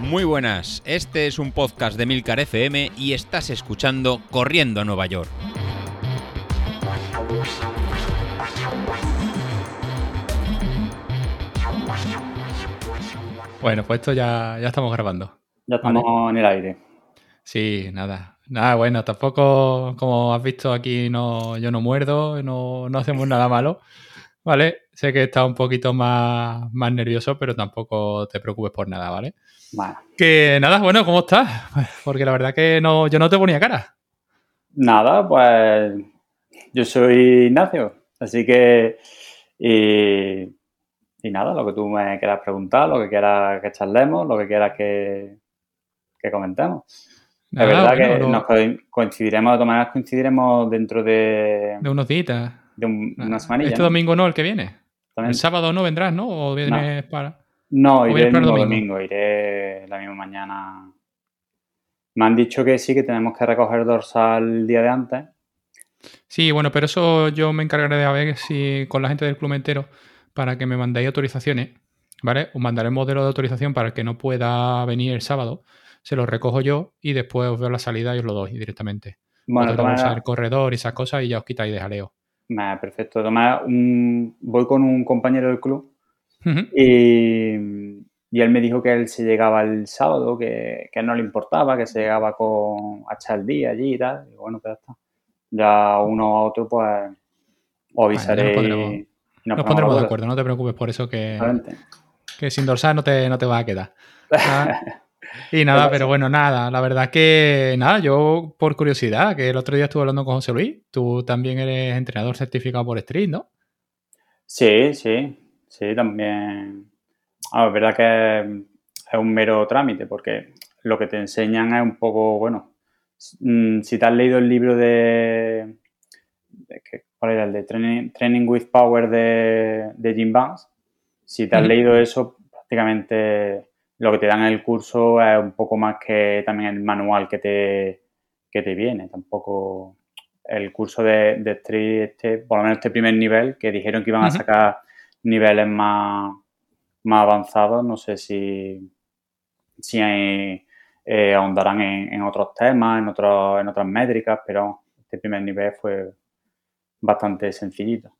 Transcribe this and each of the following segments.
Muy buenas, este es un podcast de Milcar FM y estás escuchando Corriendo a Nueva York. Bueno, pues esto ya, ya estamos grabando. Ya estamos en el aire. Sí, nada. Nada, bueno, tampoco, como has visto aquí, no, yo no muerdo, no, no hacemos nada malo. ¿Vale? Sé que está un poquito más, más nervioso, pero tampoco te preocupes por nada, ¿vale? Que nada, bueno, ¿cómo estás? Porque la verdad que no, yo no te ponía cara. Nada, pues yo soy Ignacio, así que y, y nada, lo que tú me quieras preguntar, lo que quieras que charlemos, lo que quieras que, que comentemos. Es verdad bueno, que nos co- coincidiremos, de todas maneras coincidiremos dentro de, De unos días. de un- una semanilla. Este domingo no, el que viene. También. El sábado no vendrás, ¿no? O vienes para. No, ¿O iré el domingo? domingo, iré la misma mañana. Me han dicho que sí, que tenemos que recoger dorsal el día de antes. Sí, bueno, pero eso yo me encargaré de a ver si con la gente del club entero para que me mandéis autorizaciones, ¿vale? Os mandaré el modelo de autorización para el que no pueda venir el sábado. Se lo recojo yo y después os veo la salida y os lo doy directamente. Bueno, usar el corredor y esas cosas y ya os quitáis de jaleo. Perfecto. Maneras, un- voy con un compañero del club y, y él me dijo que él se llegaba el sábado, que, que no le importaba, que se llegaba con a echar el día allí y tal. Y bueno, pues ya está. Ya uno a otro, pues os avisaré. nos pondremos- y Nos pondremos de acuerdo. no te preocupes por eso que, que sin dorsal no te, no te va a quedar. Y nada, pero bueno, nada, la verdad que nada, yo por curiosidad, que el otro día estuve hablando con José Luis, tú también eres entrenador certificado por Street, ¿no? Sí, sí, sí, también. Ah, es verdad que es un mero trámite, porque lo que te enseñan es un poco, bueno, mm, si te has leído el libro de, de ¿cuál era el de Training, Training with Power de, de Jim Vance? Si te has leído eso, prácticamente lo que te dan en el curso es un poco más que también el manual que te, que te viene. Tampoco el curso de, de Street, este, por lo menos este primer nivel, que dijeron que iban a sacar niveles más, más avanzados, no sé si, si hay- eh, ahondarán en, en otros temas, en, otros, en otras métricas, pero este primer nivel fue bastante sencillito.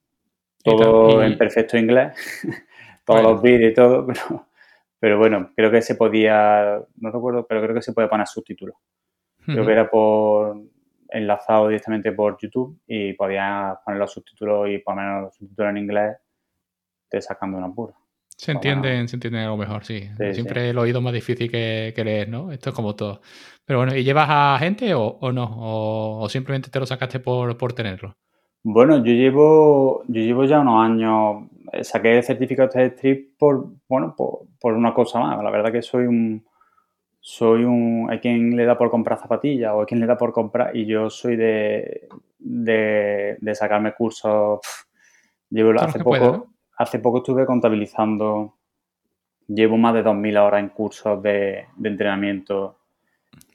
Todo y- en perfecto inglés, todos Bueno. los vídeos y todo, pero, pero bueno, creo que se podía, no recuerdo, pero creo que se puede poner subtítulos. Creo que era por enlazado directamente por YouTube y podías poner los subtítulos y poner los subtítulos en inglés te sacando una pura. Se entienden, se entienden algo mejor, sí. Sí, Siempre el oído es más difícil que, que leer, ¿no? Esto es como todo. Pero bueno, ¿y llevas a gente o, o no? O, o simplemente te lo sacaste por, por tenerlo? Bueno, yo llevo, yo llevo ya unos años, eh, saqué el certificado de Street por, bueno, por, por una cosa más. La verdad que soy un, soy un, hay quien le da por comprar zapatillas o hay quien le da por comprar y yo soy de, de, de sacarme cursos. Llevo hace poco, hace poco estuve contabilizando, llevo más de 2.000 horas en cursos de, de entrenamiento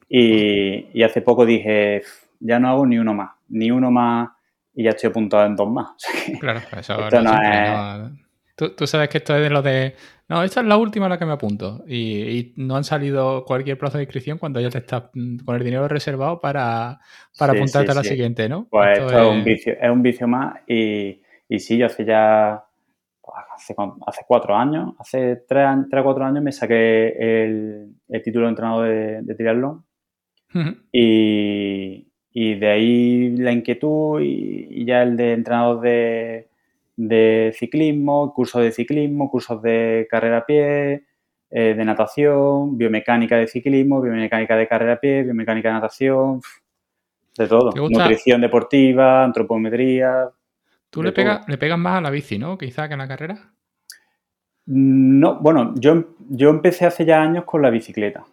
y, y hace poco dije, "Pf, ya no hago ni uno más, ni uno más y ya estoy apuntado en dos más. Claro, eso Esto no es- ¿no? Tú, tú sabes que esto es de lo de. No, esta es la última a la que me apunto. Y, y no han salido cualquier plazo de inscripción cuando ya te estás mm, con el dinero reservado para, para Sí, apuntarte sí, a la sí. siguiente, ¿no? Pues Esto esto es un vicio, es un vicio más y, y sí, yo hace ya, pues, hace, cuatro años, hace tres, tres o cuatro años me saqué el, el título de entrenador de, de triatlón y, y de ahí la inquietud y, y ya el de entrenador de, de ciclismo, cursos de ciclismo, cursos de carrera a pie, eh, de natación, biomecánica de ciclismo, biomecánica de carrera a pie, biomecánica de natación, de todo. Nutrición deportiva, antropometría. Tú le, le pegas más a la bici, ¿no? Quizá que a la carrera. No, bueno, yo, yo empecé hace ya años con la bicicleta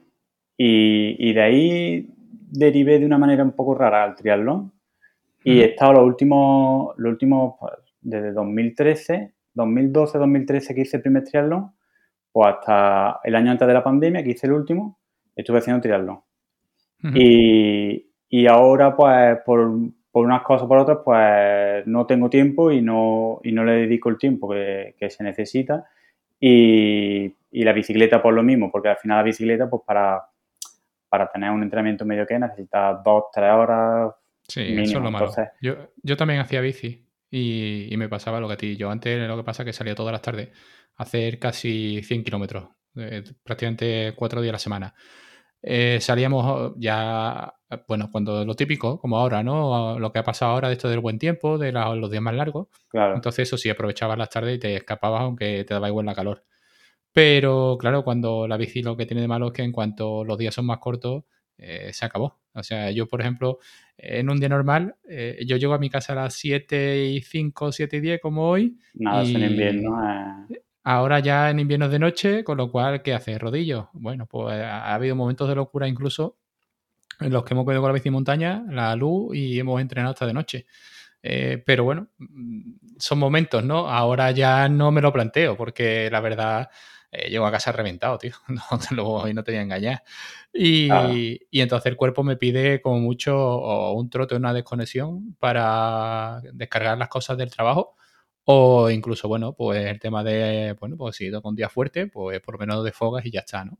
y, y de ahí derivé de una manera un poco rara al triatlón y he estado los últimos, los últimos desde 2013, 2012, 2013 que hice el primer triatlón, pues hasta el año antes de la pandemia que hice el último, estuve haciendo triatlón. Ujú. Y, y ahora, pues, por, por unas cosas o por otras, pues no tengo tiempo y no, y no le dedico el tiempo que, que se necesita. Y, la bicicleta por lo mismo, porque al final la bicicleta, pues para, para tener un entrenamiento medio que necesitas dos, tres horas. Sí, eso es lo malo. Yo, yo también hacía bici y, me pasaba lo que a ti. Yo antes lo que pasa es que salía todas las tardes a hacer casi 100 kilómetros, eh, prácticamente cuatro días a la semana. Eh, salíamos ya, bueno, cuando lo típico, como ahora, ¿no? Lo que ha pasado ahora de esto del buen tiempo, de los días más largos. Claro. Entonces, eso sí, aprovechabas las tardes y te escapabas, aunque te daba igual la calor. Pero, claro, cuando la bici lo que tiene de malo es que en cuanto los días son más cortos, eh, se acabó. O sea, yo, por ejemplo, en un día normal, eh, yo llego a mi casa a las 7 y 5, 7 y 10 como hoy. Nada, y... en invierno. Ahora ya en invierno de noche, con lo cual, ¿qué hace? ¿Rodillo? Bueno, pues ha habido momentos de locura incluso en los que hemos podido con la bici montaña, la luz y hemos entrenado hasta de noche. Eh, pero bueno, mm, son momentos, ¿no? Ahora ya no me lo planteo porque la verdad eh, llego a casa reventado, tío. No, luego hoy no te voy a engañar. Y, y, entonces el cuerpo me pide como mucho un trote, una desconexión para descargar las cosas del trabajo o incluso, bueno, pues el tema de, bueno, pues si con un día fuerte, pues por lo menos de fogas y ya está, ¿no?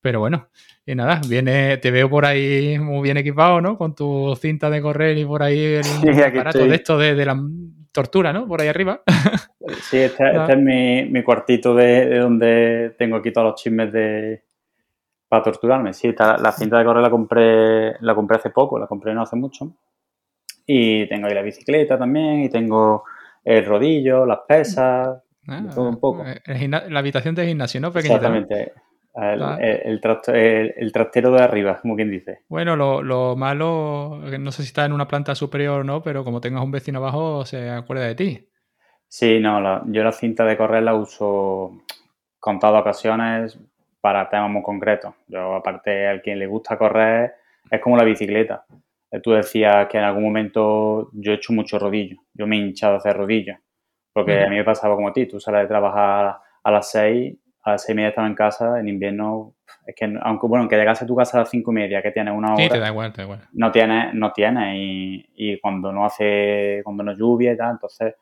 Pero bueno, y nada, viene, te veo por ahí muy bien equipado, ¿no? Con tu cinta de correr y por ahí el aparato de esto de, la tortura, ¿no? Por ahí arriba. Sí, este, este es mi, cuartito de, donde tengo aquí todos los chismes de para torturarme. Sí, la cinta de correr la compré, la compré hace poco, la compré no hace mucho. Y tengo ahí la bicicleta también y tengo el rodillo, las pesas, ah, todo un poco. Eh, la habitación de gimnasio, ¿no? Exactamente. El, el, trastero de arriba, como quien dice. Bueno, lo, malo, no sé si está en una planta superior o no, pero como tengas un vecino abajo, se acuerda de ti. Sí, no, yo la cinta de correr la uso contadas ocasiones para temas muy concretos. Yo, aparte, al quien le gusta correr, es como la bicicleta. Eh, tú decías que en algún momento yo he hecho mucho rodillo. Yo me he hinchado a hacer rodillo. Porque a mí me pasaba como a ti. Tú sales de trabajar a las seis, a las seis y media estaba en casa. En invierno, es que, aunque bueno, que llegase a tu casa a las cinco y media, que tienes una hora. Sí, te da igual, te da igual. No tienes, no tienes. Y, y cuando no hace, cuando no lluvia y tal, entonces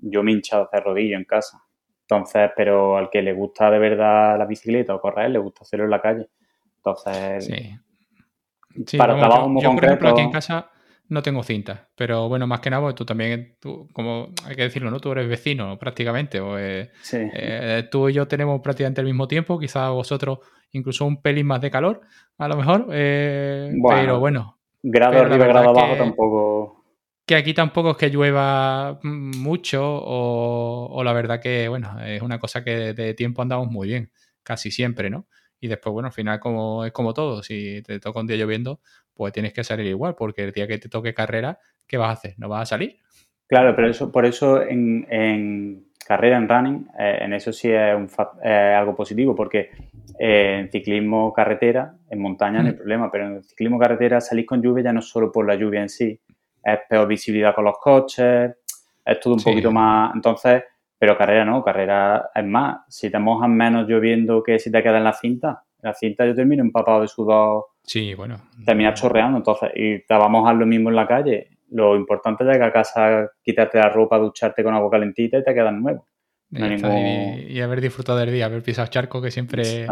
yo me he hinchado a hacer rodillo en casa. Entonces, pero al que le gusta de verdad la bicicleta o correr, le gusta hacerlo en la calle. Entonces, sí para trabajo yo, por ejemplo, aquí en casa no tengo cinta, pero bueno, más que nada, pues tú también, tú, como hay que decirlo, ¿no? Tú eres vecino prácticamente, o, eh, eh, tú y yo tenemos prácticamente el mismo tiempo, quizás vosotros incluso un pelín más de calor, a lo mejor, eh, pero bueno. Grado arriba, grado abajo tampoco. Que aquí tampoco es que llueva mucho, o, o la verdad que, bueno, es una cosa que de tiempo andamos muy bien, casi siempre, ¿no? Y después, bueno, al final como, es como todo, si te toca un día lloviendo, pues tienes que salir igual, porque el día que te toque carrera, ¿qué vas a hacer? ¿No vas a salir? Claro, pero eso, por eso en, carrera, en running, eh, en eso sí es un, algo positivo, porque eh, en ciclismo carretera, en montaña no hay problema, pero en ciclismo carretera salir con lluvia ya no es solo por la lluvia en sí, es peor visibilidad con los coches, es todo un poquito más. Entonces, pero carrera no, carrera es más. Si te mojas menos lloviendo que si te quedas en la cinta. En la cinta yo termino empapado de sudor. Sí, bueno. Termina chorreando, entonces. Y te vamos a mojar lo mismo en la calle. Lo importante es llegar a casa, quitarte la ropa, ducharte con agua calentita y te quedas nuevo. y, haber disfrutado del día, haber pisado charco, que siempre,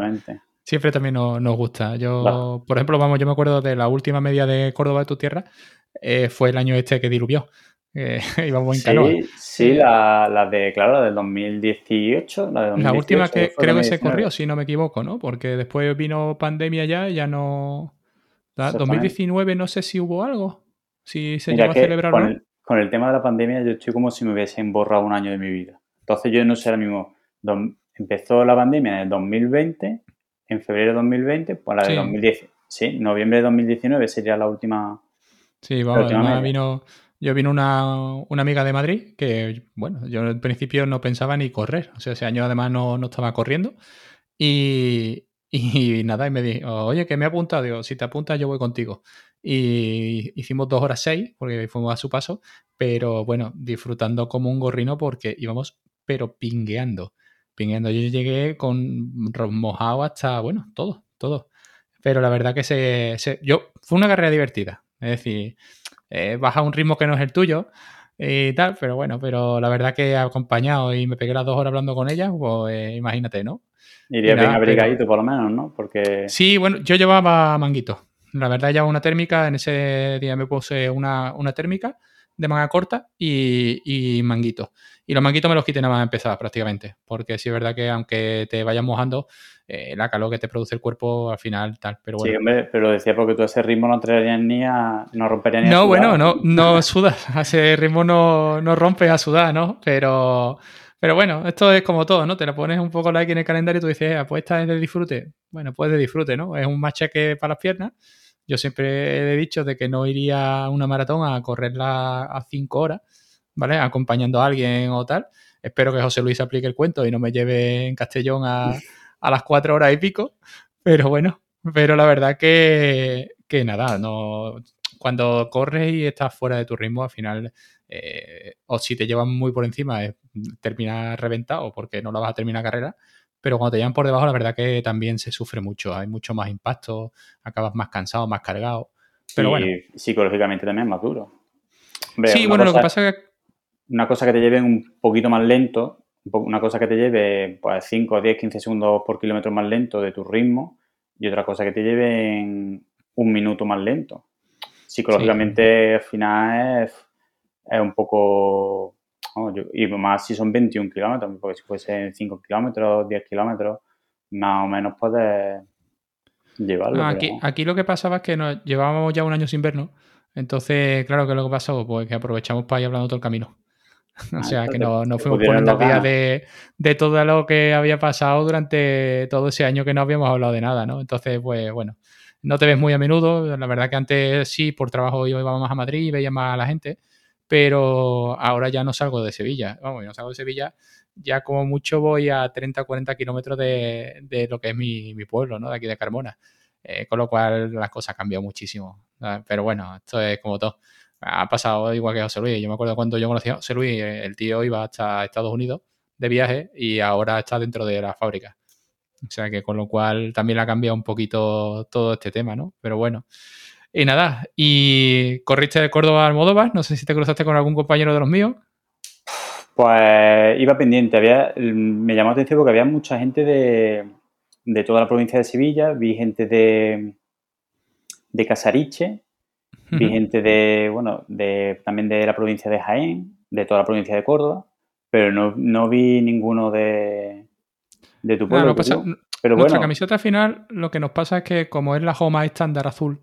siempre también nos, gusta. Yo, por ejemplo, vamos, yo me acuerdo de la última media de Córdoba de tu tierra, eh, fue el año este que diluvió. íbamos en sí, Sí, la, de, claro, la del 2018. La, última que creo que se corrió, si no me equivoco, ¿no? Porque después vino pandemia ya y ya no. 2019 no sé si hubo algo, si se llegó a celebrar con, el, con el tema de la pandemia yo estoy como si me hubiesen borrado un año de mi vida. Entonces yo no sé ahora mismo. empezó la pandemia en el 2020, en febrero de 2020, pues la de 2010. Sí, noviembre de 2019 sería la última. Sí, vamos, la vino yo vino una, una, amiga de Madrid que, bueno, yo al principio no pensaba ni correr. O sea, ese año además no, no estaba corriendo. Y, y, nada, y me dijo, oye, que me ha apuntado. Digo, si te apuntas, yo voy contigo. Y hicimos dos horas seis, porque fuimos a su paso, pero bueno, disfrutando como un gorrino porque íbamos, pero pingueando. Pingueando. Yo llegué con mojado hasta, bueno, todo, todo. Pero la verdad que se, se yo, fue una carrera divertida. Es decir, eh, vas a un ritmo que no es el tuyo, y tal, pero bueno, pero la verdad que he acompañado y me pegué las dos horas hablando con ella, pues imagínate, ¿no? Iría bien abrigadito por lo menos, ¿no? Porque... Sí, bueno, yo llevaba manguito. La verdad llevaba una térmica, en ese día me puse una, una térmica de manga corta y, y manguito. Y los manguitos me los quité nada más empezar prácticamente, porque sí es verdad que aunque te vayas mojando, eh, la calor que te produce el cuerpo al final tal. Pero bueno. Sí, hombre, pero decía porque tú ese ritmo no entrarías ni a, no romperías ni no, a No, bueno, no, no sudas, a ese ritmo no, no rompes a sudar, ¿no? Pero, pero bueno, esto es como todo, ¿no? Te la pones un poco like en el calendario y tú dices, eh, pues esta es de disfrute. Bueno, pues de disfrute, ¿no? Es un machaque para las piernas yo siempre he dicho de que no iría a una maratón a correrla a cinco horas, ¿vale? Acompañando a alguien o tal. Espero que José Luis aplique el cuento y no me lleve en Castellón a, las cuatro horas y pico. Pero bueno, pero la verdad que, que nada, no, cuando corres y estás fuera de tu ritmo, al final, eh, o si te llevan muy por encima, terminas reventado porque no la vas a terminar carrera pero cuando te llevan por debajo, la verdad que también se sufre mucho, hay mucho más impacto, acabas más cansado, más cargado. Pero bueno. psicológicamente también es más duro. sí, bueno, lo que pasa es que... Una cosa que te lleve un poquito más lento, una cosa que te lleve pues 5, 10, 15 segundos por kilómetro más lento de tu ritmo y otra cosa que te lleve en un minuto más lento. Psicológicamente al final es, es un poco y más si son 21 kilómetros, porque si fuesen 5 kilómetros, 10 kilómetros, más o menos puedes llevarlo. aquí, aquí, lo que pasaba es que nos llevábamos ya un año sin vernos. Entonces, claro que lo que pasó, pues que aprovechamos para ir hablando todo el camino. o ah, sea, que nos no fuimos poniendo al día de, de, todo lo que había pasado durante todo ese año que no habíamos hablado de nada, ¿no? Entonces, pues bueno, no te ves muy a menudo. La verdad que antes sí, por trabajo yo iba más a Madrid y veía más a la gente pero ahora ya no salgo de Sevilla. Vamos, no salgo de Sevilla, ya como mucho voy a 30 o 40 kilómetros de, lo que es mi, pueblo, ¿no? De aquí de Carmona. Eh, con lo cual las cosas han cambiado muchísimo. Pero bueno, esto es como todo. Ha pasado igual que José Luis. Yo me acuerdo cuando yo conocí a José Luis, el tío iba hasta Estados Unidos de viaje y ahora está dentro de la fábrica. O sea que con lo cual también ha cambiado un poquito todo este tema, ¿no? Pero bueno. Y nada, y corriste de Córdoba a Almodóvar, no sé si te cruzaste con algún compañero de los míos. Pues iba pendiente, me llamó la atención porque había mucha gente de, toda la provincia de Sevilla, vi gente de, de Casariche, vi gente de, bueno, de, también de la provincia de Jaén, de toda la provincia de Córdoba, pero no, vi ninguno de, de tu pueblo. pero nuestra camiseta final, lo que nos pasa es que como es la Homa estándar azul,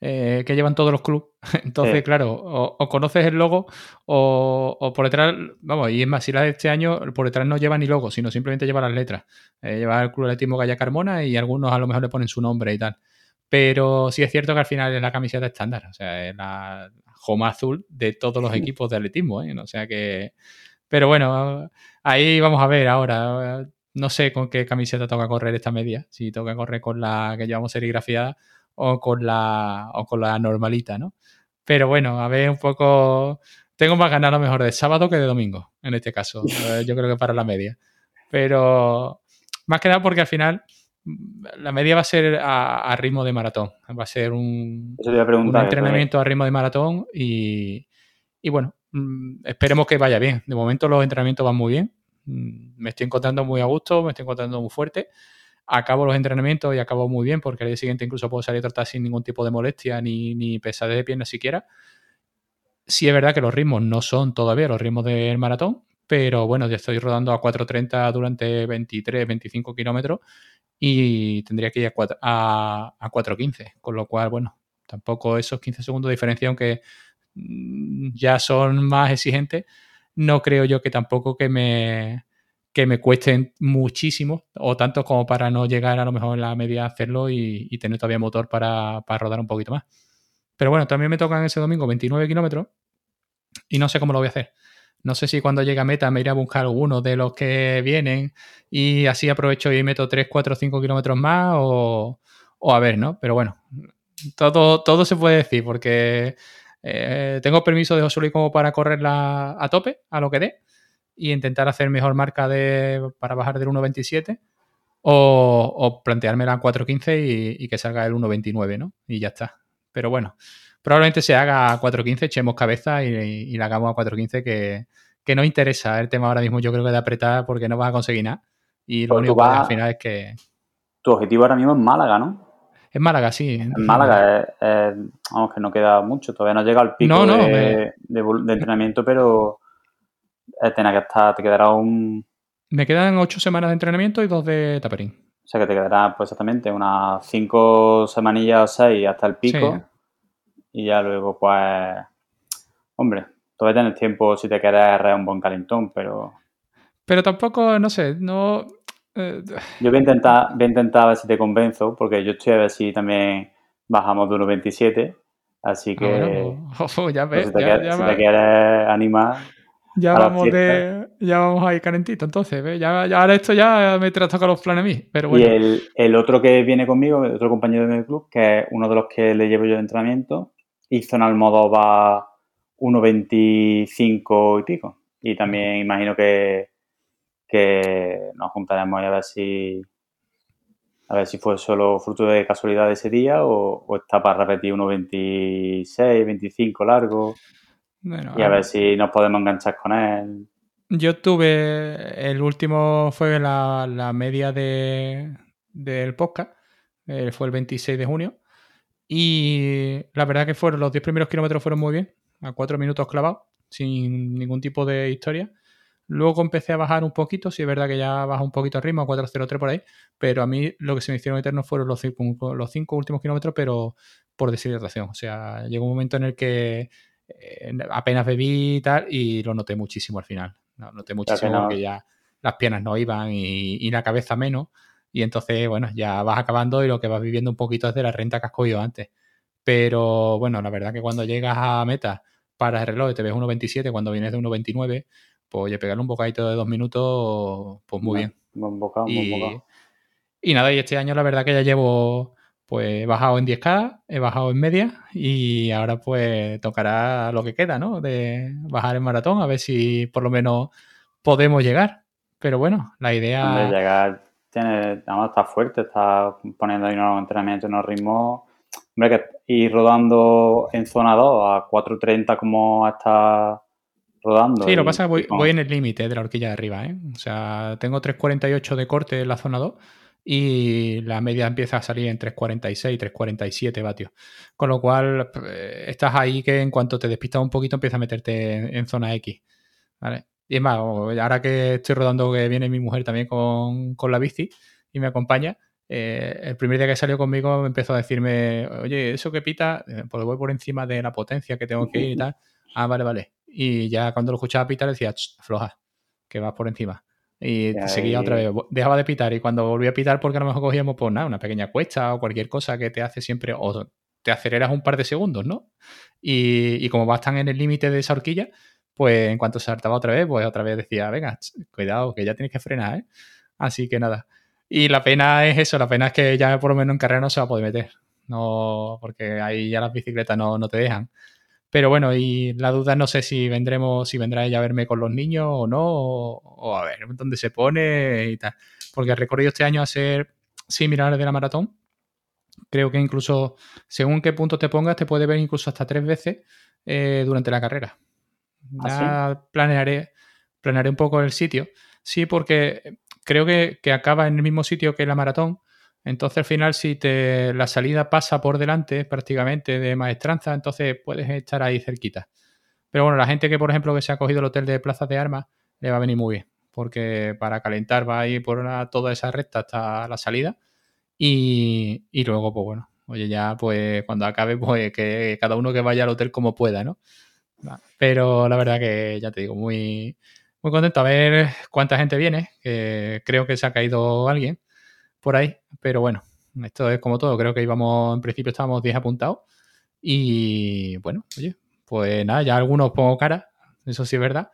eh, que llevan todos los clubes. Entonces, claro, o, conoces el logo o, por detrás, vamos, y es más, si la de este año, por detrás no lleva ni logo, sino simplemente lleva las letras. Eh, lleva el Club Atletismo Gaya Carmona y algunos a lo mejor le ponen su nombre y tal. Pero sí es cierto que al final es la camiseta estándar, o sea, es la joma azul de todos los equipos de atletismo, ¿eh? O sea que... Pero bueno, ahí vamos a ver ahora. No sé con qué camiseta toca correr esta media. Si toca correr con la que llevamos serigrafiada o con la, o con la normalita, ¿no? Pero bueno, a ver un poco... Tengo más ganas a lo mejor de sábado que de domingo, en este caso. Eh, yo creo que para la media. Pero más que nada porque al final la media va a ser a, ritmo de maratón. Va a ser un, un entrenamiento a ritmo de maratón y, y, bueno, mm, esperemos que vaya bien. De momento los entrenamientos van muy bien. Mm, me estoy encontrando muy a gusto, me estoy encontrando muy fuerte acabo los entrenamientos y acabo muy bien porque al día siguiente incluso puedo salir a tratar sin ningún tipo de molestia ni, ni pesadez de piernas siquiera. Sí es verdad que los ritmos no son todavía los ritmos del maratón, pero bueno, ya estoy rodando a 4.30 durante 23, 25 kilómetros y tendría que ir a, a, 4.15, con lo cual, bueno, tampoco esos 15 segundos de diferencia, aunque mm, ya son más exigentes, no creo yo que tampoco que me, que me cuesten muchísimo, o tanto como para no llegar a lo mejor en la media a hacerlo y, tener todavía motor para, rodar un poquito más. Pero bueno, también me tocan ese domingo 29 kilómetros y no sé cómo lo voy a hacer. No sé si cuando llegue a meta me iré a buscar alguno de los que vienen y así aprovecho y meto 3, 4, 5 kilómetros más o, a ver, ¿no? Pero bueno, todo, todo se puede decir porque eh, tengo permiso de José como para correrla a tope, a lo que dé y intentar hacer mejor marca de, para bajar del 1.27 o, plantearme la 4.15 y, y, que salga el 1.29, ¿no? Y ya está. Pero bueno, probablemente se haga a 4.15, echemos cabeza y, y la hagamos a 4.15 que, que no interesa el tema ahora mismo, yo creo que de apretar porque no vas a conseguir nada. Y lo Pues único vas- que al final es que. Tu objetivo ahora mismo es Málaga, ¿no? Es Málaga, sí. En Málaga, es- es- vamos, que no queda mucho. Todavía no llega al pico No, no, de, me- de de entrenamiento, pero eh, que estar, te quedará un... Me quedan ocho semanas de entrenamiento y dos de taperín. O sea, que te quedará pues exactamente unas cinco semanillas o seis hasta el pico. Sí. Y ya luego, pues... Hombre, todavía tienes tiempo si te quieres arrear un buen calentón, pero... Pero tampoco, no sé, no. eh, Yo voy a intentar, voy a intentar a ver si te convenzo, porque yo estoy a ver si también bajamos de 1.27. Así que... ah, bueno, pues, ya pues, ves, si te, ya, quieres, ya si te quieres animar, ya vamos de, ya vamos ahí calentito, entonces, ¿ves? Ya, ya ahora esto ya me trastoca los planes a mí. Pero bueno, Y el, el otro que viene conmigo, el otro compañero de mi club, que es uno de los que le llevo yo de entrenamiento, hizo en Almodóvar 1.25 y pico. Y también imagino que, que nos juntaremos y a ver si a ver si fue solo fruto de casualidad ese día o, o está para repetir 1.26, 25 largo bueno, y a ver si nos podemos enganchar con él. Yo tuve, el último fue la, la media de, del podcast, eh, fue el 26 de junio, y la verdad que fueron los 10 primeros kilómetros fueron muy bien, a 4 minutos clavados, sin ningún tipo de historia. Luego empecé a bajar un poquito, sí es verdad que ya baja un poquito el ritmo, a 4.03 por ahí, pero a mí lo que se me hicieron eternos fueron los cinco, los cinco últimos kilómetros, pero por deshidratación. O sea, llegó un momento en el que eh, apenas bebí y tal, y lo noté muchísimo al final. No, noté muchísimo no- porque ya las piernas no iban y, y la cabeza menos. Y entonces, bueno, ya vas acabando y lo que vas viviendo un poquito es de la renta que has cogido antes. Pero bueno, la verdad que cuando llegas a meta para el reloj y te ves 1.27 cuando vienes de 1.29, pues oye, pegarle un bocadito de dos minutos, pues muy bien. Buen bocado, buen Y, bocado. y nada, y este año la verdad que ya llevo, pues he bajado en 10K, he bajado en media y ahora pues tocará lo que queda, ¿no? De bajar en maratón, a ver si por lo menos podemos llegar. Pero bueno, la idea... Hombre, llegar, tiene, además está fuerte, está poniendo ahí unos entrenamientos, unos ritmos. Hombre, que ir rodando en zona 2 a 4.30 como está rodando. Sí, lo que pasa es que voy en el límite de la horquilla de arriba, ¿eh? O sea, tengo 3.48 de corte en la zona 2 y la media empieza a salir en 3.46, 3.47 vatios. Con lo cual, eh, estás ahí que en cuanto te despistas un poquito empieza a meterte en, en zona X, ¿vale? Y es más, ahora que estoy rodando, que viene mi mujer también con, con la bici y me acompaña, eh, el primer día que salió conmigo me empezó a decirme, oye, eso que pita, eh, pues voy por encima de la potencia que tengo que ir y tal. Ah, vale, vale. Y ya cuando lo escuchaba pitar decía, "Ch, afloja, que vas por encima. Y seguía ahí- otra vez, dejaba de pitar y cuando volvía a pitar porque a lo mejor cogíamos pues nada, una pequeña cuesta o cualquier cosa que te hace siempre, o te aceleras un par de segundos, ¿no? Y, y como vas tan en el límite de esa horquilla, pues en cuanto saltaba otra vez, pues otra vez decía, venga, cuidado, que ya tienes que frenar, ¿eh? Así que nada. Y la pena es eso, la pena es que ya por lo menos en carrera no se va a poder meter. No, porque ahí ya las bicicletas no, no te dejan. Pero bueno, y la duda no sé si vendremos, si vendrá ella a verme con los niños o no, o, o a ver dónde se pone y tal. Porque el recorrido este año va a ser similar al de la maratón. Creo que incluso, según qué punto te pongas, te puede ver incluso hasta tres veces eh, durante la carrera. ¿Ah, Ya planearé, planearé un poco el sitio. Sí, porque creo que, acaba en el mismo sitio que la maratón. Entonces, al final, si te, la salida pasa por delante prácticamente de maestranza, entonces puedes estar ahí cerquita. Pero bueno, la gente que, por ejemplo, que se ha cogido el hotel de Plaza de Armas, le va a venir muy bien. Porque para calentar va a ir por una- toda esa recta hasta la salida. Y, y luego, pues bueno, oye, ya pues cuando acabe, pues que cada uno que vaya al hotel como pueda, ¿no? Pero la verdad que ya te digo, muy, muy contento. A ver cuánta gente viene, que creo que se ha caído alguien por ahí, pero bueno, esto es como todo, creo que íbamos, en principio estábamos 10 apuntados. Y bueno, oye, pues nada, ya algunos pongo cara, eso sí es verdad,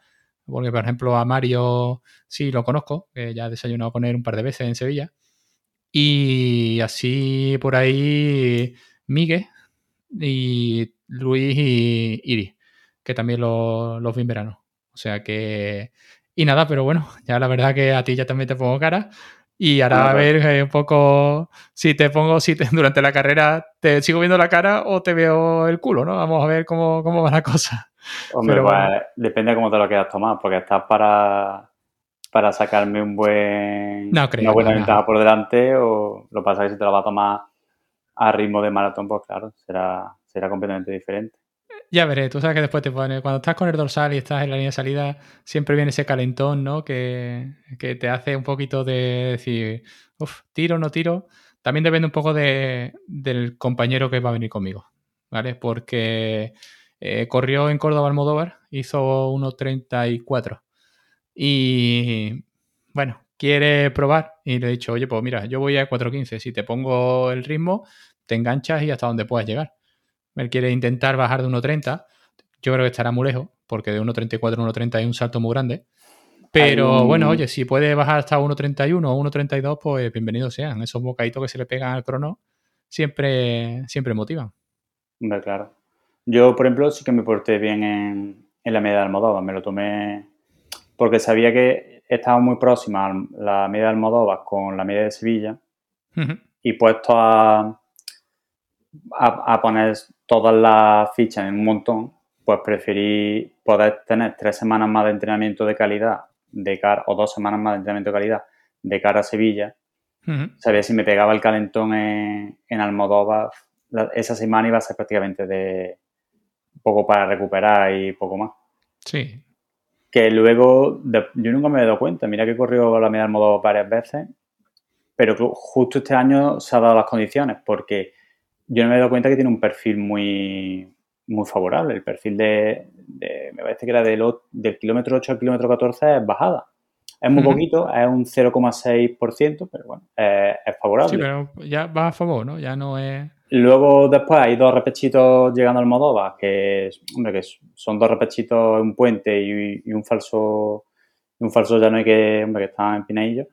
porque por ejemplo a Mario sí lo conozco, que ya he desayunado con él un par de veces en Sevilla, y así por ahí Miguel y Luis y Iris, que también lo- los vi en verano. O sea que... Y nada, pero bueno, ya la verdad que a ti ya también te pongo cara. Y ahora a ver eh, un poco si te pongo, si te, durante la carrera te sigo viendo la cara o te veo el culo, ¿no? Vamos a ver cómo, cómo va la cosa. Hombre, pues depende de cómo te lo quieras tomar, porque estás para, para sacarme un buen, una buena ventaja por delante o lo pasa que si te lo vas a tomar a ritmo de maratón, pues claro, será, será completamente diferente. Ya veré, tú sabes que después te pone, cuando estás con el dorsal y estás en la línea de salida, siempre viene ese calentón, ¿no? Que, te hace un poquito de decir, uff, tiro, no tiro. También depende un poco de, del compañero que va a venir conmigo, ¿vale? Porque eh, corrió en Córdoba Almodóvar, hizo 1.34. Y bueno, quiere probar. Y le he dicho, oye, pues mira, yo voy a 4.15. Si te pongo el ritmo, te enganchas y hasta donde puedas llegar. Él quiere intentar bajar de 1.30. Yo creo que estará muy lejos, porque de 1.34 a 1.30 hay un salto muy grande. Pero bueno, oye, si puede bajar hasta 1.31 o 1.32, pues bienvenidos sean. Esos bocaditos que se le pegan al crono siempre, siempre motivan. Hombre, claro. Yo, por ejemplo, sí que me porté bien en, la media de Almodóvar. Me lo tomé porque sabía que estaba muy próxima la media de Almodóvar con la media de Sevilla. Y puesto a, a, poner todas las fichas en un montón, pues preferí poder tener tres semanas más de entrenamiento de calidad de cara, o dos semanas más de entrenamiento de calidad de cara a Sevilla. Sabía si me pegaba el calentón en, en Almodóvar, esa semana iba a ser prácticamente de poco para recuperar y poco más. Sí. Que luego, yo nunca me he dado cuenta, mira que he corrido la media Almodóvar varias veces, pero justo este año se ha dado las condiciones, porque yo no me he dado cuenta que tiene un perfil muy, muy favorable. El perfil de, me parece que era del, del kilómetro 8 al kilómetro 14 es bajada. Es muy poquito, es un 0,6%, pero bueno, es, favorable. Sí, pero ya va a favor, ¿no? Ya no es... Luego después hay dos repechitos llegando al Modova, que, hombre, que son dos repechitos, un puente y, un falso un falso llano que, hombre, que está en Pinaillo.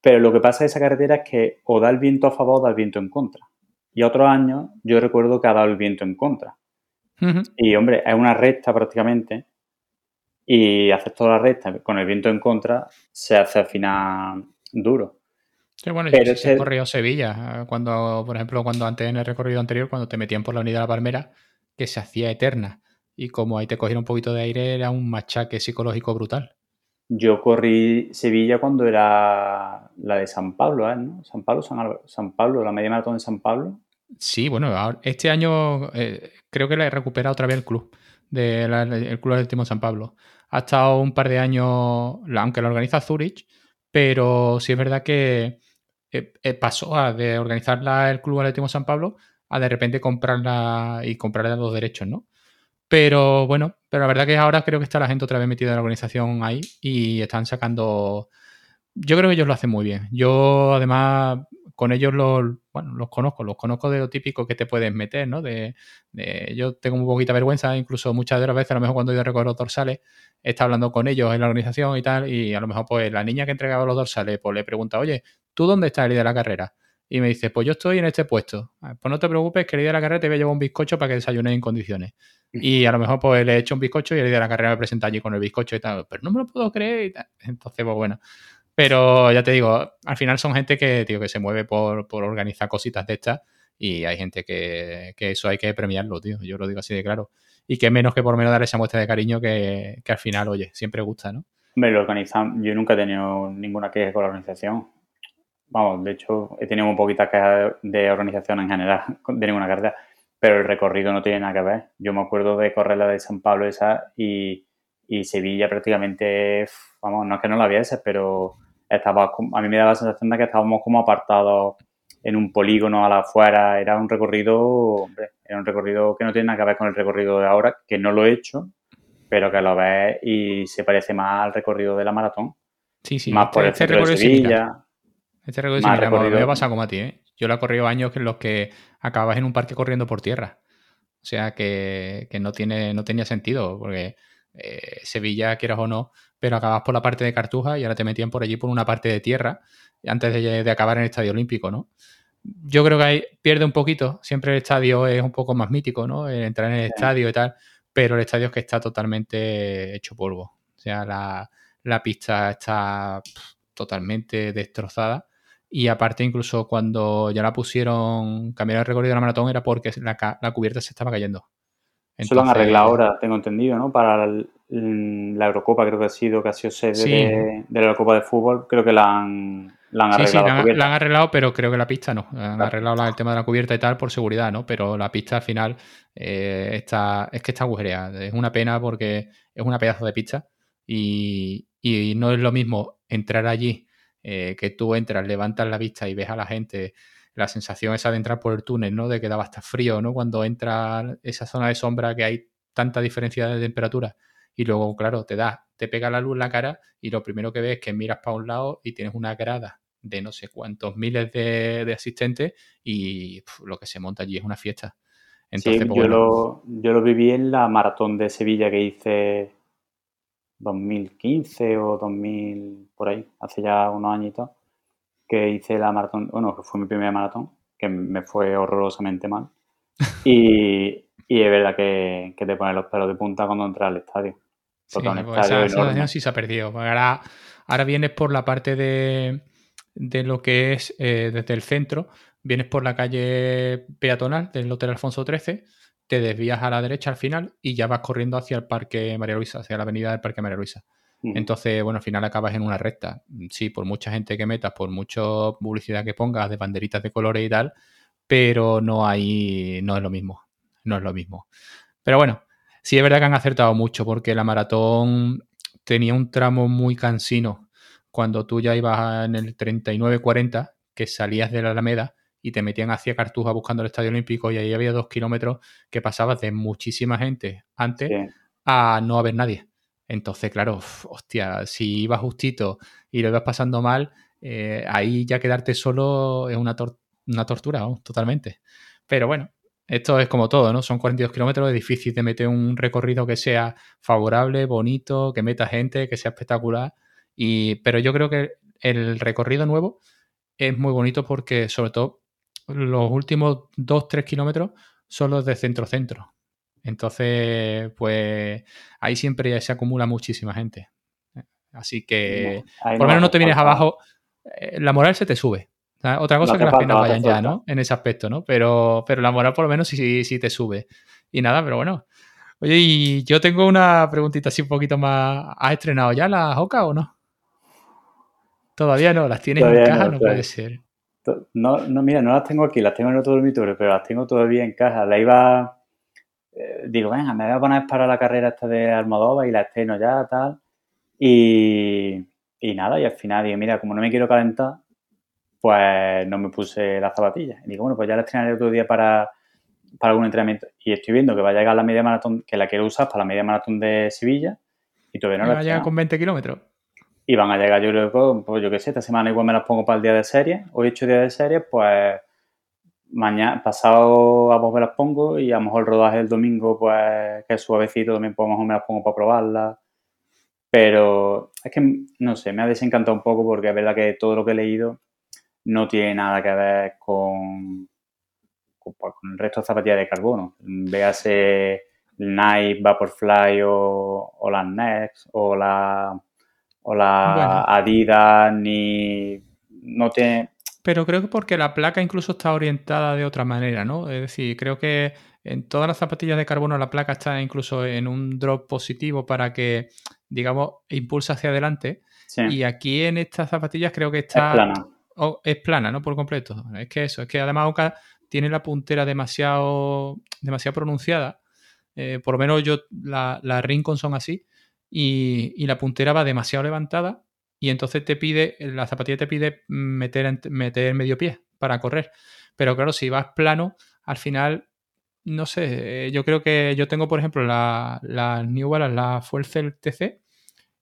Pero lo que pasa en esa carretera es que o da el viento a favor o da el viento en contra. Y otros años yo recuerdo que ha dado el viento en contra. Y hombre, es una recta prácticamente. Y haces toda la recta con el viento en contra, se hace al final duro. Sí, bueno, Pero yo he corrido Sevilla, cuando, por ejemplo, cuando antes en el recorrido anterior, cuando te metían por la unidad de la Palmera, que se hacía eterna. Y como ahí te cogieron un poquito de aire, era un machaque psicológico brutal. Yo corrí Sevilla cuando era la de San Pablo, ¿eh? ¿no? San Pablo, San, Pablo, la media maratón de San Pablo. Sí, bueno, este año eh, creo que la he recuperado otra vez el club, de el Club Atlético San Pablo. Ha estado un par de años, aunque la organiza Zurich, pero sí es verdad que eh, eh, pasó de organizarla el Club Atlético San Pablo a de repente comprarla y comprarle los derechos, ¿no? Pero bueno, pero la verdad que ahora creo que está la gente otra vez metida en la organización ahí y están sacando. Yo creo que ellos lo hacen muy bien. Yo además con ellos los, bueno, los conozco, los conozco de lo típico que te puedes meter, ¿no? De, yo tengo un poquita vergüenza, incluso muchas de las veces, a lo mejor cuando yo recorro los dorsales, he estado hablando con ellos en la organización y tal, y a lo mejor pues la niña que entregaba los dorsales, pues le pregunta, oye, ¿tú dónde estás el día de la carrera? Y me dice, pues yo estoy en este puesto. Ah, pues no te preocupes, que el día de la carrera te voy a llevar un bizcocho para que desayunes en condiciones. Y a lo mejor pues le he hecho un bizcocho y el día de la carrera me presenta allí con el bizcocho y tal. Pero no me lo puedo creer y tal. Entonces, pues bueno. Pero ya te digo, al final son gente que, tío, que se mueve por, organizar cositas de estas y hay gente que, eso hay que premiarlo, tío. Yo lo digo así de claro. Y que menos que por menos dar esa muestra de cariño que, al final, oye, siempre gusta, ¿no? Me lo organizan. Yo nunca he tenido ninguna queja con la organización. Vamos, de hecho, he tenido muy poquitas quejas de organización en general, de ninguna carrera, pero el recorrido no tiene nada que ver. Yo me acuerdo de correr la de San Pablo esa y, y Sevilla prácticamente, vamos, no es que no la viese, pero estaba, a mí me daba la sensación de que estábamos como apartados en un polígono a la afuera. Era un recorrido, hombre, era un recorrido que no tiene nada que ver con el recorrido de ahora, que no lo he hecho, pero que lo ves y se parece más al recorrido de la maratón. Sí, sí. Más por el este centro de Sevilla. Este recorrido, más recorrido. me pasa como a ti, ¿eh? Yo lo he corrido años en los que acabas en un parque corriendo por tierra. O sea que, que no, tiene, no tenía sentido, porque eh, Sevilla, quieras o no, pero acabas por la parte de Cartuja y ahora te metían por allí por una parte de tierra antes de, acabar en el Estadio Olímpico, ¿no? Yo creo que ahí pierde un poquito, siempre el estadio es un poco más mítico, ¿no? entrar en el estadio y tal, pero el estadio es que está totalmente hecho polvo. O sea, la, pista está totalmente destrozada. Y aparte, incluso cuando ya la pusieron, cambiar el recorrido de la maratón era porque la, la cubierta se estaba cayendo. Eso lo han arreglado ahora, tengo entendido, ¿no? Para la Eurocopa, creo que ha sido, que ha sido sede de, la Eurocopa de fútbol, creo que la han, la han arreglado. Sí, sí, la han, arreglado, pero creo que la pista no. Han arreglado el tema de la cubierta y tal por seguridad, ¿no? Pero la pista al final eh, está, es que está agujereada. Es una pena porque es una pedazo de pista y, y no es lo mismo entrar allí, eh, que tú entras, levantas la vista y ves a la gente la sensación esa de entrar por el túnel, ¿no? De que daba hasta frío, ¿no? Cuando entra esa zona de sombra que hay tanta diferencia de temperatura y luego, claro, te da, te pega la luz en la cara y lo primero que ves es que miras para un lado y tienes una grada de no sé cuántos miles de, asistentes y lo que se monta allí es una fiesta. Entonces, sí, pues yo, lo, yo lo viví en la maratón de Sevilla que hice 2015 o 2000, por ahí, hace ya unos añitos que hice la maratón, bueno, que fue mi primera maratón, que me fue horrorosamente mal. Y, y es verdad que, te pone los pelos de punta cuando entras al estadio. Sí, pues esa, sí se ha perdido. Ahora, ahora vienes por la parte de, de lo que es eh, desde el centro, vienes por la calle peatonal del Hotel Alfonso XIII, te desvías a la derecha al final y ya vas corriendo hacia el Parque María Luisa, hacia la avenida del Parque María Luisa. Entonces, bueno, al final acabas en una recta. Sí, por mucha gente que metas, por mucha publicidad que pongas de banderitas de colores y tal, pero no hay, no es lo mismo. No es lo mismo. Pero bueno, sí es verdad que han acertado mucho porque la maratón tenía un tramo muy cansino cuando tú ya ibas en el 39-40, que salías de la Alameda y te metían hacia Cartuja buscando el Estadio Olímpico y ahí había dos kilómetros que pasabas de muchísima gente antes a no haber nadie. Entonces, claro, hostia, si ibas justito y lo ibas pasando mal, eh, ahí ya quedarte solo es una, tortura, totalmente. Pero bueno, esto es como todo, ¿no? Son 42 kilómetros, es difícil de meter un recorrido que sea favorable, bonito, que meta gente, que sea espectacular. Y, pero yo creo que el recorrido nuevo es muy bonito porque, sobre todo, los últimos 2-3 kilómetros son los de centro-centro. Entonces, pues ahí siempre se acumula muchísima gente. Así que, por lo menos no te vienes abajo, eh, la moral se te sube. Otra cosa es que las penas vayan ya, ¿no? En ese aspecto, ¿no? Pero, pero la moral por lo menos sí, sí, te sube. Y nada, pero bueno. Oye, y yo tengo una preguntita así un poquito más. ¿Has estrenado ya la Joca o no? Todavía no, las tienes en caja, no, puede ser. No, no, mira, no las tengo aquí, las tengo en otro dormitorio, pero las tengo todavía en caja. La iba eh, digo, venga, me voy a poner para la carrera esta de Almodóvar y la estreno ya, tal. Y, y nada, y al final digo, mira, como no me quiero calentar, pues no me puse las zapatillas. Y digo, bueno, pues ya la estrenaré otro día para, para algún entrenamiento. Y estoy viendo que va a llegar la media maratón, que la quiero usar para la media maratón de Sevilla. Y todavía no la Va a llegar con 20 kilómetros. Y van a llegar, yo creo, pues yo qué sé, esta semana igual me las pongo para el día de serie. Hoy he hecho día de serie, pues mañana, pasado a vos me las pongo y a lo mejor el rodaje del domingo, pues que es suavecito, también pues, me las pongo para probarla. Pero es que, no sé, me ha desencantado un poco porque es verdad que todo lo que he leído no tiene nada que ver con, con, pues, el resto de zapatillas de carbono. Véase Nike, Vaporfly o, o las Next o la, o la Adidas, ni no tiene pero creo que porque la placa incluso está orientada de otra manera, ¿no? Es decir, creo que en todas las zapatillas de carbono la placa está incluso en un drop positivo para que, digamos, impulse hacia adelante. Y aquí en estas zapatillas creo que está... Es plana. es plana, ¿no? Por completo. Es que eso, es que además Oka tiene la puntera demasiado, demasiado pronunciada. Eh, por lo menos yo, la, la Rincon son así. Y, y la puntera va demasiado levantada y entonces te pide, la zapatilla te pide meter, meter medio pie para correr. Pero claro, si vas plano, al final, no sé, yo creo que yo tengo, por ejemplo, la, la New Balance, la Fuelcel TC,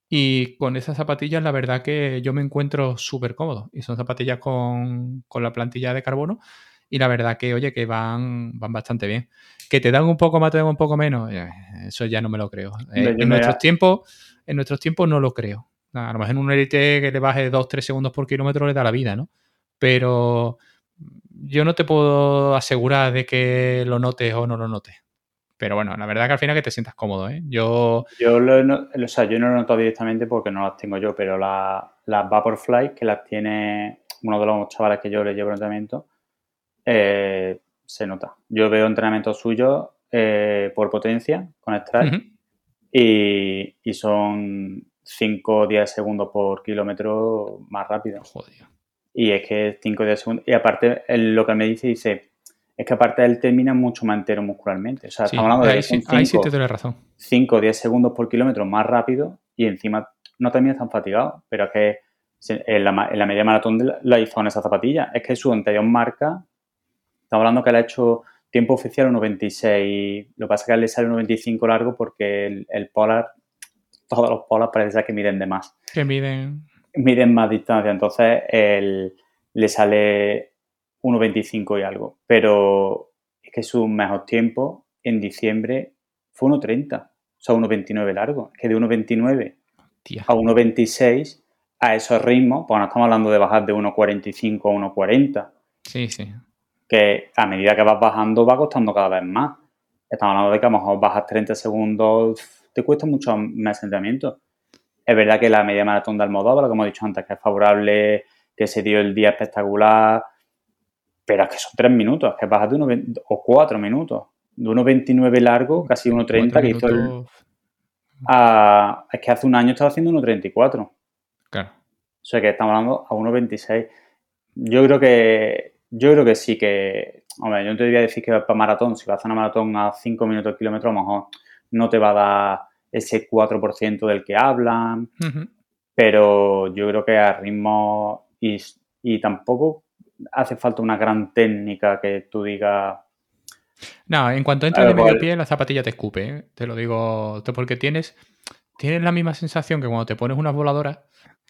y con esas zapatillas la verdad que yo me encuentro súper cómodo. Y son zapatillas con, la plantilla de carbono. Y la verdad que, oye, que van, van bastante bien. Que te dan un poco más, te dan un poco menos, eh, eso ya no me lo creo. Eh, en, nuestros tiempos, en nuestros tiempos no lo creo. A lo mejor en un Elite que le baje 2-3 segundos por kilómetro le da la vida, ¿no? Pero yo no te puedo asegurar de que lo notes o no lo notes. Pero bueno, la verdad que al final que te sientas cómodo, ¿eh? Yo... Yo, lo, o sea, yo no lo he notado directamente porque no las tengo yo, pero las Vaporfly, que las tiene uno de los chavales que yo le llevo entrenamiento, eh, se nota. Yo veo entrenamientos suyos eh, por potencia con Strike y, y, son 5 o 10 segundos por kilómetro más rápido. Joder. Y es que 5 o 10 segundos. Y aparte, lo que me dice, dice, es que aparte él termina mucho más entero muscularmente. O sea, estamos hablando de ahí, sí, ahí sí te doy razón. 5 o 10 segundos por kilómetro más rápido y encima no termina tan fatigado. Pero es que en la, en la media maratón la hizo en esa zapatilla. Es que su anterior marca, estamos hablando que él ha hecho tiempo oficial 1.26. Lo que pasa es que él le sale 1.25 largo porque el, el, Polar, todos los Polar parece que miden de más. Que miden. Miden más distancia. Entonces él, le sale 1.25 y algo. Pero es que su mejor tiempo en diciembre fue 1.30. O sea, 1.29 largo. Es que de 1.29 a 1.26 a esos ritmos, pues no estamos hablando de bajar de 1.45 a 1.40. Sí, sí. Que a medida que vas bajando va costando cada vez más. Estamos hablando de que a lo mejor bajas 30 segundos, te cuesta mucho más entrenamiento. Es verdad que la media maratón de Almodóvar, como he dicho antes, que es favorable, que se dio el día espectacular, pero es que son 3 minutos, es que bajas de 1, o 4 minutos. De 1.29 largo, casi 1.30, que hizo el... A, es que hace un año estaba haciendo 1.34. Claro. O sea que estamos hablando a 1.26. Yo creo que yo creo que sí que, hombre, yo no te voy a decir que para maratón, si vas a hacer una maratón a 5 minutos de kilómetro, a lo mejor no te va a dar ese 4% del que hablan, pero yo creo que a ritmo y, y, tampoco hace falta una gran técnica que tú digas... No, en cuanto entras de medio pie, la zapatilla te escupe, ¿eh? te lo digo, porque tienes, tienes la misma sensación que cuando te pones unas voladoras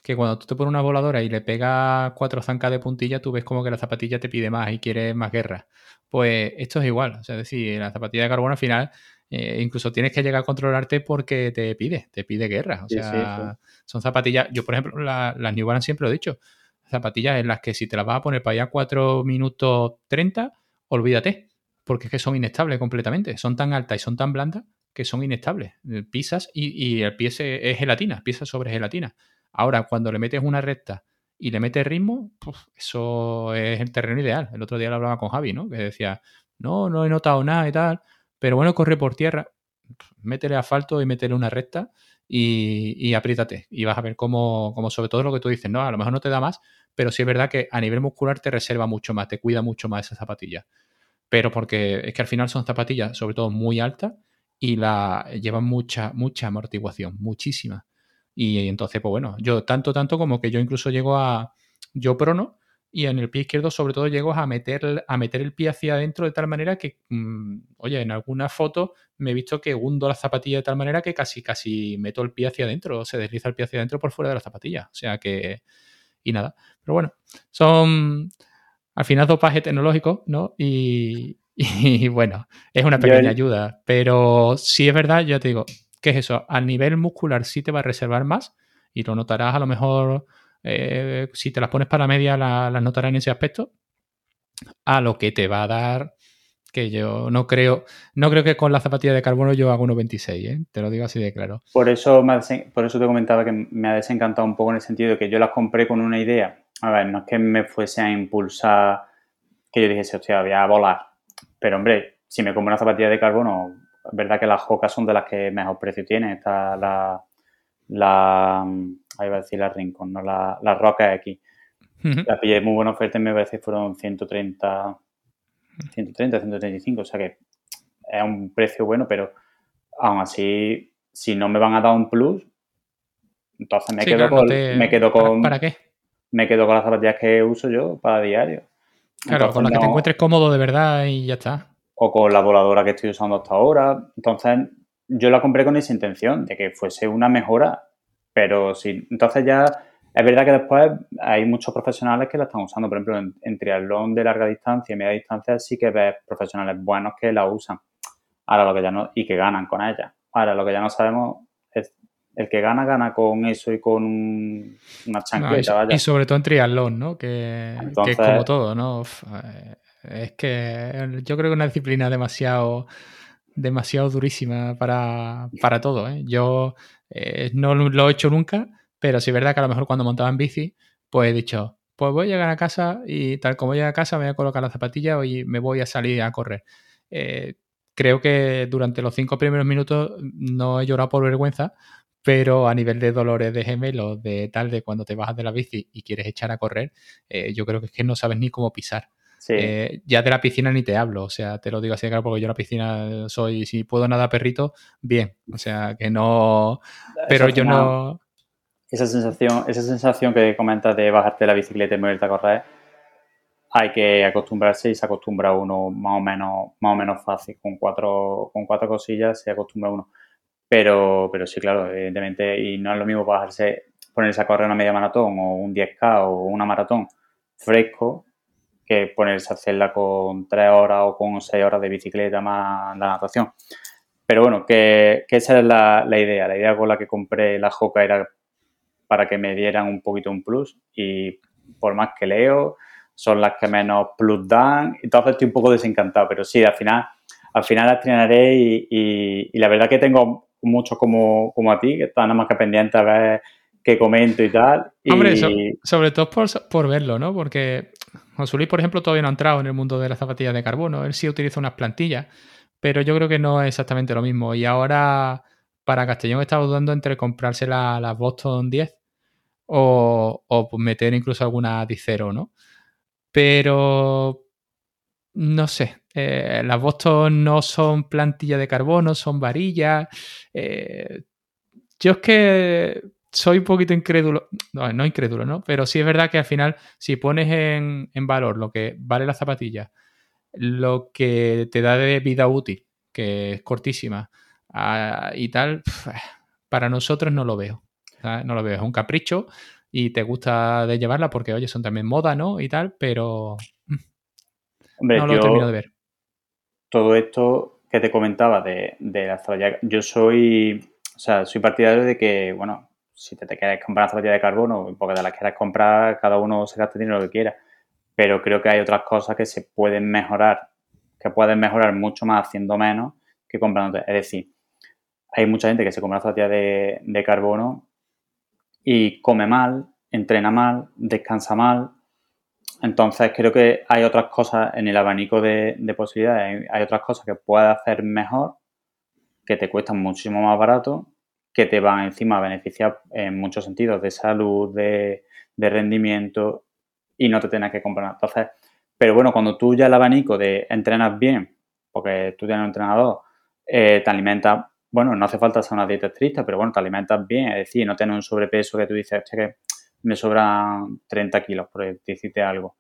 que cuando tú te pones una voladora y le pegas cuatro zancas de puntilla, tú ves como que la zapatilla te pide más y quiere más guerra. Pues esto es igual. O sea, es decir, la zapatilla de carbono al final eh, incluso tienes que llegar a controlarte porque te pide, te pide guerra. O sea, son zapatillas. Yo, por ejemplo, las New Balance siempre lo he dicho. Zapatillas en las que si te las vas a poner para allá 4 minutos 30, olvídate. Porque es que son inestables completamente. Son tan altas y son tan blandas que son inestables. Pisas y, y el pie es gelatina, pisas sobre gelatina. Ahora, cuando le metes una recta y le metes ritmo, eso es el terreno ideal. El otro día lo hablaba con Javi, ¿no? Que decía, no, no he notado nada y tal, pero bueno, corre por tierra, métele asfalto y métele una recta y, y apriétate. Y vas a ver cómo, sobre todo lo que tú dices, no, a lo mejor no te da más, pero sí es verdad que a nivel muscular te reserva mucho más, te cuida mucho más esa zapatilla. Pero porque es que al final son zapatillas, sobre todo muy altas, y la llevan mucha, mucha amortiguación, muchísima. Y entonces, pues bueno, yo tanto, tanto como que yo incluso llego a, yo prono, y en el pie izquierdo sobre todo llego a meter, a meter el pie hacia adentro de tal manera que, mm, oye, en alguna foto me he visto que hundo la zapatilla de tal manera que casi, casi meto el pie hacia adentro, se desliza el pie hacia adentro por fuera de la zapatilla. O sea que, y nada. Pero bueno, son al final dopaje tecnológico, ¿no? Y, y bueno, es una pequeña ayuda. Pero sí es verdad, ya te digo, ¿Qué es eso? A nivel muscular sí te va a reservar más y lo notarás a lo mejor, eh, si te las pones para la media, las notarás en ese aspecto. A lo que te va a dar, que yo no creo, no creo que con la zapatilla de carbono yo haga 1,26, ¿eh? te lo digo así de claro. Por eso, por eso te comentaba que me ha desencantado un poco en el sentido de que yo las compré con una idea. A ver, no es que me fuese a impulsar, que yo dijese, hostia, voy a volar. Pero hombre, si me compro una zapatilla de carbono verdad que las Jocas son de las que mejor precio tienen. Está la, la va a decir la Rincon, no la, la Roca X. La pillé muy buena oferta y me parece que fueron 130, 130, 135. O sea que es un precio bueno, pero aún así, si no me van a dar un plus, entonces me, quedo, con, me quedo con. ¿Para qué? Me quedo con las zapatillas que uso yo para diario. Claro, con las que te encuentres cómodo de verdad y ya está o con la voladora que estoy usando hasta ahora. Entonces, yo la compré con esa intención de que fuese una mejora, pero sí, entonces ya es verdad que después hay muchos profesionales que la están usando. Por ejemplo, en, en triatlón de larga distancia y media distancia sí que ves profesionales buenos que la usan. Ahora lo que ya no, y que ganan con ella. Ahora lo que ya no sabemos es el que gana, gana con eso y con una chancleta. y, sobre todo en triatlón, ¿no? Que, que es como todo, ¿no? Eh, es que yo creo que es una disciplina demasiado, demasiado durísima para, para todo. ¿eh? Yo eh, no lo he hecho nunca, pero sí es verdad que a lo mejor cuando montaba en bici, pues he dicho, pues voy a llegar a casa y tal como llegue a casa me voy a colocar la zapatilla y me voy a salir a correr. Eh, creo que durante los cinco primeros minutos no he llorado por vergüenza, pero a nivel de dolores de gemelos, de tal, de cuando te bajas de la bici y quieres echar a correr, yo creo que es que no sabes ni cómo pisar. Eh, ya de la piscina ni te hablo, o sea, te lo digo así de claro, porque yo la piscina soy, si puedo nada perrito, bien, o sea, que no, pero yo no... Esa sensación, esa sensación que comentas de bajarte la bicicleta y moverte a correr, hay que acostumbrarse y se acostumbra uno más o menos, más o menos fácil, con cuatro, con cuatro cosillas se acostumbra uno. Pero, pero sí, claro, evidentemente, y no es lo mismo bajarse, ponerse a correr una media maratón o un 10K o una maratón fresco que ponerse a hacerla con tres horas o con seis horas de bicicleta más la natación. Pero bueno, que, esa es la, idea. La idea con la que compré la Joca era para que me dieran un poquito un plus y por más que leo, son las que menos plus dan. Entonces estoy un poco desencantado, pero sí, al final, al final las estrenaré y, la verdad que tengo mucho como, como a ti, que están nada más que pendiente a ver qué comento y tal. Hombre, sobre todo por, por, verlo, ¿no? Porque José por ejemplo, todavía no ha entrado en el mundo de las zapatillas de carbono. Él sí utiliza unas plantillas, pero yo creo que no es exactamente lo mismo. Y ahora, para Castellón, estaba dudando entre comprarse las Boston 10 o, meter incluso alguna Dicero, ¿no? Pero no sé, eh, las Boston no son plantillas de carbono, son varillas. Eh, yo es que soy un poquito incrédulo, no, no incrédulo, ¿no? Pero sí es verdad que al final, si pones en, valor lo que vale la zapatilla, lo que te da de vida útil, que es cortísima, ah, y tal, para nosotros no lo veo. No lo veo, es un capricho y te gusta de llevarla porque, oye, son también moda, ¿no? Y tal, pero mm, no lo termino de ver. Todo esto que te comentaba de, de la zapatilla, yo soy, o sea, soy partidario de que, bueno, si te, quieres comprar una zapatilla de carbono, porque te las quieras comprar, cada uno se gasta dinero lo que quiera. Pero creo que hay otras cosas que se pueden mejorar, que pueden mejorar mucho más haciendo menos que comprando. Es decir, hay mucha gente que se compra zapatillas de, de carbono y come mal, entrena mal, descansa mal. Entonces creo que hay otras cosas en el abanico de, de posibilidades, hay, hay, otras cosas que puedes hacer mejor, que te cuestan muchísimo más barato que te van encima a beneficiar en muchos sentidos de salud, de, rendimiento y no te tengas que comprar. Entonces, pero bueno, cuando tú ya el abanico de entrenas bien, porque tú tienes un entrenador, eh, te alimentas, bueno, no hace falta hacer una dieta estricta, pero bueno, te alimentas bien, es decir, no tienes un sobrepeso que tú dices, que me sobran 30 kilos, por decirte algo.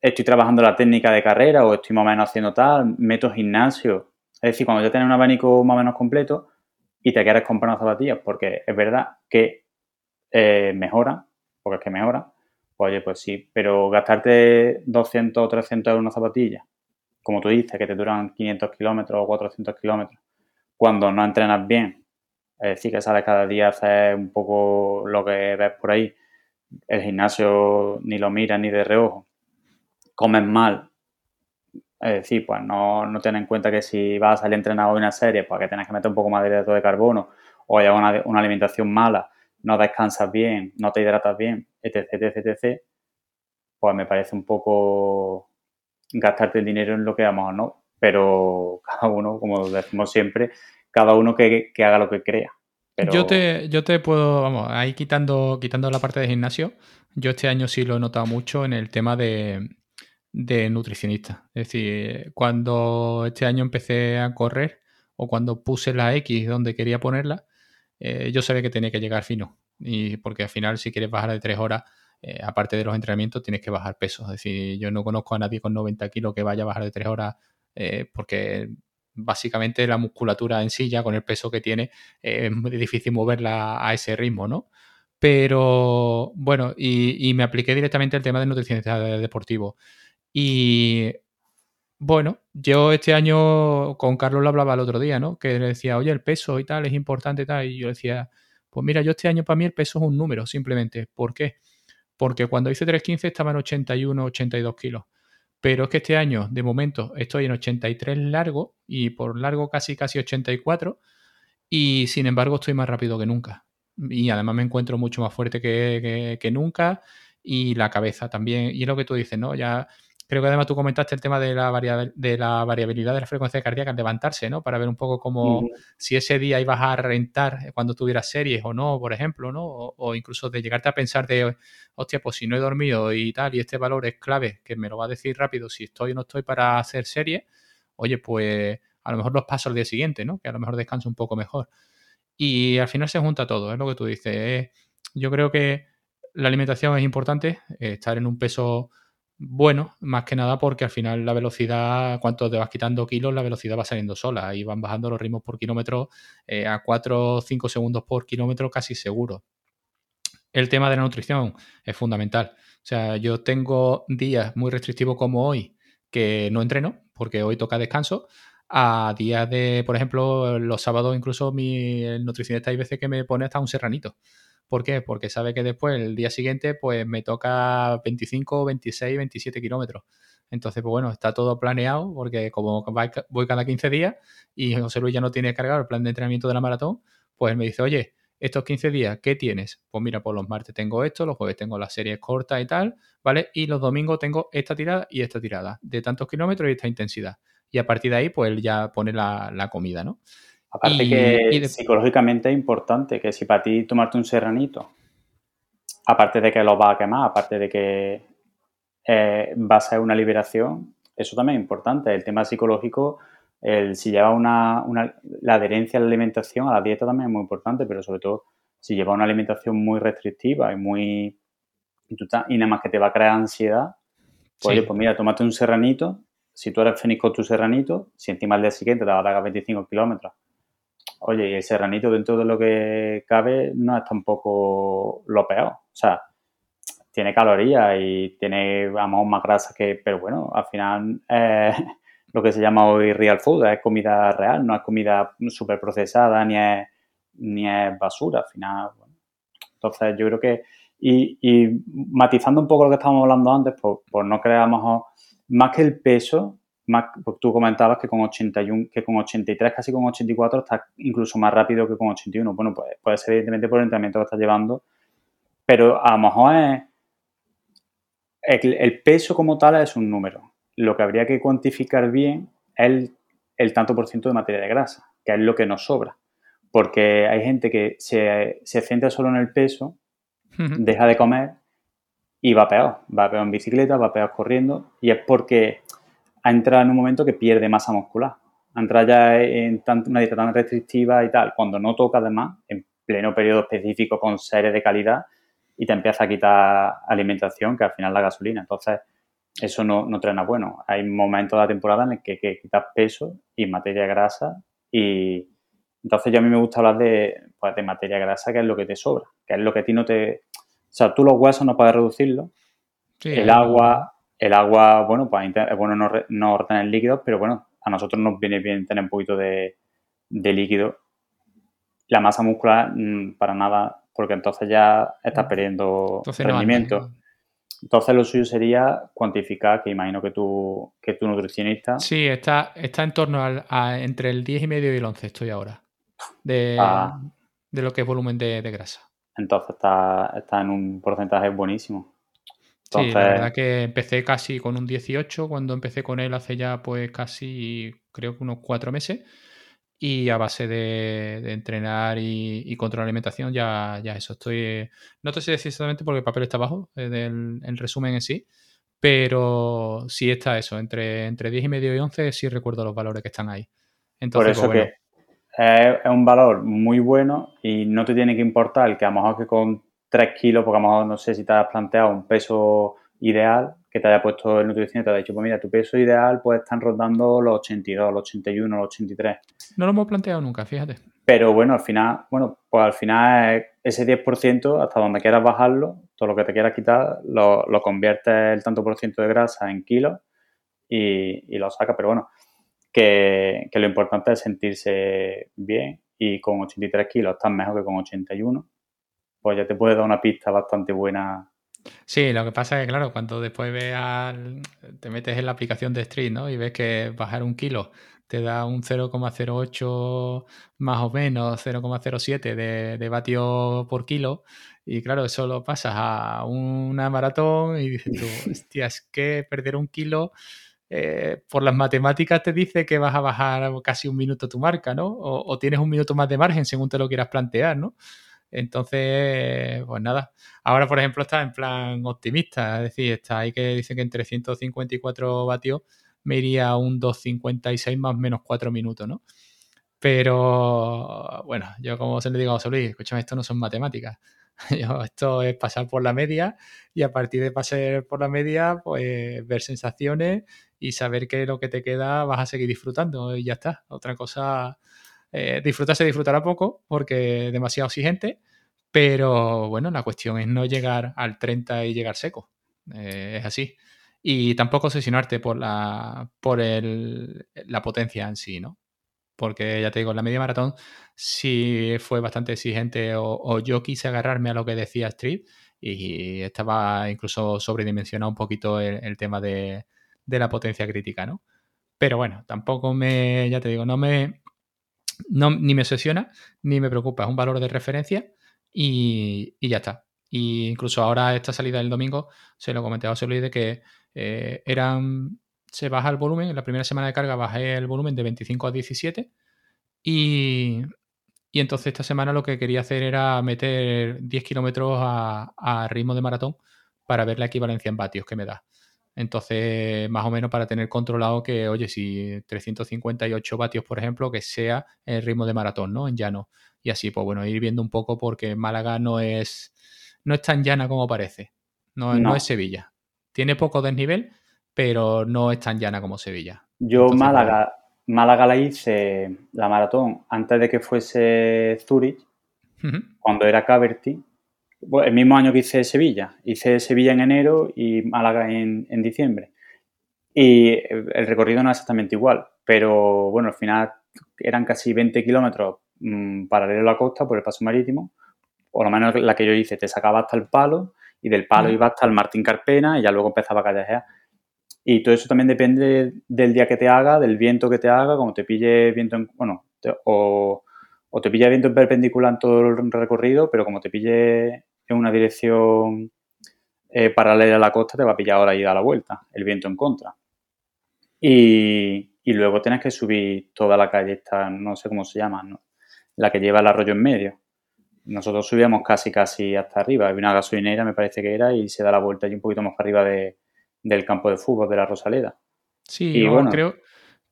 Estoy trabajando la técnica de carrera o estoy más o menos haciendo tal, meto gimnasio. Es decir, cuando ya tienes un abanico más o menos completo, y te quieres comprar unas zapatillas porque es verdad que eh, mejora, porque es que mejora, pues oye, pues sí, pero gastarte 200 o 300 euros en una zapatilla, como tú dices, que te duran 500 kilómetros o 400 kilómetros, cuando no entrenas bien, es decir, que sales cada día a hacer un poco lo que ves por ahí, el gimnasio ni lo miras ni de reojo, comes mal, es decir, pues no, no ten en cuenta que si vas a salir entrenado en una serie, pues que tienes que meter un poco más de hidrato de carbono o hay una, alimentación mala, no descansas bien, no te hidratas bien, etc, etc, etc, pues me parece un poco gastarte el dinero en lo que vamos, ¿no? Pero cada uno, como decimos siempre, cada uno que, haga lo que crea. Yo, te, yo te puedo, vamos, ahí quitando, quitando la parte de gimnasio, yo este año sí lo he notado mucho en el tema de, de nutricionista. Es decir, cuando este año empecé a correr o cuando puse la X donde quería ponerla, eh, yo sabía que tenía que llegar fino. Y porque al final, si quieres bajar de tres horas, eh, aparte de los entrenamientos, tienes que bajar peso. Es decir, yo no conozco a nadie con 90 kilos que vaya a bajar de tres horas eh, porque básicamente la musculatura en sí, con el peso que tiene, es muy difícil moverla a ese ritmo, ¿no? Pero bueno, y, y me apliqué directamente el tema del nutricionista deportivo. Y bueno, yo este año con Carlos lo hablaba el otro día, ¿no? Que le decía, oye, el peso y tal es importante y tal. Y yo decía, pues mira, yo este año para mí el peso es un número, simplemente. ¿Por qué? Porque cuando hice 315 estaba en 81, 82 kilos. Pero es que este año, de momento, estoy en 83 largo y por largo casi casi 84 y sin embargo estoy más rápido que nunca. Y además me encuentro mucho más fuerte que, que nunca y la cabeza también. Y es lo que tú dices, ¿no? Ya Creo que además tú comentaste el tema de la, de la variabilidad de la frecuencia cardíaca al levantarse, ¿no? Para ver un poco cómo si ese día ibas a rentar cuando tuvieras series o no, por ejemplo, ¿no? O, incluso de llegarte a pensar de, hostia, pues si no he dormido y tal, y este valor es clave, que me lo va a decir rápido si estoy o no estoy para hacer series, oye, pues a lo mejor los paso al día siguiente, ¿no? Que a lo mejor descanso un poco mejor. Y al final se junta todo, es lo que tú dices. yo creo que la alimentación es importante, estar en un peso bueno, más que nada porque al final la velocidad, cuanto te vas quitando kilos, la velocidad va saliendo sola y van bajando los ritmos por kilómetro eh, a 4 o 5 segundos por kilómetro casi seguro. El tema de la nutrición es fundamental. O sea, yo tengo días muy restrictivos como hoy que no entreno porque hoy toca descanso. A días de, por ejemplo, los sábados incluso mi nutricionista hay veces que me pone hasta un serranito. ¿Por qué? Porque sabe que después, el día siguiente, pues me toca 25, 26, 27 kilómetros. Entonces, pues bueno, está todo planeado porque como voy cada 15 días y José Luis ya no tiene cargado el plan de entrenamiento de la maratón, pues él me dice, oye, estos 15 días, ¿qué tienes? Pues mira, por los martes tengo esto, los jueves tengo las series cortas y tal, ¿vale? Y los domingos tengo esta tirada y esta tirada, de tantos kilómetros y esta intensidad. Y a partir de ahí, pues él ya pone la comida, ¿no? Aparte que psicológicamente es importante que si para ti tomarte un serranito, aparte de que lo va a quemar, aparte de que eh, va a ser una liberación, eso también es importante. El tema psicológico, el, si lleva una, la adherencia a la alimentación, a la dieta también es muy importante, pero sobre todo si lleva una alimentación muy restrictiva y muy... Y, y nada más que te va a crear ansiedad, pues, pues mira, tómate un serranito, si tú eres feliz con tu serranito, si encima al día siguiente te va a dar 25 kilómetros oye, y el serranito dentro de lo que cabe no es tampoco lo peor. O sea, tiene calorías y tiene, vamos, más grasa que, pero bueno, al final es lo que se llama hoy real food, es comida real, no es comida súper procesada ni es, ni es basura, al final. Entonces yo creo que, y, matizando un poco lo que estábamos hablando antes, pues, pues no creamos, más que el peso, pues tú comentabas que con 81, que con 83, casi con 84 estás incluso más rápido que con 81. Bueno, pues puede ser evidentemente por el entrenamiento que estás llevando, pero a lo mejor es el, peso como tal es un número. Lo que habría que cuantificar bien es el, tanto por ciento de materia de grasa, que es lo que nos sobra. Porque hay gente que se, se centra solo en el peso, deja de comer y va peor. Va peor en bicicleta, va peor corriendo, y es porque ha entrado en un momento que pierde masa muscular. Ha entrado ya en una dieta tan restrictiva y tal, cuando no toca además, en pleno periodo específico con seres de calidad y te empieza a quitar alimentación, que al final la gasolina. Entonces, eso no, no trae nada bueno. Hay momentos de la temporada en el que, que quitar peso y materia grasa y entonces yo a mí me gusta hablar de, pues, de materia grasa, que es lo que te sobra, que es lo que a ti no te... O sea, tú los huesos no puedes reducirlo, el agua, el agua, bueno, pues es bueno no, no retener líquidos, pero bueno, a nosotros nos viene bien tener un poquito de, líquido. La masa muscular, mm, para nada, porque entonces ya estás perdiendo rendimiento. entonces lo suyo sería cuantificar, que imagino que tú, que tu nutricionista. Sí, está, está en torno al, a, entre el 10 y medio y el 11 estoy ahora. De, ah. de lo que es volumen de, de grasa. Entonces está, está en un porcentaje buenísimo. Sí, la verdad que empecé casi con un 18 cuando empecé con él hace ya pues casi creo que unos cuatro meses. Y a base de, entrenar y, controlar la alimentación ya, ya eso estoy no te sé decir exactamente porque el papel está abajo eh, del el resumen en sí pero sí está eso entre, entre 10 y medio y 11 sí recuerdo los valores que están ahí. Entonces, por eso pues, que es, un valor muy bueno y no te tiene que importar que a lo mejor que con 3 kilos, porque a lo mejor no sé si te has planteado un peso ideal que te haya puesto el nutricionista te ha dicho, pues mira, tu peso ideal puede estar rondando los 82, los 81, los 83. No lo hemos planteado nunca, fíjate. Pero bueno, al final, bueno, pues al final ese 10% hasta donde quieras bajarlo, todo lo que te quieras quitar, lo, lo conviertes el tanto por ciento de grasa en kilos y, lo sacas. Pero bueno, que, que, lo importante es sentirse bien y con 83 kilos estás mejor que con 81 pues ya te puede dar una pista bastante buena Sí, lo que pasa es que, claro, cuando después veas, te metes en la aplicación de Street, ¿no? Y ves que bajar un kilo te da un 0,08 más o menos, 0,07 de, de vatio por kilo. Y claro, eso lo pasas a una maratón y dices tú, hostia, es que perder un kilo eh, por las matemáticas te dice que vas a bajar casi un minuto tu marca, ¿no? O, o, tienes un minuto más de margen según te lo quieras plantear, ¿no? Entonces, pues nada. Ahora, por ejemplo, está en plan optimista, es decir, está ahí que dice que en 354 vatios me iría a un 256 más menos 4 minutos, ¿no? Pero bueno, yo como se le digo a José Luis, escúchame, esto no son matemáticas. esto es pasar por la media y a partir de pasar por la media, pues ver sensaciones y saber que lo que te queda vas a seguir disfrutando y ya está. Otra cosa, eh, disfrutar se disfrutará poco porque demasiado exigente, pero bueno, la cuestión es no llegar al 30 y llegar seco. Eh, es así. Y tampoco obsesionarte por la, por el, la potencia en sí, ¿no? Porque ya te digo, en la media maratón sí fue bastante exigente o, o, yo quise agarrarme a lo que decía Street y estaba incluso sobredimensionado un poquito el, el tema de, de, la potencia crítica, ¿no? Pero bueno, tampoco me, ya te digo, no me, no, ni me obsesiona ni me preocupa, es un valor de referencia y, ya está. Y incluso ahora esta salida del domingo se lo comenté a José Luis de que eh, eran se baja el volumen, en la primera semana de carga bajé el volumen de 25 a 17 y, y entonces esta semana lo que quería hacer era meter 10 kilómetros a, a, ritmo de maratón para ver la equivalencia en vatios que me da. Entonces, más o menos para tener controlado que, oye, si 358 vatios, por ejemplo, que sea el ritmo de maratón, ¿no? En llano. Y así, pues bueno, ir viendo un poco porque Málaga no es, no es tan llana como parece. No, no. no es Sevilla. Tiene poco desnivel, pero no es tan llana como Sevilla. Yo Entonces, Málaga. Málaga la hice la maratón antes de que fuese Zurich, uh -huh. cuando era Caverty. Bueno, el mismo año que hice Sevilla. Hice Sevilla en enero y Málaga en, en diciembre. Y el recorrido no es exactamente igual, pero bueno, al final eran casi 20 kilómetros mmm, paralelo a la costa por el paso marítimo. Por lo menos la que yo hice, te sacaba hasta el palo y del palo uh -huh. iba hasta el Martín Carpena y ya luego empezaba a callejear. Y todo eso también depende del día que te haga, del viento que te haga, como te pille viento en, bueno, te, o, o, te pille viento en perpendicular en todo el recorrido, pero como te pille en una dirección eh, paralela a la costa, te va a pillar ahora ida a la vuelta, el viento en contra. Y, y, luego tienes que subir toda la calle esta, no sé cómo se llama, ¿no? la que lleva el arroyo en medio. Nosotros subíamos casi, casi hasta arriba. Había una gasolinera, me parece que era, y se da la vuelta allí un poquito más para arriba de, del campo de fútbol de la Rosaleda. Sí, y, bueno, creo,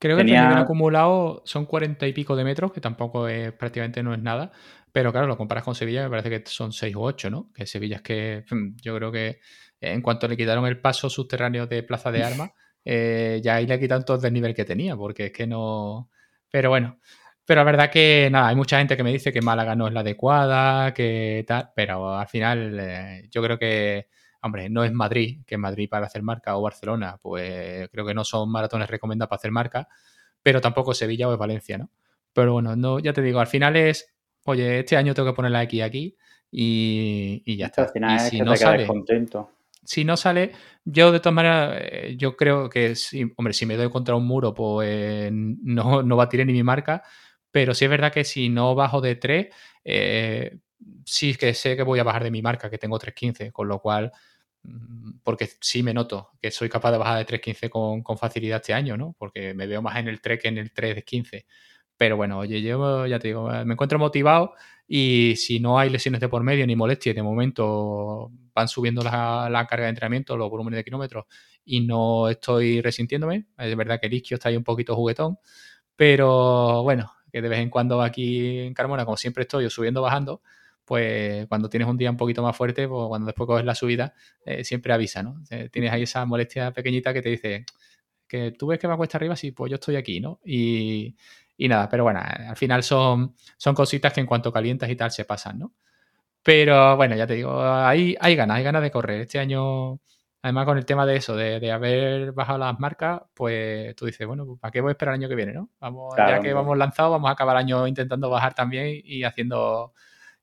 creo que el acumulado son cuarenta y pico de metros, que tampoco es, prácticamente no es nada. Pero claro, lo comparas con Sevilla, me parece que son seis u ocho, ¿no? Que Sevilla es que hmm, yo creo que en cuanto le quitaron el paso subterráneo de Plaza de Armas, eh, ya ahí le quitan todo el nivel que tenía, porque es que no. Pero bueno, pero la verdad que nada, hay mucha gente que me dice que Málaga no es la adecuada, que tal, pero al final eh, yo creo que hombre, no es Madrid, que es Madrid para hacer marca, o Barcelona, pues creo que no son maratones recomendados para hacer marca, pero tampoco Sevilla o es Valencia, ¿no? Pero bueno, no, ya te digo, al final es, oye, este año tengo que poner la X aquí y, y ya está. Al final y es si que no te sale, contento. Si no sale, yo de todas maneras, eh, yo creo que, si, hombre, si me doy contra un muro, pues eh, no, no batiré ni mi marca, pero sí es verdad que si no bajo de 3, eh, sí que sé que voy a bajar de mi marca, que tengo 3.15, con lo cual porque sí me noto que soy capaz de bajar de 3.15 con, con, facilidad este año, ¿no? Porque me veo más en el 3 que en el 3 de 15. Pero bueno, oye, yo ya te digo, me encuentro motivado y si no hay lesiones de por medio ni molestias, de momento van subiendo la, la carga de entrenamiento, los volúmenes de kilómetros y no estoy resintiéndome. Es verdad que el isquio está ahí un poquito juguetón, pero bueno, que de vez en cuando aquí en Carmona, como siempre estoy subiendo, bajando, pues cuando tienes un día un poquito más fuerte, pues cuando después coges la subida, eh, siempre avisa, ¿no? Eh, tienes ahí esa molestia pequeñita que te dice que tú ves que va cuesta arriba, sí, pues yo estoy aquí, ¿no? Y, y, nada, pero bueno, al final son, son cositas que en cuanto calientas y tal se pasan, ¿no? Pero bueno, ya te digo, hay, hay ganas, hay ganas de correr. Este año, además con el tema de eso, de, de haber bajado las marcas, pues tú dices, bueno, pues, ¿para qué voy a esperar el año que viene, no? Vamos, claro, ya que vamos lanzados, vamos a acabar el año intentando bajar también y haciendo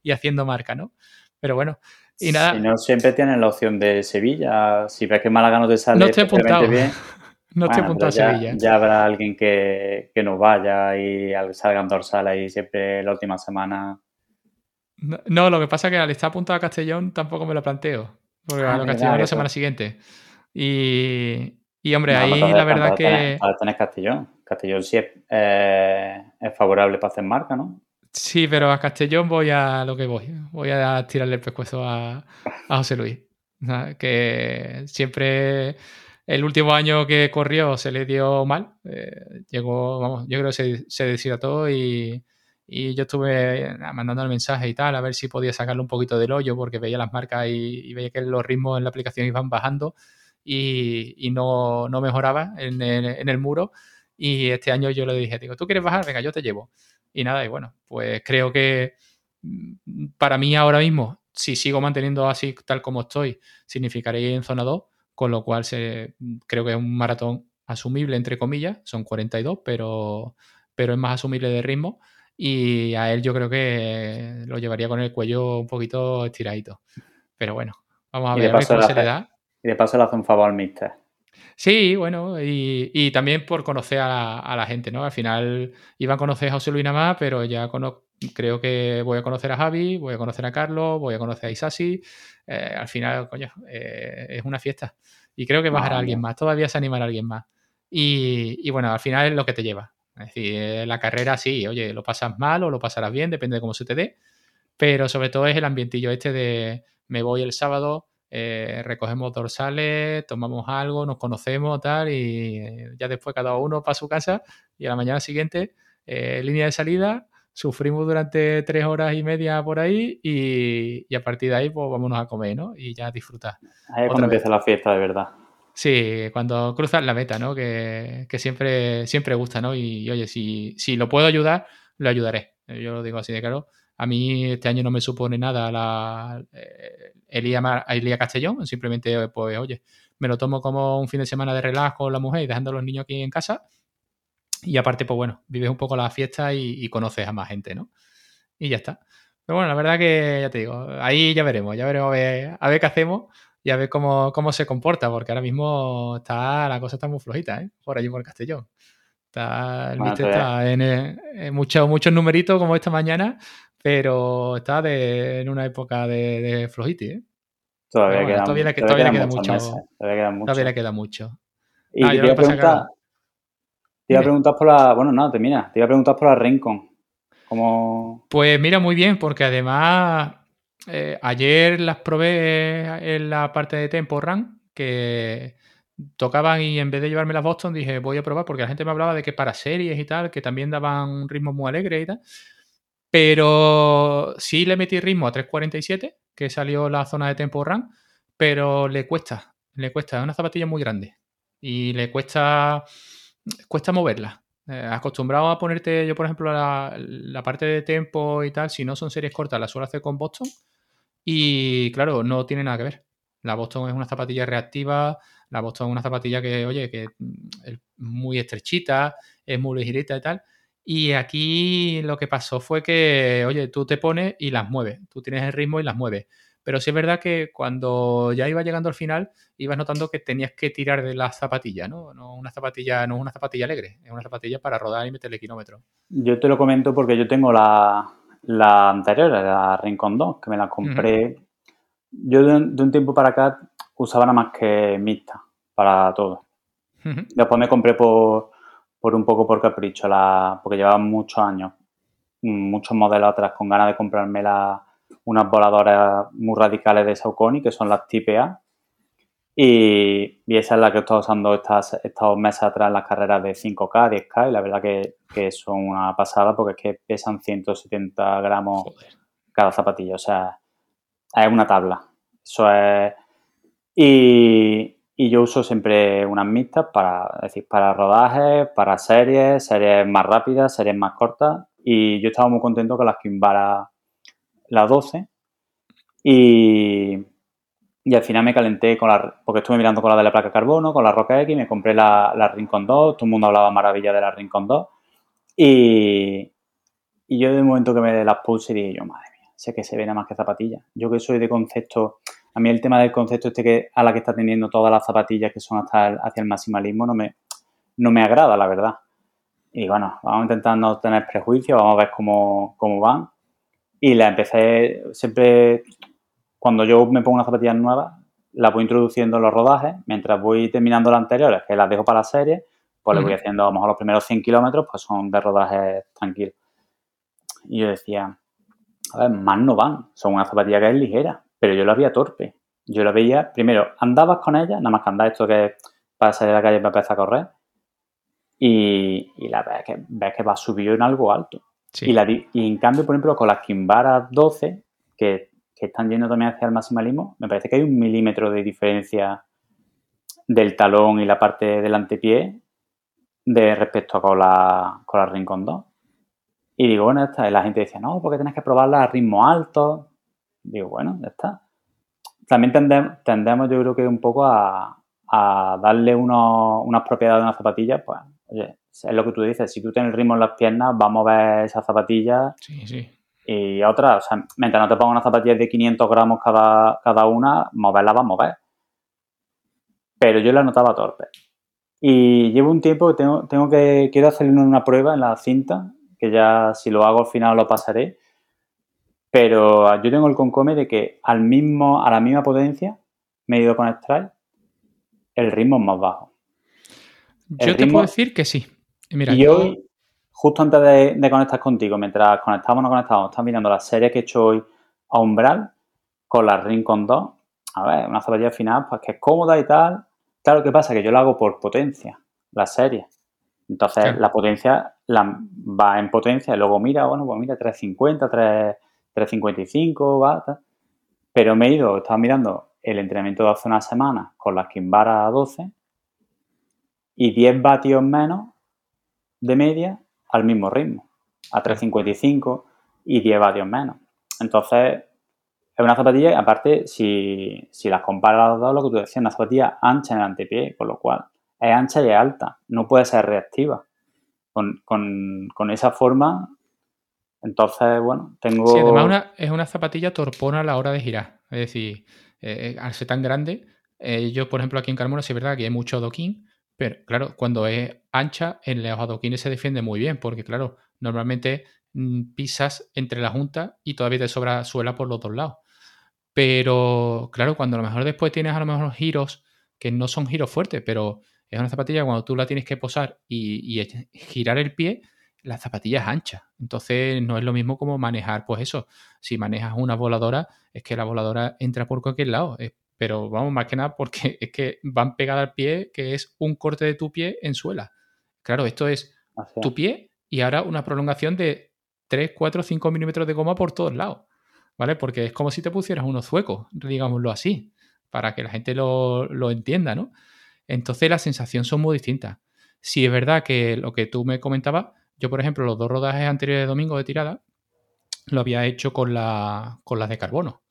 y haciendo marca, ¿no? Pero bueno, Y nada. Si no, siempre tienes la opción de Sevilla. Si ves que Málaga no te sale no estoy apuntado. bien. no estoy bueno, apuntado a Sevilla. ya habrá alguien que, que nos vaya y al- salgan dorsales y siempre la última semana. No, no, lo que pasa es que al estar apuntado a Castellón tampoco me lo planteo. Porque Ah, a lo Castellón es la semana siguiente. Y, y, hombre, No, ahí la verdad que. entonces tenés Castellón. Castellón sí es, eh, es favorable para hacer marca, ¿no? Sí, pero a Castellón voy a lo que voy. Voy a tirarle el pescuezo a, a José Luis. Que siempre el último año que corrió se le dio mal. Eh, llegó, vamos, yo creo que se, se deshidrató y, y yo estuve mandando el mensaje y tal, a ver si podía sacarle un poquito del hoyo, porque veía las marcas y, y veía que los ritmos en la aplicación iban bajando y, y no, no mejoraba en el, en el muro. Y este año yo le dije, digo, ¿tú quieres bajar? Venga, yo te llevo. Y nada, y bueno, pues creo que mm, para mí ahora mismo, si sigo manteniendo así tal como estoy, significaría en zona 2, con lo cual se, creo que es un maratón asumible, entre comillas, son 42, pero, pero es más asumible de ritmo. Y a él yo creo que lo llevaría con el cuello un poquito estiradito. Pero bueno, vamos a ver, a ver cómo se le da. Y de paso le hace un favor al mister. Sí, bueno, y, y también por conocer a la, a la gente, ¿no? Al final iba a conocer a José Luis nada más, pero ya creo que voy a conocer a Javi, voy a conocer a Carlos, voy a conocer a Isasi. Eh, al final, coño, eh, es una fiesta. Y creo que bajará Ah, alguien más, todavía se animará alguien más. Y, y bueno, al final es lo que te lleva. Es decir, eh, la carrera sí, oye, lo pasas mal o lo pasarás bien, depende de cómo se te dé. Pero sobre todo es el ambientillo este de me voy el sábado, eh, recogemos dorsales, tomamos algo, nos conocemos, tal, y eh, ya después cada uno para su casa y a la mañana siguiente, eh, línea de salida, sufrimos durante tres horas y media por ahí y, y a partir de ahí pues vámonos a comer, ¿no? Y ya disfrutar. Ahí es cuando vez. empieza la fiesta de verdad. Sí, cuando cruzas la meta, ¿no? Que, que siempre, siempre gusta, ¿no? Y, y, oye, si, si lo puedo ayudar, lo ayudaré. Yo lo digo así de claro. A mí este año no me supone nada la, eh, el, ir a, Mar- Castellón. Simplemente, pues, oye, me lo tomo como un fin de semana de relax con la mujer y dejando a los niños aquí en casa. Y aparte, pues bueno, vives un poco la fiesta y, y conoces a más gente, ¿no? Y ya está. Pero bueno, la verdad que ya te digo, ahí ya veremos, ya veremos a ver, a ver qué hacemos y a ver cómo, cómo se comporta, porque ahora mismo está la cosa está muy flojita, ¿eh? Por allí por Castellón. Está, el Bueno, está en, eh, en muchos, muchos numeritos como esta mañana, pero está de- en una época de, de flojiti, ¿eh? Todavía, bueno, quedan, todavía le todavía todavía le queda mucho. meses, todavía quedan muchos. Todavía le queda mucho. Y Ah, te iba a preguntar, te iba a preguntar por la, bueno, no, termina, te iba a preguntar por la Rincon. ¿Cómo, Pues mira, muy bien, porque además eh, ayer las probé en la parte de Tempo Run, que tocaban y en vez de llevarme las Boston dije voy a probar, porque la gente me hablaba de que para series y tal, que también daban ritmos muy alegres y tal. Pero sí le metí ritmo a 3.47, que salió la zona de Tempo Run, pero le cuesta, le cuesta, es una zapatilla muy grande y le cuesta, cuesta moverla. Eh, acostumbrado a ponerte, yo por ejemplo, la, la parte de tempo y tal, si no son series cortas, la suelo hacer con Boston. Y claro, no tiene nada que ver. La Boston es una zapatilla reactiva, la Boston es una zapatilla que, oye, que es muy estrechita, es muy ligerita y tal. Y aquí lo que pasó fue que, oye, tú te pones y las mueves, tú tienes el ritmo y las mueves. Pero sí es verdad que cuando ya iba llegando al final, ibas notando que tenías que tirar de la zapatilla, ¿no? No una zapatilla, no es una zapatilla alegre, es una zapatilla para rodar y meterle kilómetros. Yo te lo comento porque yo tengo la, la anterior, la Rincon 2, que me la compré. Yo de, un- de un tiempo para acá usaba nada más que mixta para todo. Después me compré por, por un poco por capricho, la, porque llevaba muchos años, muchos modelos atrás, con ganas de comprarme la- unas voladoras muy radicales de Saucony, que son las Type A. Y, y esa es la que he estado usando estas, estos meses atrás en las carreras de 5K, 10K, y la verdad que, que son una pasada porque es que pesan 170 gramos Joder. cada zapatilla, o sea, es una tabla. Eso es. Y, yo uso siempre unas mixtas para, es decir, para rodajes, para series, series más rápidas, series más cortas. Y yo estaba muy contento con las Kimbara, la 12. Y, y al final me calenté con la, porque estuve mirando con la de la placa carbono, con la Roca X, me compré la, la Rincon 2, todo el mundo hablaba maravilla de la Rincon 2. Y, y yo de momento que me las puse dije yo, madre mía, sé que se ve nada más que zapatillas. Yo que soy de concepto, a mí el tema del concepto este que a la que está teniendo todas las zapatillas que son hasta hacia el maximalismo no me, no me agrada, la verdad. Y bueno, vamos a intentar no tener prejuicios, vamos a ver cómo, cómo van. Y la empecé siempre, cuando yo me pongo una zapatilla nueva, la voy introduciendo en los rodajes, mientras voy terminando las anteriores, que las dejo para la serie, pues le voy haciendo, a lo mejor los primeros 100 kilómetros, pues son de rodajes tranquilos. Y yo decía, a ver, más no van, son una zapatilla que es ligera, pero yo la veía torpe. Yo la veía, primero, andabas con ella, nada más que andar esto que para salir a la calle para empezar a correr, y, la ves que, ves que va subido en algo alto. Y, la, y en cambio, por ejemplo, con las Kimbara 12, que, que, están yendo también hacia el maximalismo, me parece que hay un milímetro de diferencia del talón y la parte del antepié de respecto a con la, con la Rincon 2. Y digo, bueno, ya está. Y la gente dice, no, porque tienes que probarla a ritmo alto. Digo, bueno, ya está. También tendemos, yo creo que un poco a, a darle unas propiedades a una zapatilla, pues Oye, es lo que tú dices, si tú tienes el ritmo en las piernas, vamos a ver esas zapatillas. Sí, sí. Y otra, o sea, mientras no te pongas unas zapatillas de 500 gramos cada, cada una, moverla va a mover. Pero yo la notaba torpe. Y llevo un tiempo que tengo, tengo que, quiero hacer una prueba en la cinta, que ya si lo hago al final lo pasaré. Pero yo tengo el concome de que al mismo, a la misma potencia, medido con strike, el ritmo es más bajo. Yo te puedo decir que sí. Mira, y hoy, justo antes de, conectar contigo, mientras conectamos o no conectamos, estás mirando la serie que he hecho hoy a Umbral con la Rincon 2. A ver, una zapatilla final, pues que es cómoda y tal. Claro, ¿qué pasa? Que yo la hago por potencia, la serie. Entonces, la potencia la, va en potencia y luego mira, bueno, pues mira, 350, 3, 355, va. Pero me he ido, estaba mirando el entrenamiento de hace una semana con la Kimbara 12 y 10 vatios menos de media al mismo ritmo, a 3.55 y 10 vatios menos. Entonces, es una zapatilla, aparte, si, si las comparas las dos, lo que tú decías, una zapatilla ancha en el antepié, con lo cual es ancha y es alta, no puede ser reactiva. Con, esa forma, entonces, bueno, tengo... Sí, además es una zapatilla torpona a la hora de girar. Es decir, eh, al ser tan grande, eh, yo, por ejemplo, aquí en Carmona, sí es verdad que hay mucho doquín, pero claro, cuando es ancha, en los adoquines se defiende muy bien, porque claro, normalmente mm, pisas entre la junta y todavía te sobra suela por los dos lados. Pero claro, cuando a lo mejor después tienes a lo mejor giros que no son giros fuertes, pero es una zapatilla cuando tú la tienes que posar y, girar el pie, la zapatilla es ancha. Entonces no es lo mismo como manejar, pues eso. Si manejas una voladora, es que la voladora entra por cualquier lado pero vamos, más que nada porque es que van pegadas al pie, que es un corte de tu pie en suela. Claro, esto es tu pie y ahora una prolongación de 3, 4, 5 milímetros de goma por todos lados, ¿vale? Porque es como si te pusieras unos zuecos, digámoslo así, para que la gente lo, lo entienda, ¿no? Entonces las sensaciones son muy distintas. Si es verdad que lo que tú me comentabas, yo por ejemplo los dos rodajes anteriores de domingo de tirada lo había hecho con, la, con las de carbono.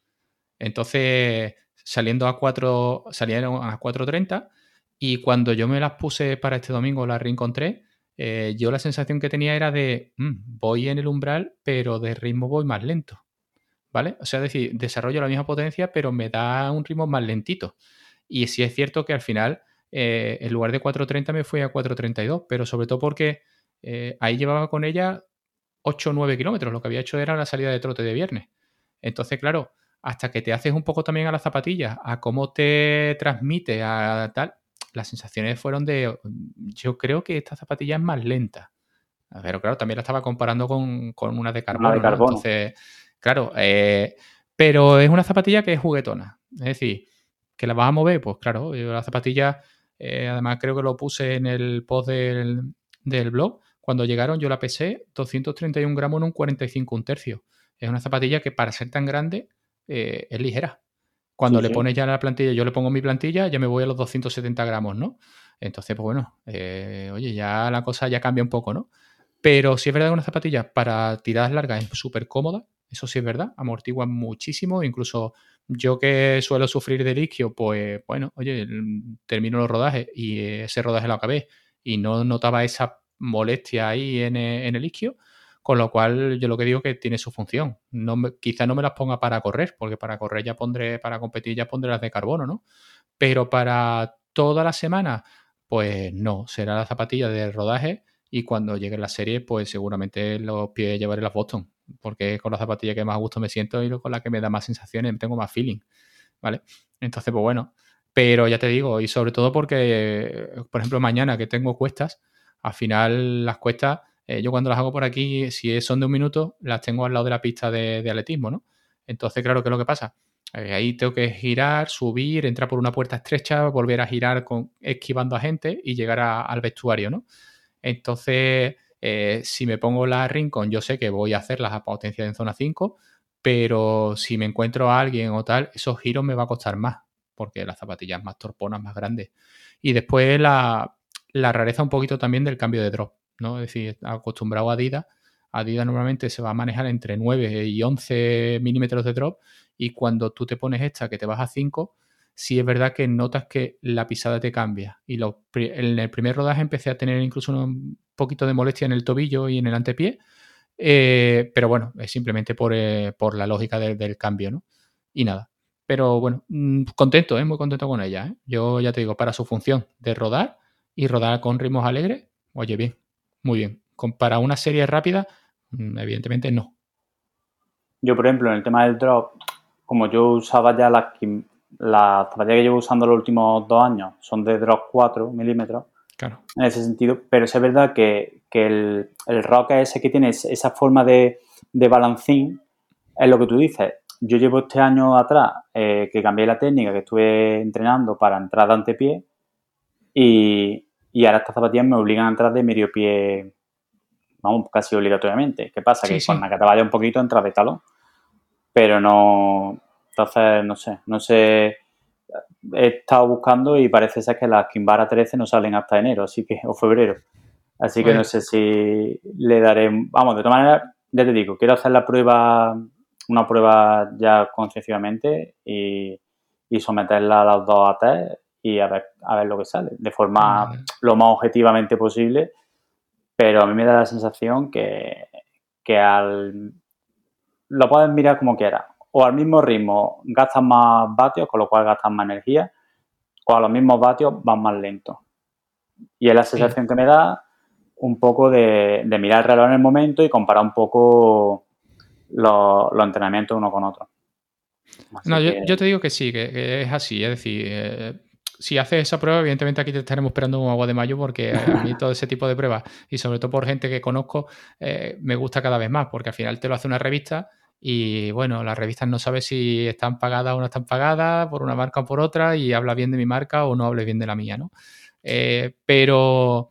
Entonces saliendo a 4, salieron a 4.30 y cuando yo me las puse para este domingo, las reencontré, eh, yo la sensación que tenía era de, mm, voy en el umbral, pero de ritmo voy más lento. ¿Vale? O sea, es decir, desarrollo la misma potencia, pero me da un ritmo más lentito. Y sí es cierto que al final, eh, en lugar de 4.30 me fui a 4.32, pero sobre todo porque eh, ahí llevaba con ella 8 o 9 kilómetros. Lo que había hecho era la salida de trote de viernes. Entonces, claro, hasta que te haces un poco también a las zapatillas, a cómo te transmite, a tal, las sensaciones fueron de, yo creo que esta zapatilla es más lenta. Pero claro, también la estaba comparando con, una de carbono. Entonces, claro, eh, pero es una zapatilla que es juguetona. Es decir, que la vas a mover, pues claro, la zapatilla, eh, además creo que lo puse en el post del, del blog, cuando llegaron yo la pesé 231 gramos en un 45 un tercio. Es una zapatilla que para ser tan grande eh, es ligera. Cuando le pones ya la plantilla, yo le pongo mi plantilla, ya me voy a los 270 gramos, ¿no? Entonces, pues bueno, eh, oye, ya la cosa ya cambia un poco, ¿no? Pero si es verdad que una zapatilla para tiradas largas es súper cómoda, eso sí es verdad, amortigua muchísimo, incluso yo que suelo sufrir de liquio, pues bueno, oye, termino los rodajes y ese rodaje lo acabé y no notaba esa molestia ahí en, en el isquio, Con lo cual, yo lo que digo que tiene su función. No quizá no me las ponga para correr, porque para correr ya pondré, para competir ya pondré las de carbono, ¿no? Pero para toda la semana, pues no, será la zapatilla de rodaje y cuando llegue la serie, pues seguramente los pies llevaré las Boston, porque es con la zapatilla que más a gusto me siento y con la que me da más sensaciones, tengo más feeling, ¿vale? Entonces, pues bueno, pero ya te digo, y sobre todo porque, por ejemplo, mañana que tengo cuestas, al final las cuestas, eh, yo cuando las hago por aquí, si son de un minuto, las tengo al lado de la pista de, atletismo, ¿no? Entonces, claro, ¿qué es lo que pasa? Eh, ahí tengo que girar, subir, entrar por una puerta estrecha, volver a girar con, esquivando a gente y llegar al vestuario, ¿no? Entonces, eh, si me pongo la Rincon, yo sé que voy a hacer las potencias en zona 5, pero si me encuentro a alguien o tal, esos giros me va a costar más, porque las zapatillas más torponas, más grandes. Y después la, rareza un poquito también del cambio de drop, ¿no? Es decir, acostumbrado a Adidas, Adidas normalmente se va a manejar entre 9 y 11 milímetros de drop y cuando tú te pones esta que te vas a 5, sí es verdad que notas que la pisada te cambia. Y en el primer rodaje empecé a tener incluso un poquito de molestia en el tobillo y en el antepié, eh, pero bueno, es simplemente por, eh, la lógica del cambio, ¿no? Y nada. Pero bueno, mm, contento, ¿eh? muy contento con ella. Yo ya te digo, para su función de rodar y rodar con ritmos alegres, oye, bien, muy bien. para una serie rápida, mm, evidentemente no. Yo, por ejemplo, en el tema del drop, como yo usaba ya las las zapatillas que llevo usando los últimos dos años son de drop 4 milímetros. Claro. En ese sentido, pero es verdad que, el, el rock ese que tiene esa forma de, de balancín, es lo que tú dices. Yo llevo este año atrás eh, que cambié la técnica, que estuve entrenando para entrar de antepié y, y ahora estas zapatillas me obligan a entrar de medio pie, vamos, casi obligatoriamente. ¿Qué pasa? que cuando te vaya un poquito entras de talón, pero no, entonces, no sé, no sé. He estado buscando y parece ser que las Kimbara 13 no salen hasta enero, así que, o febrero. Así que no sé si le daré. Vamos, de todas maneras, ya te digo, quiero hacer la prueba, una prueba ya concesivamente y, someterla a las dos a test y a ver, a ver lo que sale, de forma lo más objetivamente posible. Pero a mí me da la sensación que, que al. Lo puedes mirar como quieras o al mismo ritmo gastas más vatios, con lo cual gastas más energía, o a los mismos vatios van más lento. Y es la sensación que me da un poco de, mirar el reloj en el momento y comparar un poco los, entrenamientos uno con otro. no, yo, te digo que sí, que, es así. Es decir, eh, si haces esa prueba, evidentemente aquí te estaremos esperando un agua de mayo porque a mí todo ese tipo de pruebas y sobre todo por gente que conozco eh, me gusta cada vez más porque al final te lo hace una revista y bueno, las revistas no sabes si están pagadas o no están pagadas por una marca o por otra y habla bien de mi marca o no hables bien de la mía, ¿no? Eh, pero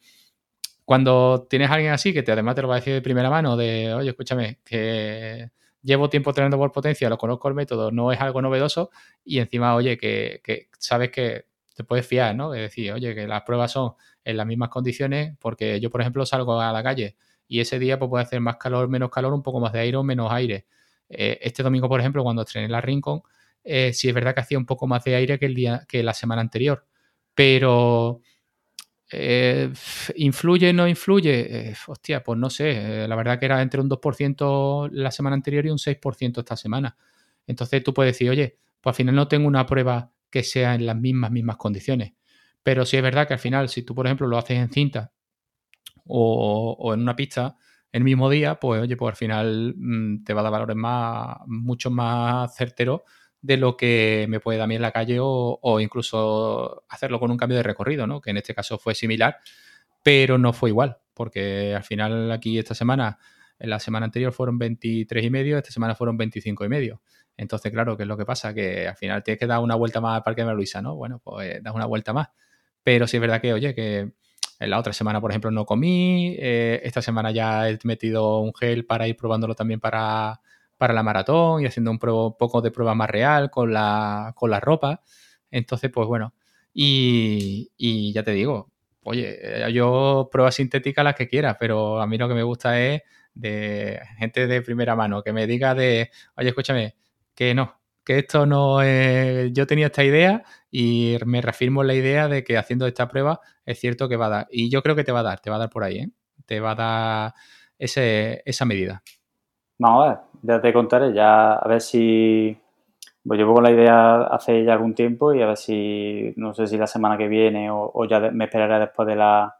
cuando tienes a alguien así que te, además te lo va a decir de primera mano, de, oye, escúchame, que llevo tiempo entrenando por potencia, lo conozco el método, no es algo novedoso y encima, oye, que, que sabes que te puedes fiar, ¿no? Es decir, oye, que las pruebas son en las mismas condiciones, porque yo, por ejemplo, salgo a la calle y ese día pues, puede hacer más calor, menos calor, un poco más de aire o menos aire. Eh, este domingo, por ejemplo, cuando estrené la Rincon, eh, sí es verdad que hacía un poco más de aire que el día que la semana anterior. Pero eh, ¿influye no influye? hostia, pues no sé. la verdad que era entre un 2% la semana anterior y un 6% esta semana. Entonces tú puedes decir, oye, pues al final no tengo una prueba que sea en las mismas, mismas condiciones. Pero sí es verdad que al final, si tú, por ejemplo, lo haces en cinta o en una pista, el mismo día, pues oye, pues al final mm, te va a dar valores más, mucho más certeros de lo que me puede dar a mí en la calle o, incluso hacerlo con un cambio de recorrido, ¿no? Que en este caso fue similar, pero no fue igual, porque al final aquí esta semana, en la semana anterior fueron 23 y medio, esta semana fueron 25 y medio. Entonces, claro, ¿qué es lo que pasa? Que al final tienes que dar una vuelta más al Parque de Luisa, ¿no? Bueno, pues das una vuelta más. Pero sí es verdad que, oye, que la otra semana, por ejemplo, no comí. Eh, esta semana ya he metido un gel para ir probándolo también para, la maratón y haciendo un poco de prueba más real con la, con la ropa. Entonces, pues bueno. Y, y ya te digo, oye, eh, yo pruebas sintéticas las que quieras, pero a mí lo que me gusta es de gente de primera mano, que me diga de, oye, escúchame, que no, que esto no es... Yo tenía esta idea y me reafirmo en la idea de que haciendo esta prueba es cierto que va a dar. Y yo creo que te va a dar, te va a dar por ahí, ¿eh? Te va a dar esa medida. Vamos a ver, ya te contaré, ya a ver si. Pues llevo con la idea hace ya algún tiempo y a ver si, no sé si la semana que viene o, ya me esperaré después de la,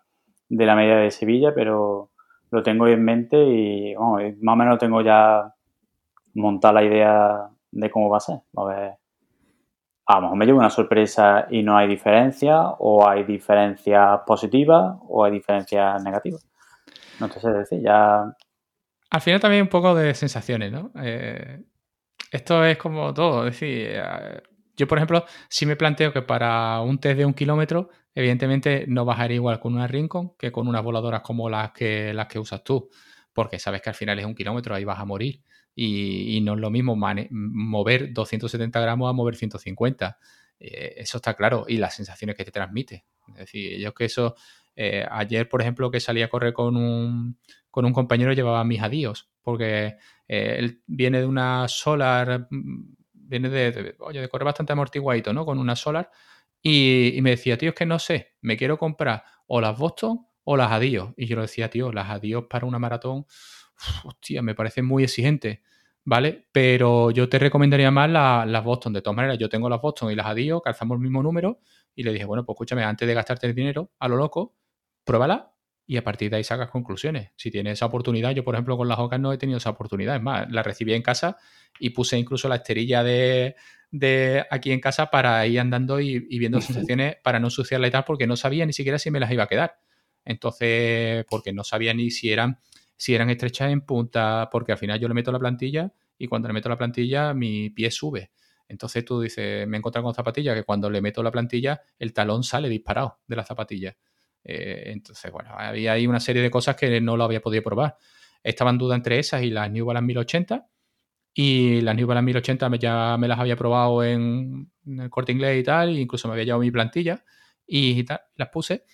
de la media de Sevilla, pero lo tengo en mente y más o menos tengo ya montada la idea de cómo va a ser. A ver, a lo mejor me llevo una sorpresa y no hay diferencia, o hay diferencias positivas, o hay diferencias negativas. No te sé decir, ya al final también un poco de sensaciones, ¿no? Eh, esto es como todo, es decir, eh, yo por ejemplo, si me planteo que para un test de un kilómetro, evidentemente no bajaré igual con una Rincon que con unas voladoras como las que, las que usas tú, porque sabes que al final es un kilómetro, ahí vas a morir. Y, no es lo mismo mover 270 gramos a mover 150. Eh, eso está claro. Y las sensaciones que te transmite. Es decir, yo que eso, ayer, por ejemplo, que salí a correr con un, con un compañero llevaba mis adiós, porque eh, él viene de una Solar, mm, viene de, correr bastante amortiguadito, ¿no? Con una Solar, y, me decía, tío, es que no sé, me quiero comprar o las Boston o las Adios. Y yo le decía, tío, las Adios para una maratón, hostia, me parece muy exigente, ¿vale? Pero yo te recomendaría más las Boston. De todas maneras, yo tengo las Boston y las Adios, calzamos el mismo número, y le dije, bueno, pues escúchame, antes de gastarte el dinero a lo loco, pruébala y a partir de ahí sacas conclusiones. Si tienes esa oportunidad, yo por ejemplo con las Ocas no he tenido esa oportunidad, es más, la recibí en casa y puse incluso la esterilla de, aquí en casa para ir andando y, viendo sensaciones para no ensuciarla y tal, porque no sabía ni siquiera si me las iba a quedar. Entonces, porque no sabía ni si eran, si eran estrechas en punta, porque al final yo le meto la plantilla y cuando le meto la plantilla mi pie sube. Entonces tú dices, me he encontrado con zapatillas que cuando le meto la plantilla el talón sale disparado de la zapatilla. Eh, entonces, bueno, había ahí una serie de cosas que no lo había podido probar. Estaba en duda entre esas y las New Balance 1080. Y las New Balance 1080 ya me las había probado en, el corte inglés y tal, e incluso me había llevado mi plantilla y tal, las puse.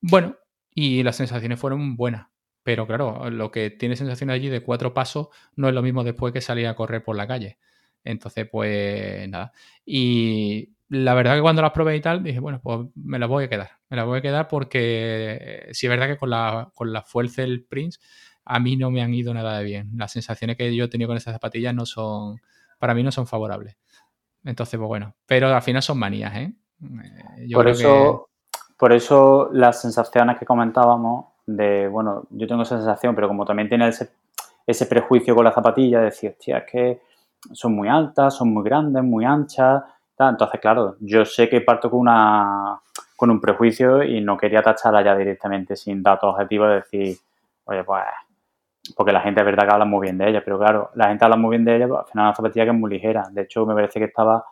Bueno, y las sensaciones fueron buenas. Pero claro, lo que tiene sensación allí de cuatro pasos no es lo mismo después que salir a correr por la calle. Entonces, pues nada. Y la verdad que cuando las probé y tal, dije, bueno, pues me las voy a quedar. Me las voy a quedar porque eh, sí es verdad que con la, con la fuerza del Prince a mí no me han ido nada de bien. Las sensaciones que yo he tenido con esas zapatillas no son, para mí no son favorables. Entonces, pues bueno, pero al final son manías, ¿eh? eh por eso, por eso las sensaciones que comentábamos de, bueno, yo tengo esa sensación, pero como también tiene ese, prejuicio con la zapatilla, de decir, hostia, es que son muy altas, son muy grandes, muy anchas, entonces, claro, yo sé que parto con una con un prejuicio y no quería tacharla ya directamente sin datos objetivos, decir, oye, pues, porque la gente es verdad que habla muy bien de ella, pero claro, la gente habla muy bien de ella, pues, al final una zapatilla que es muy ligera. De hecho, me parece que estaba,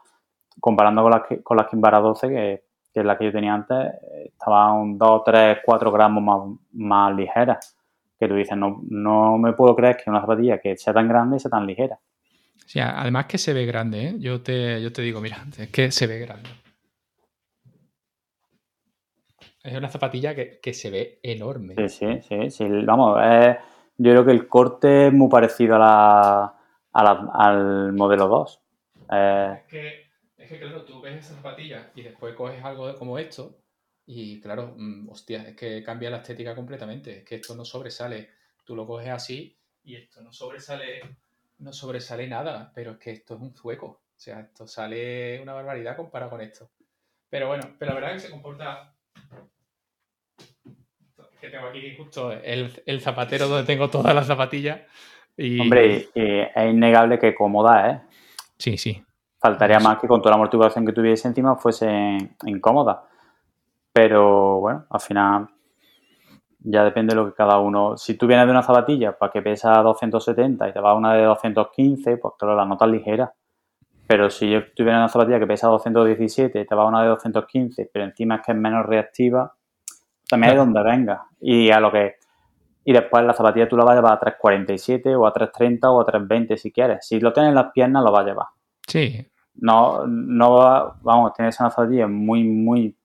comparando con las con la Kimbara 12, que, es la que yo tenía antes, estaba un 2, 3, 4 gramos más, más ligera. Que tú dices, no, no me puedo creer que una zapatilla que sea tan grande y sea tan ligera. Sí, además que se ve grande, ¿eh? Yo te, yo te digo, mira, es que se ve grande. Es una zapatilla que, se ve enorme. Sí, sí, sí. sí. Vamos, yo creo que el corte es muy parecido a la, al modelo 2. Es, que, es que, claro, tú ves esa zapatilla y después coges algo como esto y, claro, mm, hostia, es que cambia la estética completamente. Es que esto no sobresale. Tú lo coges así y esto no sobresale no sobresale nada, pero es que esto es un zueco. O sea, esto sale una barbaridad comparado con esto. Pero bueno, pero la verdad es que se comporta. Que tengo aquí justo el, zapatero donde tengo todas las zapatillas. Y... Hombre, es innegable que cómoda, ¿eh? Sí, sí. Faltaría más que con toda la amortiguación que tuviese encima fuese incómoda. Pero bueno, al final ya depende de lo que cada uno. Si tú vienes de una zapatilla para que pesa 270 y te va una de 215, pues claro, la nota es ligera. Pero si vienes de una zapatilla que pesa 217 y te va una de 215, pero encima es que es menos reactiva, también es donde venga. Y a lo que. Y después la zapatilla tú la vas a llevar a 347 o a 330 o a 320 si quieres. Si lo tienes en las piernas, lo vas a llevar. Sí. No, no, vamos, tienes una zapatilla muy, muy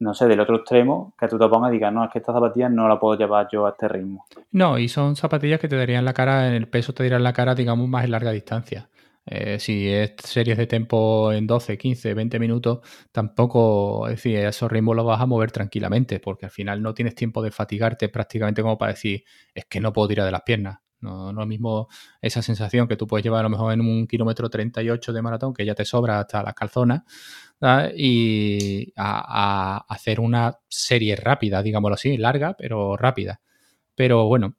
no sé, del otro extremo, que tú te pongas y digas, no, es que esta zapatilla no la puedo llevar yo a este ritmo. No, y son zapatillas que te darían la cara, en el peso te darían la cara, digamos, más en larga distancia. Eh, si es series de tempo en 12, 15, 20 minutos, tampoco, es decir, esos ritmos los vas a mover tranquilamente, porque al final no tienes tiempo de fatigarte prácticamente como para decir, es que no puedo tirar de las piernas. No, es lo mismo esa sensación que tú puedes llevar a lo mejor en un kilómetro 38 de maratón, que ya te sobra hasta las calzonas, y a, a, hacer una serie rápida, digámoslo así, larga, pero rápida. Pero bueno,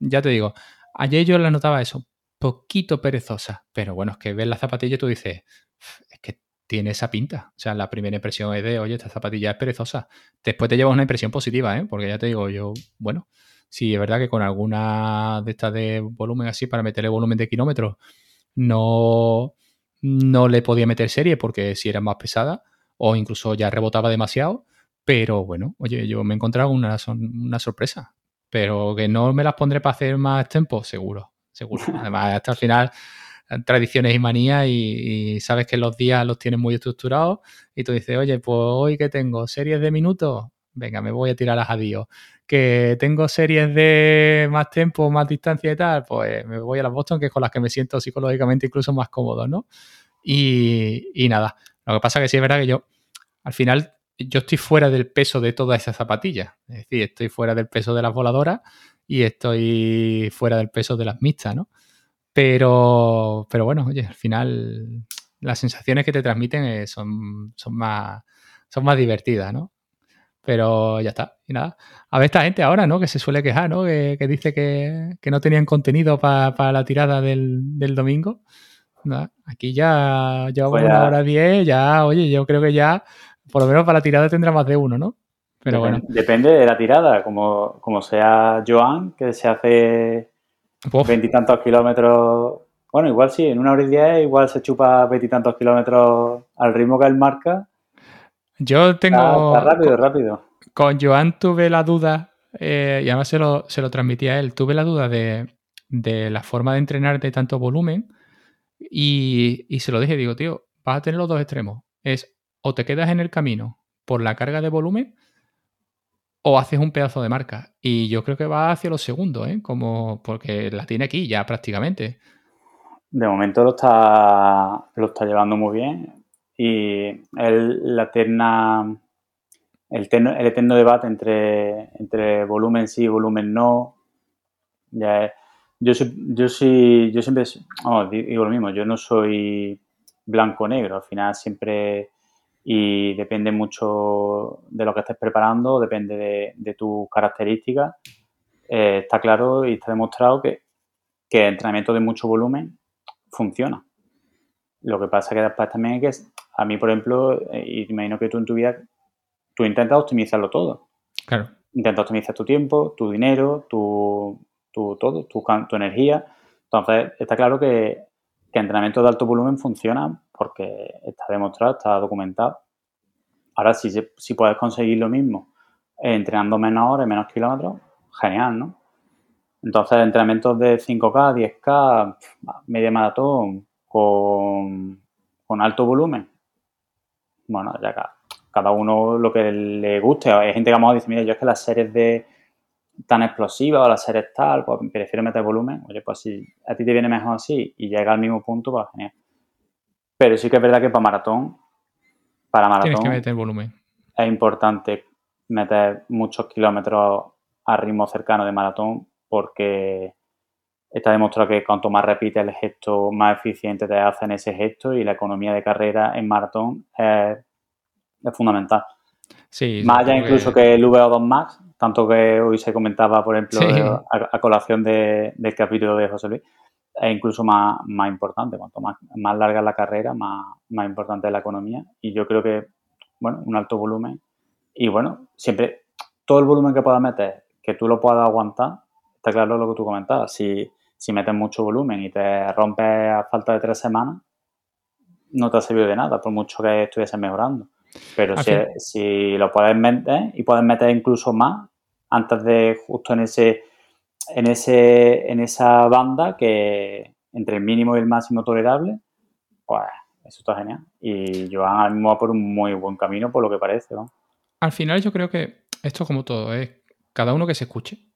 ya te digo, ayer yo la notaba eso, poquito perezosa, pero bueno, es que ves la zapatilla y tú dices, es que tiene esa pinta. O sea, la primera impresión es de, oye, esta zapatilla es perezosa. Después te llevas una impresión positiva, ¿eh? Porque ya te digo, yo, bueno, sí, es verdad que con alguna de estas de volumen así, para meterle volumen de kilómetros, no, no le podía meter serie porque si era más pesada o incluso ya rebotaba demasiado. Pero bueno, oye, yo me he encontrado una, una sorpresa. Pero que no me las pondré para hacer más tiempo, seguro seguro. Además, hasta el final, tradiciones y manías y, sabes que los días los tienes muy estructurados y tú dices, oye, pues hoy que tengo series de minutos, venga, me voy a tirar a Dios. Que tengo series de más tiempo, más distancia y tal, pues me voy a las Boston, que es con las que me siento psicológicamente incluso más cómodo, ¿no? Y, nada, lo que pasa que sí es verdad que yo, al final, yo estoy fuera del peso de todas esas zapatillas. Es decir, estoy fuera del peso de las voladoras y estoy fuera del peso de las mixtas, ¿no? Pero, pero bueno, oye, al final las sensaciones que te transmiten eh, son, son, más, son más divertidas, ¿no? Pero ya está, y nada. A ver esta gente ahora, ¿no? Que se suele quejar, ¿no? Que, dice que, no tenían contenido para la tirada del, domingo. Aquí ya llevamos pues una hora diez, ya, oye, yo creo que ya, por lo menos para la tirada tendrá más de uno, ¿no? Pero bueno. Depende de la tirada, como, como sea Joan, que se hace veintitantos kilómetros. Bueno, igual sí, en una hora y diez igual se chupa veintitantos kilómetros al ritmo que él marca. Yo tengo. rápido, rápido. Con Joan tuve la duda, eh, y además se lo, se lo transmití a él, tuve la duda de, de la forma de entrenar de tanto volumen. Y, y se lo dije, digo, tío, vas a tener los dos extremos. Es o te quedas en el camino por la carga de volumen o haces un pedazo de marca. Y yo creo que va hacia los segundos, ¿eh? Como porque la tiene aquí ya prácticamente. De momento lo está, lo está llevando muy bien. Y el, la eterna, el, el eterno debate entre, entre volumen sí y volumen no. Ya yo, yo, sí, yo siempre digo lo mismo, yo no soy blanco-negro. Al final siempre y depende mucho de lo que estés preparando, depende de, de tus características. Eh, está claro y está demostrado que, que el entrenamiento de mucho volumen funciona. Lo que pasa que después también es que a mí, por ejemplo, eh, y imagino que tú en tu vida, tú intentas optimizarlo todo. Claro. Intentas optimizar tu tiempo, tu dinero, tu, tu todo, tu, tu energía. Entonces, está claro que, que entrenamiento de alto volumen funciona porque está demostrado, está documentado. Ahora, si, si puedes conseguir lo mismo entrenando menos horas, menos kilómetros, genial, ¿no? Entonces, entrenamientos de 5K, 10K, media maratón, con, alto volumen, bueno, ya cada, uno lo que le guste. Hay gente que a lo mejor dice, mira, yo es que las series de tan explosivas o las series tal, pues prefiero meter volumen. Oye, pues si a ti te viene mejor así y llega al mismo punto, pues genial. Pero sí que es verdad que para maratón, para maratón, que meter volumen. Es importante meter muchos kilómetros a ritmo cercano de maratón porque está demostrado que cuanto más repites el gesto, más eficiente te hacen ese gesto y la economía de carrera en maratón es, fundamental. Sí, más allá incluso que... el VO2 Max, tanto que hoy se comentaba, por ejemplo, a, colación del capítulo de José Luis, es incluso más, más importante. Cuanto más, más larga es la carrera, más, más importante es la economía. Y yo creo que, bueno, un alto volumen. Y bueno, siempre, todo el volumen que puedas meter, que tú lo puedas aguantar, está claro lo que tú comentabas. Si, si metes mucho volumen y te rompes a falta de tres semanas, no te ha servido de nada, por mucho que estuviese mejorando. Pero si, si, lo puedes meter y puedes meter incluso más antes de justo en ese en, ese, en esa banda que entre el mínimo y el máximo tolerable, pues eso está genial. Y Joan ahora mismo va por un muy buen camino, por lo que parece. Al final yo creo que esto como todo es cada uno que se escuche.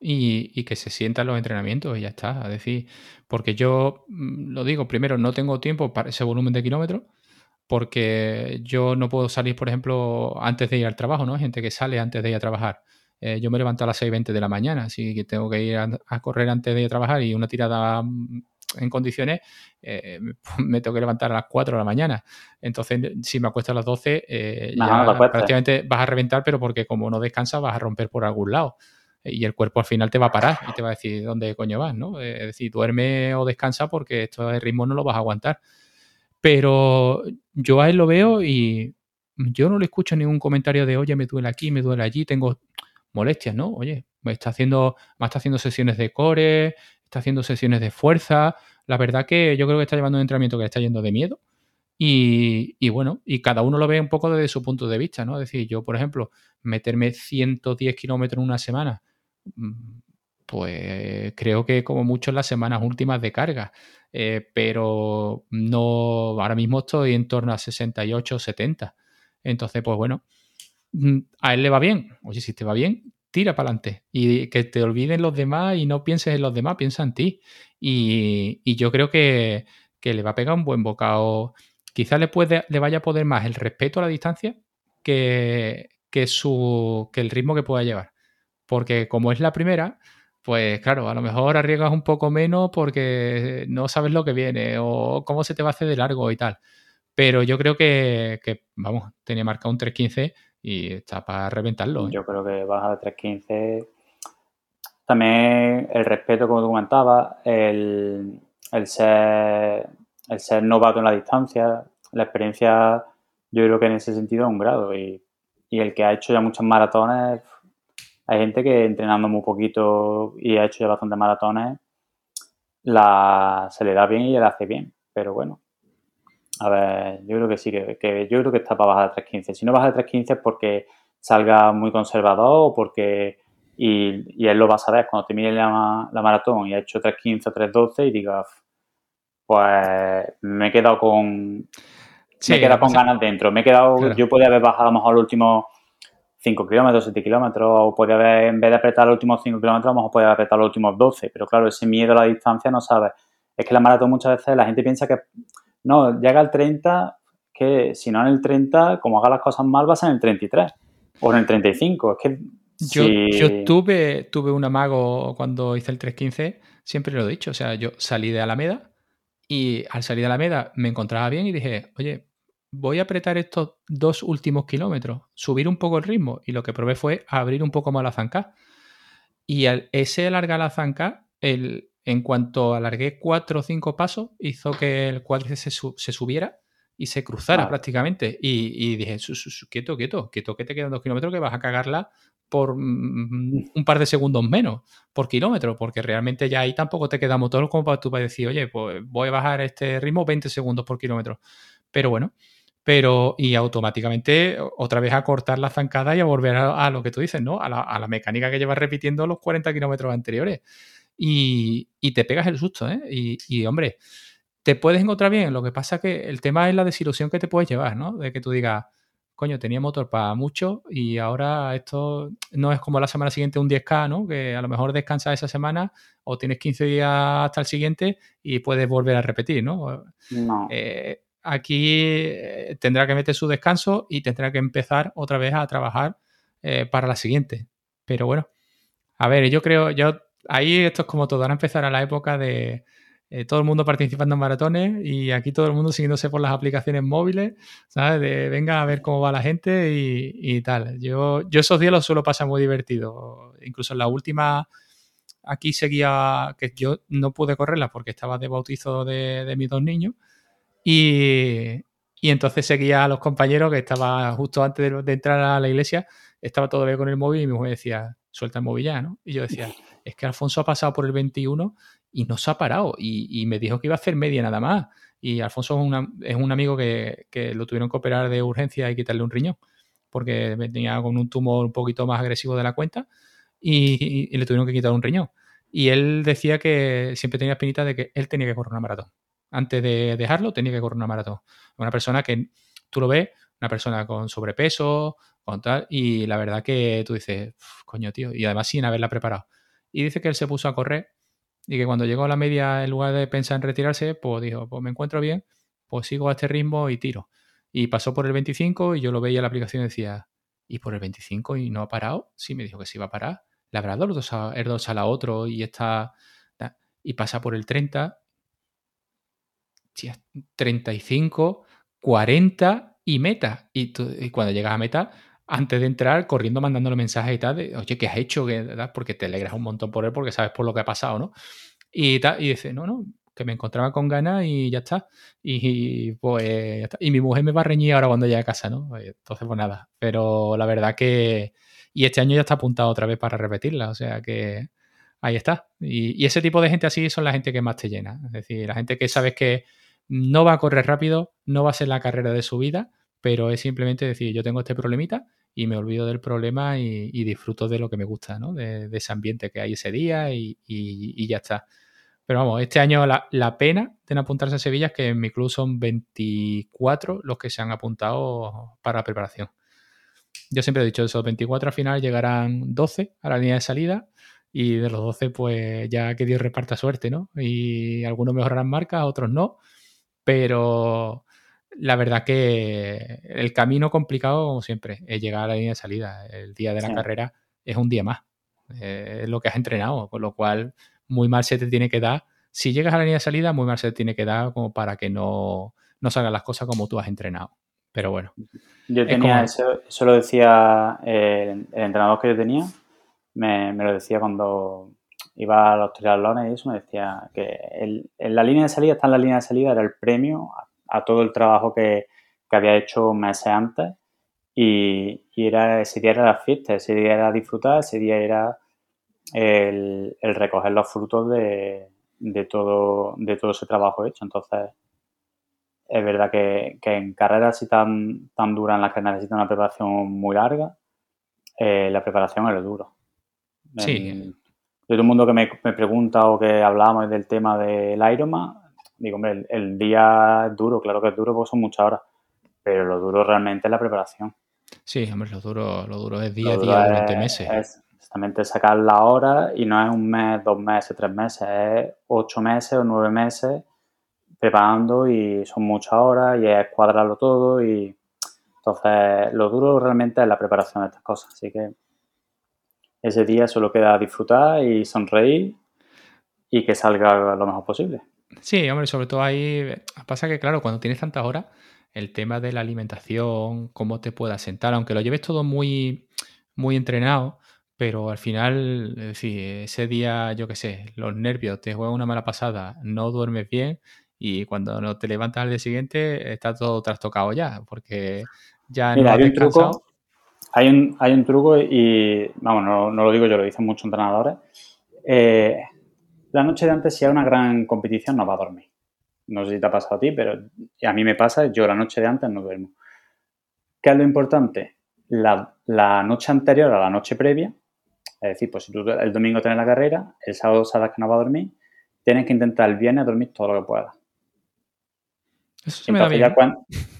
Y, que se sientan los entrenamientos y ya está. Es decir, porque yo mm, lo digo, primero, no tengo tiempo para ese volumen de kilómetros, porque yo no puedo salir, por ejemplo, antes de ir al trabajo, ¿no? Hay gente que sale antes de ir a trabajar. Eh, yo me levanto a las 6.20 de la mañana, así que tengo que ir a, correr antes de ir a trabajar y una tirada mm, en condiciones, eh, me tengo que levantar a las 4 de la mañana. Entonces, si me acuesto a las 12, eh, ya prácticamente vas a reventar, pero porque como no descansas, vas a romper por algún lado y el cuerpo al final te va a parar y te va a decir dónde coño vas, ¿no? Es decir, duerme o descansa porque esto de ritmo no lo vas a aguantar. Pero yo a él lo veo y yo no le escucho ningún comentario de, oye, me duele aquí, me duele allí, tengo molestias, ¿no? Oye, me está haciendo, me está haciendo sesiones de core, está haciendo sesiones de fuerza. La verdad que yo creo que está llevando un entrenamiento que le está yendo de miedo. Y, y, bueno, y cada uno lo ve un poco desde su punto de vista, ¿no? Es decir, yo, por ejemplo, meterme 110 kilómetros en una semana Mm, pues creo que como mucho en las semanas últimas de carga, eh, pero no, ahora mismo estoy en torno a 68, 70. Entonces, pues bueno, mm, a él le va bien. Oye, si te va bien, tira para adelante y que te olviden los demás y no pienses en los demás, piensa en ti. Y, yo creo que, le va a pegar un buen bocado. Quizás le, puede, le vaya a poder más el respeto a la distancia que, que, su, que el ritmo que pueda llevar porque como es la primera, pues claro, a lo mejor arriesgas un poco menos porque no sabes lo que viene o cómo se te va a hacer de largo y tal. Pero yo creo que, vamos, tenía marcado un 3.15 y está para reventarlo. ¿eh? Yo creo que baja de 3.15. También el respeto, como tú comentabas, el, ser, el ser novato en la distancia, la experiencia, yo creo que en ese sentido es un grado. Y, y el que ha hecho ya muchas maratones, hay gente que entrenando muy poquito y ha hecho ya bastantes maratones, la, se le da bien y le hace bien. Pero bueno, a ver, yo creo que sí, que, yo creo que está para bajar de 3.15. Si no baja de 3.15 es porque salga muy conservador o porque... Y, él lo va a saber cuando termine la, la maratón y ha hecho 3.15 o 3.12 y diga, pues me he quedado con... me he quedado con ganas dentro. Me he quedado... Yo podía haber bajado a lo mejor los últimos 5 kilómetros, 7 kilómetros, o podía haber, en vez de apretar los últimos 5 kilómetros, a lo mejor podía apretar los últimos 12, pero claro, ese miedo a la distancia no sabes. Es que la maratón muchas veces la gente piensa que, no, llega al 30, que si no en el 30, como haga las cosas mal, vas en el 33 o en el 35. Es que yo, yo, tuve, tuve un amago cuando hice el 315, siempre lo he dicho, o sea, yo salí de Alameda y al salir de Alameda me encontraba bien y dije, oye, voy a apretar estos dos últimos kilómetros, subir un poco el ritmo. Y lo que probé fue abrir un poco más la zanca. Y ese alargar la zanca, el, en cuanto alargué cuatro o cinco pasos, hizo que el cuádriceps se, subiera y se cruzara prácticamente. Y, dije, quieto, quieto, quieto, que te quedan dos kilómetros que vas a cagarla por mm, un par de segundos menos por kilómetro, porque realmente ya ahí tampoco te queda motor como para tú para decir, oye, pues voy a bajar este ritmo 20 segundos por kilómetro. Pero bueno, pero y automáticamente otra vez a cortar la zancada y a volver a, lo que tú dices, ¿no? A la, mecánica que llevas repitiendo los 40 kilómetros anteriores. Y, te pegas el susto, ¿eh? Y, hombre, te puedes encontrar bien. Lo que pasa es que el tema es la desilusión que te puedes llevar, ¿no? De que tú digas, coño, tenía motor para mucho y ahora esto no es como la semana siguiente un 10K, ¿no? Que a lo mejor descansas esa semana o tienes 15 días hasta el siguiente y puedes volver a repetir, ¿no? No. Eh, aquí eh, tendrá que meter su descanso y tendrá que empezar otra vez a trabajar eh, para la siguiente. Pero bueno, a ver, yo creo, yo ahí esto es como todo, ahora empezará la época de eh, todo el mundo participando en maratones y aquí todo el mundo siguiéndose por las aplicaciones móviles, ¿sabes? De venga a ver cómo va la gente y, tal. Yo, yo esos días los suelo pasar muy divertido. Incluso en la última, aquí seguía, que yo no pude correrla porque estaba de bautizo de, de mis dos niños y, entonces seguía a los compañeros que estaba justo antes de, entrar a la iglesia, estaba todo bien con el móvil y mi mujer decía, suelta el móvil ya, ¿no? Y yo decía, es que Alfonso ha pasado por el 21 y no se ha parado y, me dijo que iba a hacer media nada más. Y Alfonso es, un amigo que, lo tuvieron que operar de urgencia y quitarle un riñón porque venía con un tumor un poquito más agresivo de la cuenta y, y le tuvieron que quitar un riñón. Y él decía que siempre tenía espinita de que él tenía que correr una maratón antes de dejarlo, tenía que correr una maratón. Una persona que tú lo ves, una persona con sobrepeso, con tal, y la verdad que tú dices, coño, tío, y además sin haberla preparado. Y dice que él se puso a correr y que cuando llegó a la media, en lugar de pensar en retirarse, pues dijo, pues me encuentro bien, pues sigo a este ritmo y tiro. Y pasó por el 25 y yo lo veía en la aplicación y decía, ¿y por el 25 y no ha parado? Sí, me dijo que sí iba a parar. Le habrá dado dos a, dos a la otro y está... Y pasa por el 30, 35, 40 y meta. Y, cuando llegas a meta, antes de entrar, corriendo, mandándole mensajes y tal, de, oye, ¿qué has hecho? Porque te alegras un montón por él, porque sabes por lo que ha pasado, ¿no? Y, tal, y dice, no, no, que me encontraba con ganas y ya está. Y, pues, y mi mujer me va a reñir ahora cuando llegue a casa, ¿no? Pues, entonces, pues nada. Pero la verdad que. Y este año ya está apuntado otra vez para repetirla, o sea que ahí está. Y, ese tipo de gente así son la gente que más te llena. Es decir, la gente que sabes que no va a correr rápido, no va a ser la carrera de su vida, pero es simplemente decir, yo tengo este problemita y me olvido del problema y, disfruto de lo que me gusta, ¿no? De, ese ambiente que hay ese día y, ya está. Pero vamos, este año la, pena de apuntarse a Sevilla es que en mi club son 24 los que se han apuntado para la preparación. Yo siempre he dicho eso, 24 al final llegarán 12 a la línea de salida y de los 12 pues ya que Dios reparta suerte, ¿no? Y algunos mejorarán marcas, otros no, pero la verdad que el camino complicado, como siempre, es llegar a la línea de salida. El día de la carrera es un día más. Eh, es lo que has entrenado, con lo cual muy mal se te tiene que dar. Si llegas a la línea de salida, muy mal se te tiene que dar como para que no, no salgan las cosas como tú has entrenado. Pero bueno. Yo tenía eso, eso lo decía el, entrenador que yo tenía, me, lo decía cuando iba a los triatlones y eso, me decía que en la línea de salida, está en la línea de salida, era el premio a todo el trabajo que, había hecho meses antes y, era, ese día era la fiesta, ese día era disfrutar, ese día era el, recoger los frutos de, todo, de todo ese trabajo hecho. Entonces, es verdad que, en carreras así tan, tan duras en las que necesitan una preparación muy larga, eh, la preparación es lo duro. Sí. De todo el mundo que me, me pregunta o que hablamos del tema del Ironman, digo, hombre, el, día es duro, claro que es duro porque son muchas horas, pero lo duro realmente es la preparación. Sí, hombre, lo duro, lo duro es día a día durante meses. Es exactamente sacar la hora y no es un mes, dos meses, tres meses, es ocho meses o nueve meses preparando y son muchas horas y es cuadrarlo todo y entonces lo duro realmente es la preparación de estas cosas, así que ese día solo queda disfrutar y sonreír y que salga lo mejor posible. Sí, hombre, sobre todo ahí pasa que, claro, cuando tienes tantas horas, el tema de la alimentación, cómo te puedas sentar, aunque lo lleves todo muy, muy entrenado, pero al final, ese día, yo qué sé, los nervios, te juegan una mala pasada, no duermes bien y cuando no te levantas al día siguiente está todo trastocado ya, porque ya no hay un truco. Hay un, hay un truco y, vamos, no, lo digo yo, lo dicen muchos entrenadores. Eh, la noche de antes, si hay una gran competición, no va a dormir. No sé si te ha pasado a ti, pero a mí me pasa, yo la noche de antes no duermo. ¿Qué es lo importante? La, noche anterior a la noche previa, es decir, pues si tú el domingo tienes la carrera, el sábado sabes que no va a dormir, tienes que intentar el viernes dormir todo lo que puedas. Eso se entonces, me da bien.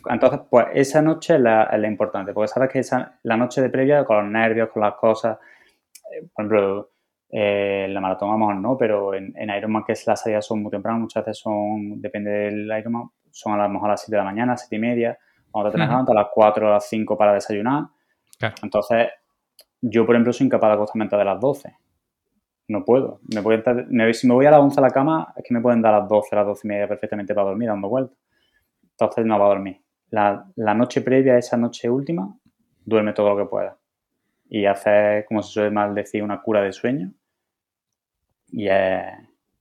entonces, pues esa noche es la, importante, porque sabes que esa, la noche de previa, con los nervios, con las cosas, eh, por ejemplo, eh, la maratón a lo mejor no, pero en, en, Ironman que es las salidas son muy temprano, muchas veces son, depende del Ironman, son a lo mejor a las 7 de la mañana, 7 y media, cuando te uh a las 4 o las 5 para desayunar. Entonces, yo por ejemplo soy incapaz de acostarme de las 12. No puedo. Me voy si me voy a las 11 a la cama, es que me pueden dar a las 12, a las 12 y media perfectamente para dormir, dando vueltas. Entonces no va a dormir. La, la noche previa a esa noche última, duerme todo lo que pueda y hacer, como se suele mal decir, una cura de sueño. Y,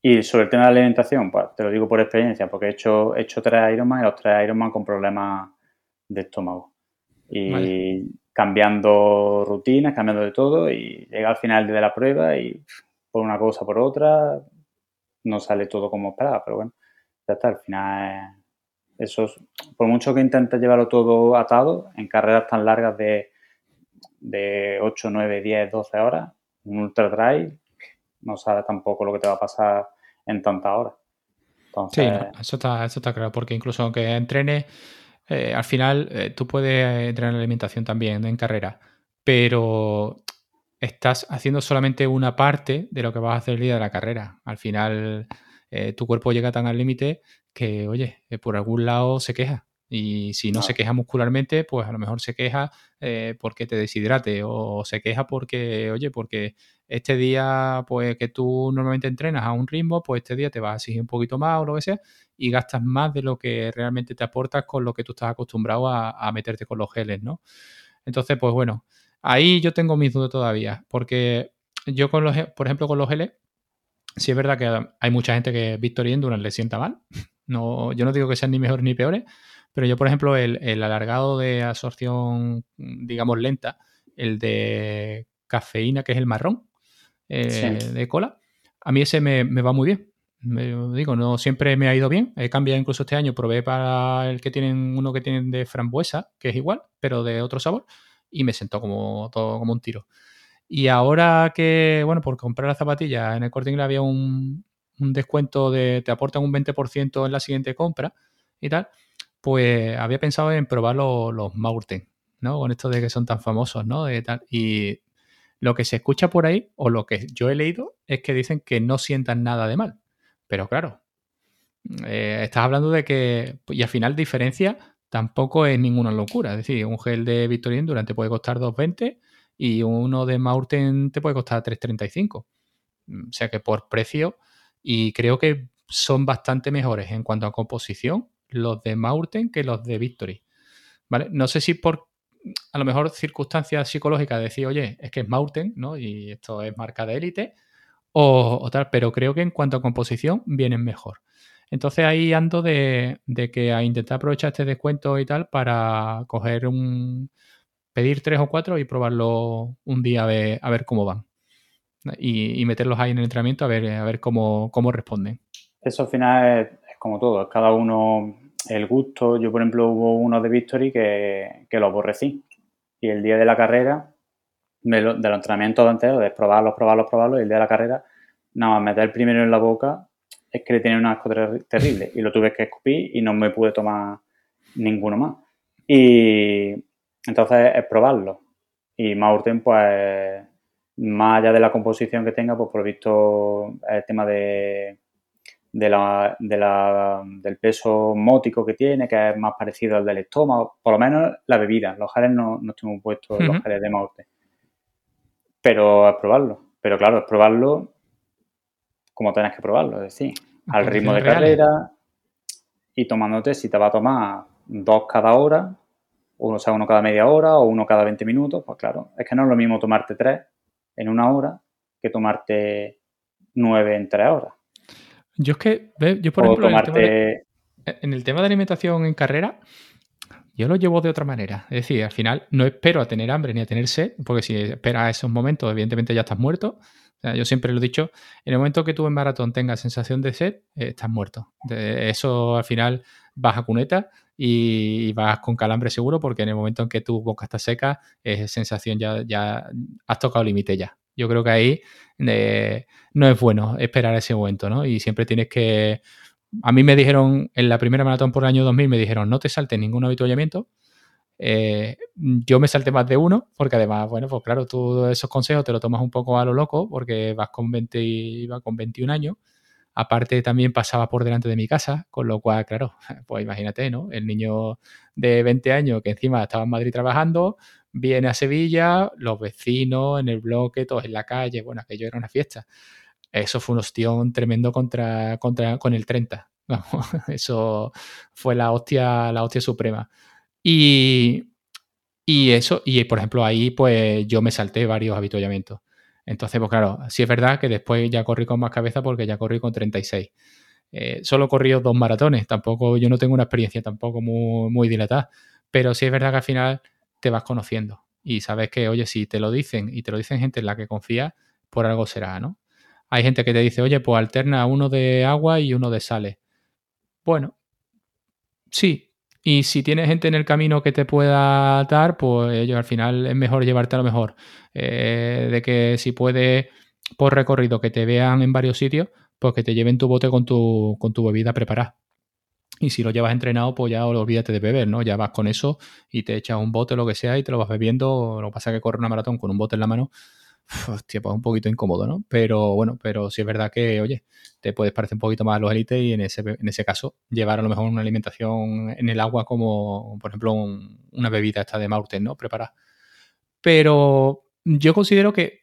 y sobre el tema de la alimentación, pues te lo digo por experiencia, porque he hecho, he hecho tres Ironman y los tres Ironman con problemas de estómago. Y cambiando rutinas, cambiando de todo, y llega al final de la prueba y por una cosa por otra no sale todo como esperaba, pero bueno, ya está, al final eso es, por mucho que intentes llevarlo todo atado en carreras tan largas de de 8, 9, 10, 12 horas, un ultra dry, no sabes tampoco lo que te va a pasar en tantas horas. sí, eso, está, eso está claro, porque incluso aunque entrenes, eh, al final eh, tú puedes entrenar la alimentación también en carrera, pero estás haciendo solamente una parte de lo que vas a hacer el día de la carrera. Al final, eh, tu cuerpo llega tan al límite que, oye, eh, por algún lado se queja. Y si no, se queja muscularmente, pues a lo mejor se queja eh, porque te deshidrate o se queja porque, oye, porque este día, pues que tú normalmente entrenas a un ritmo, pues este día te vas a exigir un poquito más o lo que sea y gastas más de lo que realmente te aportas con lo que tú estás acostumbrado a, a meterte con los geles, ¿no? Entonces, pues bueno, ahí yo tengo mis dudas todavía, porque yo con los, por ejemplo, con los geles, sí es verdad que hay mucha gente que Victory Endurance le sienta mal. No, yo no digo que sean ni mejores ni peores, pero yo, por ejemplo, el, alargado de absorción, digamos, lenta, el de cafeína, que es el marrón eh, de cola, a mí ese me, va muy bien. Me, digo, no siempre me ha ido bien. He cambiado incluso este año, probé para el que tienen uno que tienen de frambuesa, que es igual, pero de otro sabor, y me sentó como todo como un tiro. Y ahora que, bueno, por comprar las zapatillas en el corte inglés había un, descuento de te aportan un 20% en la siguiente compra y tal, pues había pensado en probar los, los Maurten, ¿no? Con esto de que son tan famosos, ¿no? De tal. Y lo que se escucha por ahí, o lo que yo he leído, es que dicen que no sientan nada de mal. Pero claro, eh, estás hablando de que, y al final diferencia tampoco es ninguna locura. Es decir, un gel de Victorien durante puede costar 2.20 y uno de Maurten te puede costar 3.35. O sea que por precio, y creo que son bastante mejores en cuanto a composición los de Maurten que los de Victory. ¿Vale? No sé si por a lo mejor circunstancias psicológicas de decir, oye, es que es Maurten, ¿no? Y esto es marca de élite, o, tal, pero creo que en cuanto a composición vienen mejor. Entonces ahí ando de, de, que a intentar aprovechar este descuento y tal para coger un, pedir tres o cuatro y probarlo un día a ver, a ver cómo van. Y, meterlos ahí en el entrenamiento a ver, a ver cómo, cómo responden. Eso al final es, como todo, cada uno el gusto. Yo, por ejemplo, hubo uno de Victory que, que lo aborrecí. Y el día de la carrera, de los entrenamientos enteros, de probarlos, probarlos, probarlos, y el día de la carrera, nada más meter primero en la boca, es que le tenía un asco terrible. Y lo tuve que escupir y no me pude tomar ninguno más. Y, entonces es probarlo. Y Maurten, pues, más allá de la composición que tenga, pues por visto el tema de, de la, del peso mótico que tiene, que es más parecido al del estómago, por lo menos la bebida. Los geles no, no tengo puestos los geles de Maurten. Pero es probarlo. Pero claro, es probarlo como tenés que probarlo, es decir, al ritmo de carrera y tomándote, si te va a tomar dos cada hora, uno, sea, uno cada media hora o uno cada 20 minutos, pues claro, es que no es lo mismo tomarte tres en una hora que tomarte nueve en tres horas. Yo es que, yo por ejemplo, en, el tema de, alimentación en carrera, yo lo llevo de otra manera. Es decir, al final no espero a tener hambre ni a tener sed, porque si esperas a esos momentos, evidentemente ya estás muerto. yo siempre lo he dicho, en el momento que tú en maratón tengas sensación de sed, eh, estás muerto. De eso al final vas a cuneta y, vas con calambre seguro porque en el momento en que tu boca está seca, es sensación ya, ya has tocado límite ya. Yo creo que ahí eh, no es bueno esperar ese momento, ¿no? Y siempre tienes que... A mí me dijeron, en la primera maratón por el año 2000, me dijeron, no te saltes ningún avituallamiento. Eh, yo me salté más de uno, porque además, bueno, pues claro, tú esos consejos te los tomas un poco a lo loco, porque vas con 20 y iba con 21 años. Aparte, también pasaba por delante de mi casa, con lo cual, claro, pues imagínate, ¿no? El niño de 20 años que encima estaba en Madrid trabajando, viene a Sevilla, los vecinos en el bloque, todos en la calle, bueno, aquello era una fiesta. Eso fue un ostión tremendo contra, contra, con el 30. eso fue la hostia, la hostia suprema. Y, y eso, y por ejemplo, ahí pues yo me salté varios habituallamientos. Entonces, pues claro, sí es verdad que después ya corrí con más cabeza porque ya corrí con 36. Eh, solo corrí dos maratones, tampoco, yo no tengo una experiencia tampoco muy, muy dilatada, pero sí es verdad que al final te vas conociendo y sabes que, oye, si te lo dicen y te lo dicen gente en la que confías, por algo será, ¿no? Hay gente que te dice, oye, pues alterna uno de agua y uno de sales. Bueno, sí, y si tienes gente en el camino que te pueda dar, pues al final es mejor llevarte a lo mejor. Eh, de que si puede por recorrido que te vean en varios sitios, pues que te lleven tu bote con tu, con tu bebida preparada. Y si lo llevas entrenado, pues ya olvídate de beber, ¿no? Ya vas con eso y te echas un bote, lo que sea, y te lo vas bebiendo. Lo que pasa es que corre una maratón con un bote en la mano, hostia, pues un poquito incómodo, ¿no? Pero bueno, pero sí es verdad que, oye, te puedes parecer un poquito más a los élites y en ese, en ese caso llevar a lo mejor una alimentación en el agua como, por ejemplo, una bebida esta de Maurten, ¿no? Preparada. Pero yo considero que,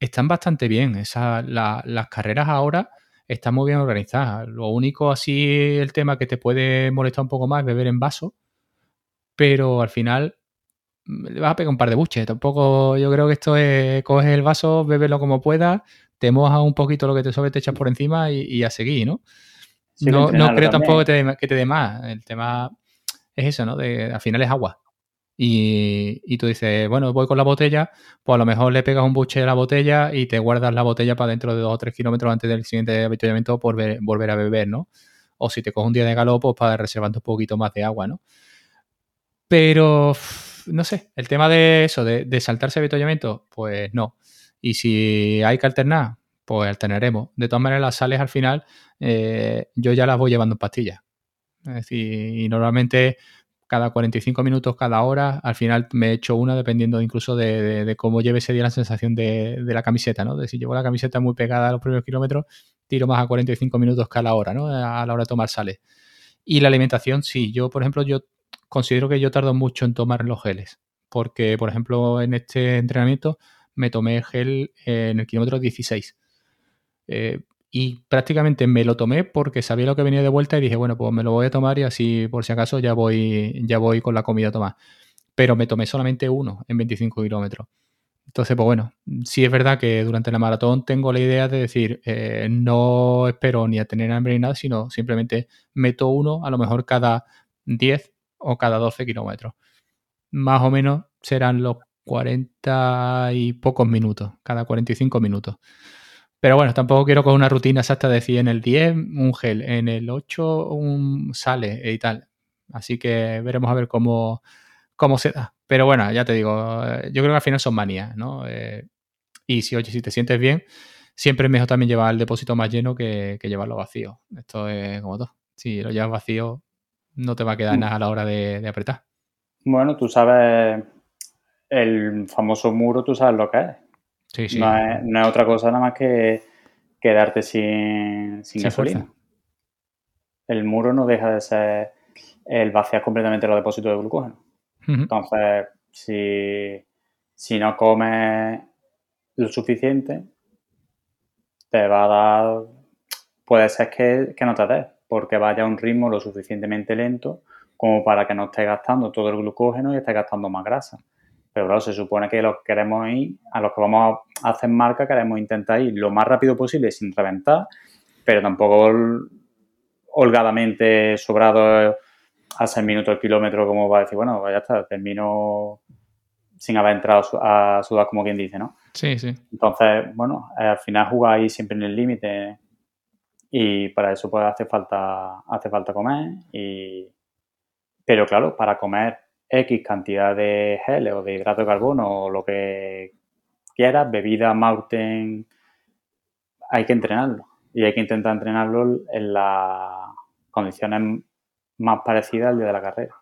están bastante bien. Esa, las carreras ahora están muy bien organizadas. Lo único así, el tema que te puede molestar un poco más es beber en vaso, pero al final le vas a pegar un par de buches. Tampoco, yo creo que esto es, coges el vaso, bébelo como puedas, te mojas un poquito lo que te sobre, te echas por encima y, a seguir, ¿no? no, no creo tampoco que te, dé más. El tema es eso, ¿no? De, al final es agua. Y, tú dices, bueno, voy con la botella, pues a lo mejor le pegas un buche a la botella y te guardas la botella para dentro de dos o tres kilómetros antes del siguiente avituallamiento por volver a beber, ¿no? O si te coges un día de galo, pues para reservar un poquito más de agua, ¿no? Pero, no sé, el tema de eso, de, saltarse avituallamiento, pues no. Y si hay que alternar, pues alternaremos. De todas maneras, las sales al final, eh, yo ya las voy llevando en pastillas. Es decir, y normalmente cada 45 minutos, cada hora. Al final me he hecho una dependiendo incluso de, cómo lleve ese día la sensación de, la camiseta, ¿no? De si llevo la camiseta muy pegada a los primeros kilómetros, tiro más a 45 minutos cada hora, ¿no? A la hora de tomar sales. Y la alimentación, sí. Yo, por ejemplo, yo considero que yo tardo mucho en tomar los geles. Porque, por ejemplo, en este entrenamiento me tomé gel en el kilómetro 16. Eh, y prácticamente me lo tomé porque sabía lo que venía de vuelta y dije, bueno, pues me lo voy a tomar y así por si acaso ya voy, ya voy con la comida tomada. Pero me tomé solamente uno en 25 kilómetros. Entonces, pues bueno, sí es verdad que durante la maratón tengo la idea de decir, eh, no espero ni a tener hambre ni nada, sino simplemente meto uno a lo mejor cada 10 o cada 12 kilómetros. Más o menos serán los 40 y pocos minutos, cada 45 minutos. Pero bueno, tampoco quiero con una rutina exacta de decir en el 10 un gel, en el 8 un sale y tal. Así que veremos a ver cómo, cómo se da. Pero bueno, ya te digo, eh, yo creo que al final son manías, ¿no? Eh, y si, oye, si te sientes bien, siempre es mejor también llevar el depósito más lleno que, llevarlo vacío. Esto es como todo. Si lo llevas vacío, no te va a quedar mm. nada a la hora de, de apretar. Bueno, tú sabes el famoso muro, tú sabes lo que es. No, es, otra cosa nada más que quedarte sin, sin gasolina. El muro no deja de ser el vaciar completamente los depósitos de glucógeno. Entonces, si, no comes lo suficiente, te va a dar. Puede ser que, que no te des, porque vaya a un ritmo lo suficientemente lento como para que no estés gastando todo el glucógeno y estés gastando más grasa. Pero claro, se supone que los que queremos ir, a los que vamos a hacer marca, queremos intentar ir lo más rápido posible sin reventar, pero tampoco holgadamente sobrado a 6 minutos el kilómetro como va a decir, bueno, pues ya está, termino sin haber entrado a sudar como quien dice, ¿no? Sí, sí. Entonces, bueno, eh, al final ahí siempre en el límite y para eso pues hace falta, hace falta comer y... Pero claro, para comer X cantidad de gel o de hidrato de carbono o lo que quieras, bebida, mountain, hay que entrenarlo. Y hay que intentar entrenarlo en las condiciones más parecidas al día de la carrera.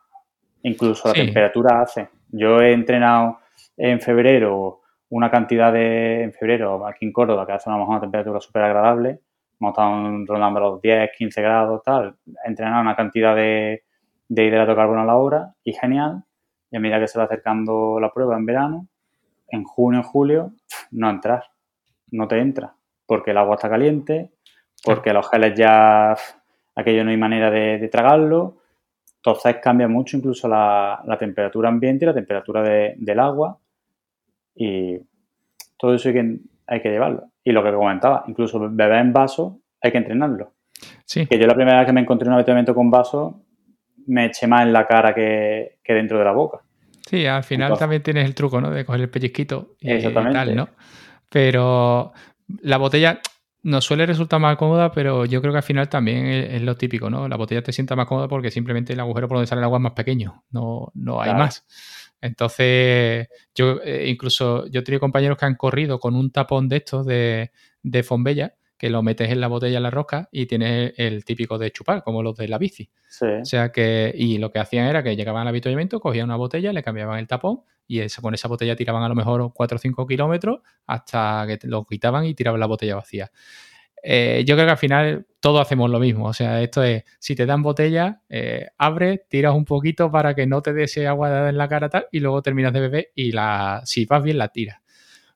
Incluso la temperatura hace. Yo he entrenado en febrero una cantidad de, en febrero, aquí en Córdoba, que hace una, una temperatura súper agradable, hemos estado rondando los 10, 15 grados, tal, he entrenado una cantidad de, de hidrato de carbono a la hora y genial. Y a medida que se va acercando la prueba en verano, en junio, julio, no entras, no te entra, porque el agua está caliente, porque los geles ya, aquello no hay manera de, tragarlo. Entonces cambia mucho incluso la, temperatura ambiente y la temperatura del agua. Y todo eso hay que, hay que llevarlo. Y lo que comentaba, incluso beber en vaso hay que entrenarlo. Sí. Que yo la primera vez que me encontré un avituallamiento con vaso, me eche más en la cara que, dentro de la boca. Sí, al final también tienes el truco, ¿no? De coger el pellizquito y tal, ¿no? Pero la botella nos suele resultar más cómoda, pero yo creo que al final también es, lo típico, ¿no? La botella te sienta más cómoda porque simplemente el agujero por donde sale el agua es más pequeño, no, no hay más. Entonces, yo eh, incluso yo he tenido compañeros que han corrido con un tapón de estos de, de Fombella que lo metes en la botella en la rosca y tienes el típico de chupar, como los de la bici. O sea que, y lo que hacían era que llegaban al avituallamiento, cogían una botella, le cambiaban el tapón y con esa botella tiraban a lo mejor 4 o 5 kilómetros hasta que lo quitaban y tiraban la botella vacía. Eh, yo creo que al final todos hacemos lo mismo. O sea, esto es, si te dan botella, eh, abre, tiras un poquito para que no te dé ese agua en la cara tal, y luego terminas de beber y la, si vas bien la tiras.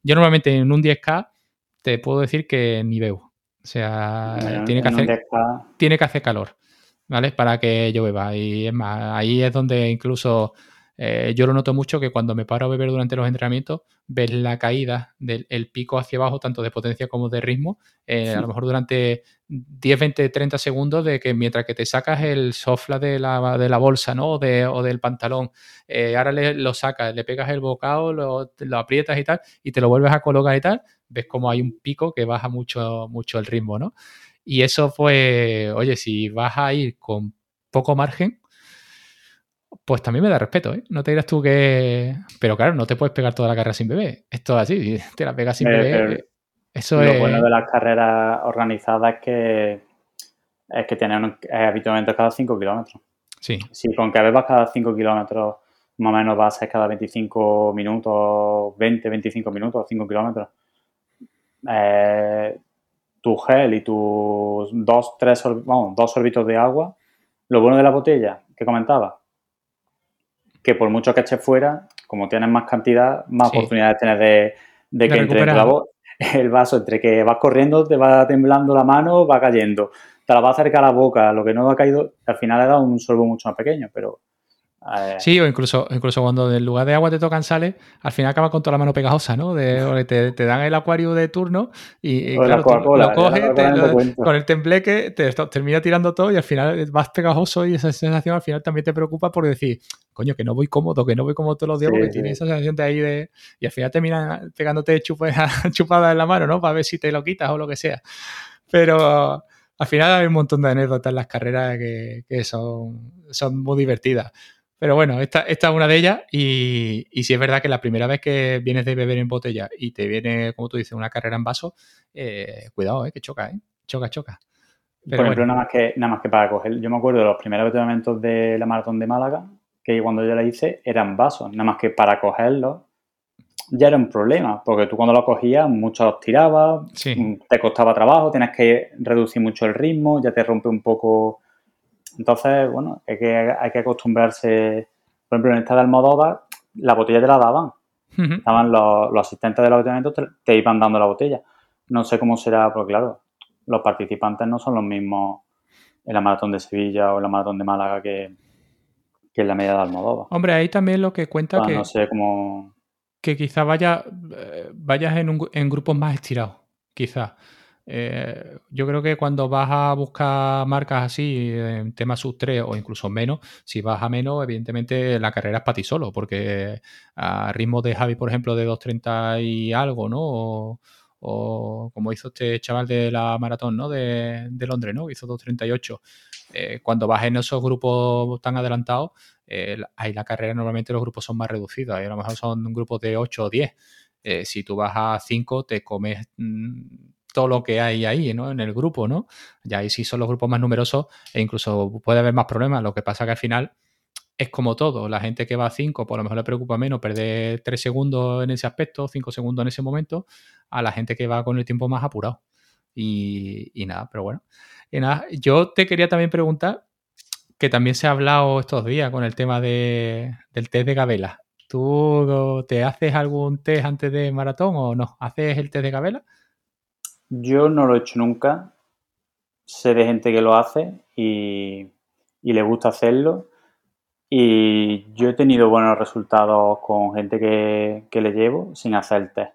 Yo normalmente en un 10K te puedo decir que ni bebo. O sea, tiene, que hacer, tiene que hacer calor, ¿vale? Para que yo beba. Y es más, ahí es donde incluso eh, yo lo noto mucho que cuando me paro a beber durante los entrenamientos, ves la caída del pico hacia abajo, tanto de potencia como de ritmo, eh, a lo mejor durante 10, 20, 30 segundos, de que mientras que te sacas el sofla de la, de la bolsa ¿no? o, del pantalón, eh, ahora le, lo sacas, le pegas el bocado, lo, lo, aprietas y tal, y te lo vuelves a colocar y tal, ves como hay un pico que baja mucho, mucho el ritmo, ¿no? Y eso fue, oye, si vas a ir con poco margen, pues también me da respeto, ¿eh? No te dirás tú que. Pero claro, no te puedes pegar toda la carrera sin bebé. Esto es así, te la pegas sin bebé. Eso lo bueno de las carreras organizadas es que es que tienen habitualmente cada 5 kilómetros. Sí. Si con que bebas cada 5 kilómetros, más o menos va a ser cada 25 minutos, 20, 25 minutos, 5 kilómetros. Eh, tu gel y tus dos, tres, vamos, dos sorbitos de agua. Lo bueno de la botella que comentaba, que por mucho que eches fuera, como tienes más cantidad, más oportunidades tienes de, de que entre el vaso, entre que vas corriendo, te va temblando la mano, va cayendo, te la va a acercar a la boca, lo que no ha caído, al final le dado un sorbo mucho más pequeño, pero sí, o incluso, incluso cuando en lugar de agua te tocan sales, al final acaba con toda la mano pegajosa, ¿no? De, te, te, dan el acuario de turno y, claro, lo coges con el tembleque, te termina tirando todo y al final vas pegajoso y esa sensación al final también te preocupa por decir, coño, que no voy cómodo, que no voy cómodo todos los días porque tienes esa sensación de ahí de... Y al final termina pegándote chupada en la mano, ¿no? Para ver si te lo quitas o lo que sea. Pero al final hay un montón de anécdotas en las carreras que, que son, son muy divertidas. Pero bueno, esta, esta es una de ellas y, y si es verdad que la primera vez que vienes de beber en botella y te viene, como tú dices, una carrera en vaso, eh, cuidado, eh, que choca, ¿eh? Choca, choca. Por ejemplo, nada, más que, nada más que para coger, yo me acuerdo de los primeros momentos de la maratón de Málaga, que cuando yo la hice eran vasos, nada más que para cogerlos ya era un problema, porque tú cuando lo cogías muchos los tirabas, te costaba trabajo, tienes que reducir mucho el ritmo, ya te rompe un poco entonces, bueno, hay que, hay que acostumbrarse. Por ejemplo, en esta de Almodóvar, la botella te la daban. Estaban los, asistentes de los ayuntamientos, te, iban dando la botella. No sé cómo será, porque claro, los participantes no son los mismos en la maratón de Sevilla o en la maratón de Málaga que, en la media de Almodóvar. Hombre, ahí también lo que cuenta que... No sé cómo... Que quizás vaya, eh, vayas en, en grupos más estirados, quizás. Eh, yo creo que cuando vas a buscar marcas así, en temas sub 3 o incluso menos, si vas a menos, evidentemente la carrera es para ti solo, porque a ritmo de Javi, por ejemplo, de 2.30 y algo, ¿no? O, como hizo este chaval de la maratón, ¿no? De, Londres, ¿no? Hizo 2.38. Eh, cuando vas en esos grupos tan adelantados, eh, ahí la carrera normalmente los grupos son más reducidos, a lo mejor son grupos de 8 o 10. si tú vas a 5, te comes mm, todo lo que hay ahí, ¿no? En el grupo, ¿no? Ya ahí sí son los grupos más numerosos e incluso puede haber más problemas. Lo que pasa que al final es como todo. La gente que va a 5, por pues lo mejor le preocupa menos perder 3 segundos en ese aspecto, 5 segundos en ese momento, a la gente que va con el tiempo más apurado. Y, nada, pero bueno. Y nada, yo te quería también preguntar, que también se ha hablado estos días con el tema de, del test de Gabela. ¿Tú te haces algún test antes de maratón o no? ¿Haces el test de Gabela? Yo no lo he hecho nunca. Sé de gente que lo hace y, le gusta hacerlo. Y yo he tenido buenos resultados con gente que, le llevo sin hacer el test.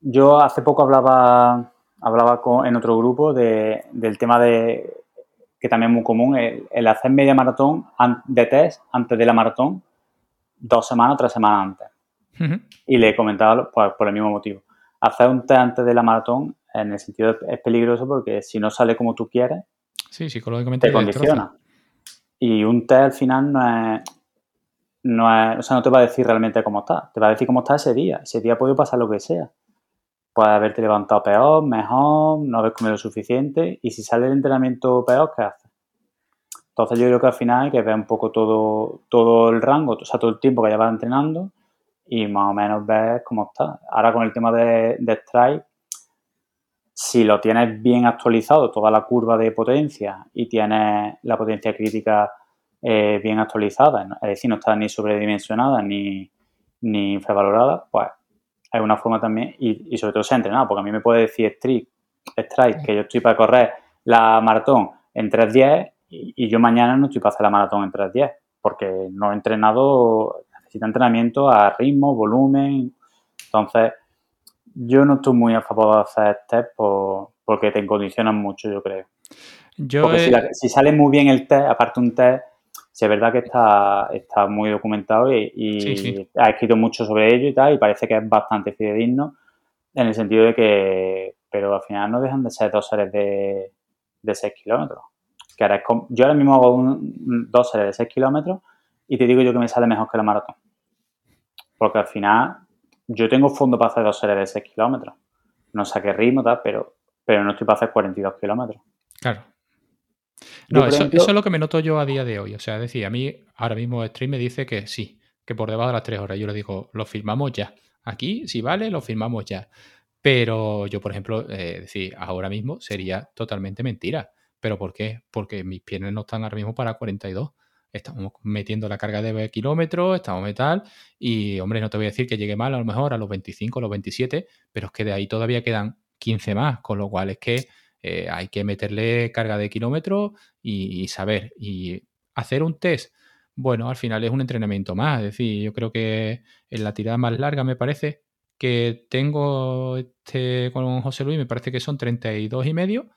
Yo hace poco hablaba, hablaba con, en otro grupo del tema de que también es muy común, el, hacer media maratón de test antes de la maratón, dos semanas o tres semanas antes. Y le he comentado pues, por el mismo motivo hacer un test antes de la maratón en el sentido de, es peligroso porque si no sale como tú quieres, sí, psicológicamente te condiciona. Y un test al final no es, no es, o sea, no te va a decir realmente cómo está, te va a decir cómo está ese día. Ese día puede pasar lo que sea. puedes haberte levantado peor, mejor, no haber comido lo suficiente y si sale el entrenamiento peor, ¿qué haces? Entonces yo creo que al final hay que ver un poco todo, todo el rango, o sea, todo el tiempo que llevas entrenando y más o menos ver cómo está. Ahora con el tema de, de strike, si lo tienes bien actualizado, toda la curva de potencia y tienes la potencia crítica eh, bien actualizada, es decir, no está ni sobredimensionada ni, ni infravalorada, pues hay una forma también, y, sobre todo se ha entrenado, porque a mí me puede decir Strike, Strike que yo estoy para correr la maratón en 3.10 y, y yo mañana no estoy para hacer la maratón en 3.10, porque no he entrenado, necesita entrenamiento a ritmo, volumen, entonces yo no estoy muy a favor de hacer test porque te condicionan mucho, yo creo. Yo si, sale muy bien el test, aparte un test, si es verdad que está, está muy documentado y, ha escrito mucho sobre ello y tal, y parece que es bastante fidedigno en el sentido de que, pero al final no dejan de ser dos series de, de 6 kilómetros. Que ahora yo ahora mismo hago dos series de 6 kilómetros y te digo yo que me sale mejor que la maratón. Porque al final yo tengo fondo para hacer dos series de 6 kilómetros. No sé qué ritmo, tal, pero, pero no estoy para hacer 42 kilómetros. Claro. No, eso, es lo que me noto yo a día de hoy. O sea, es decir, a mí ahora mismo Stream me dice que sí, que por debajo de las 3 horas. Yo le digo, lo firmamos ya. Aquí, si vale, lo firmamos ya. Pero yo, por ejemplo, eh, decir, ahora mismo sería totalmente mentira. ¿Pero por qué? Porque mis piernas no están ahora mismo para 42 estamos metiendo la carga de kilómetros, estamos metal, y hombre, no te voy a decir que llegue mal a lo mejor a los 25, a los 27, pero es que de ahí todavía quedan 15 más, con lo cual es que eh, hay que meterle carga de kilómetros y, saber. Y hacer un test, bueno, al final es un entrenamiento más, es decir, yo creo que en la tirada más larga me parece que tengo este, con José Luis, me parece que son 32 y medio,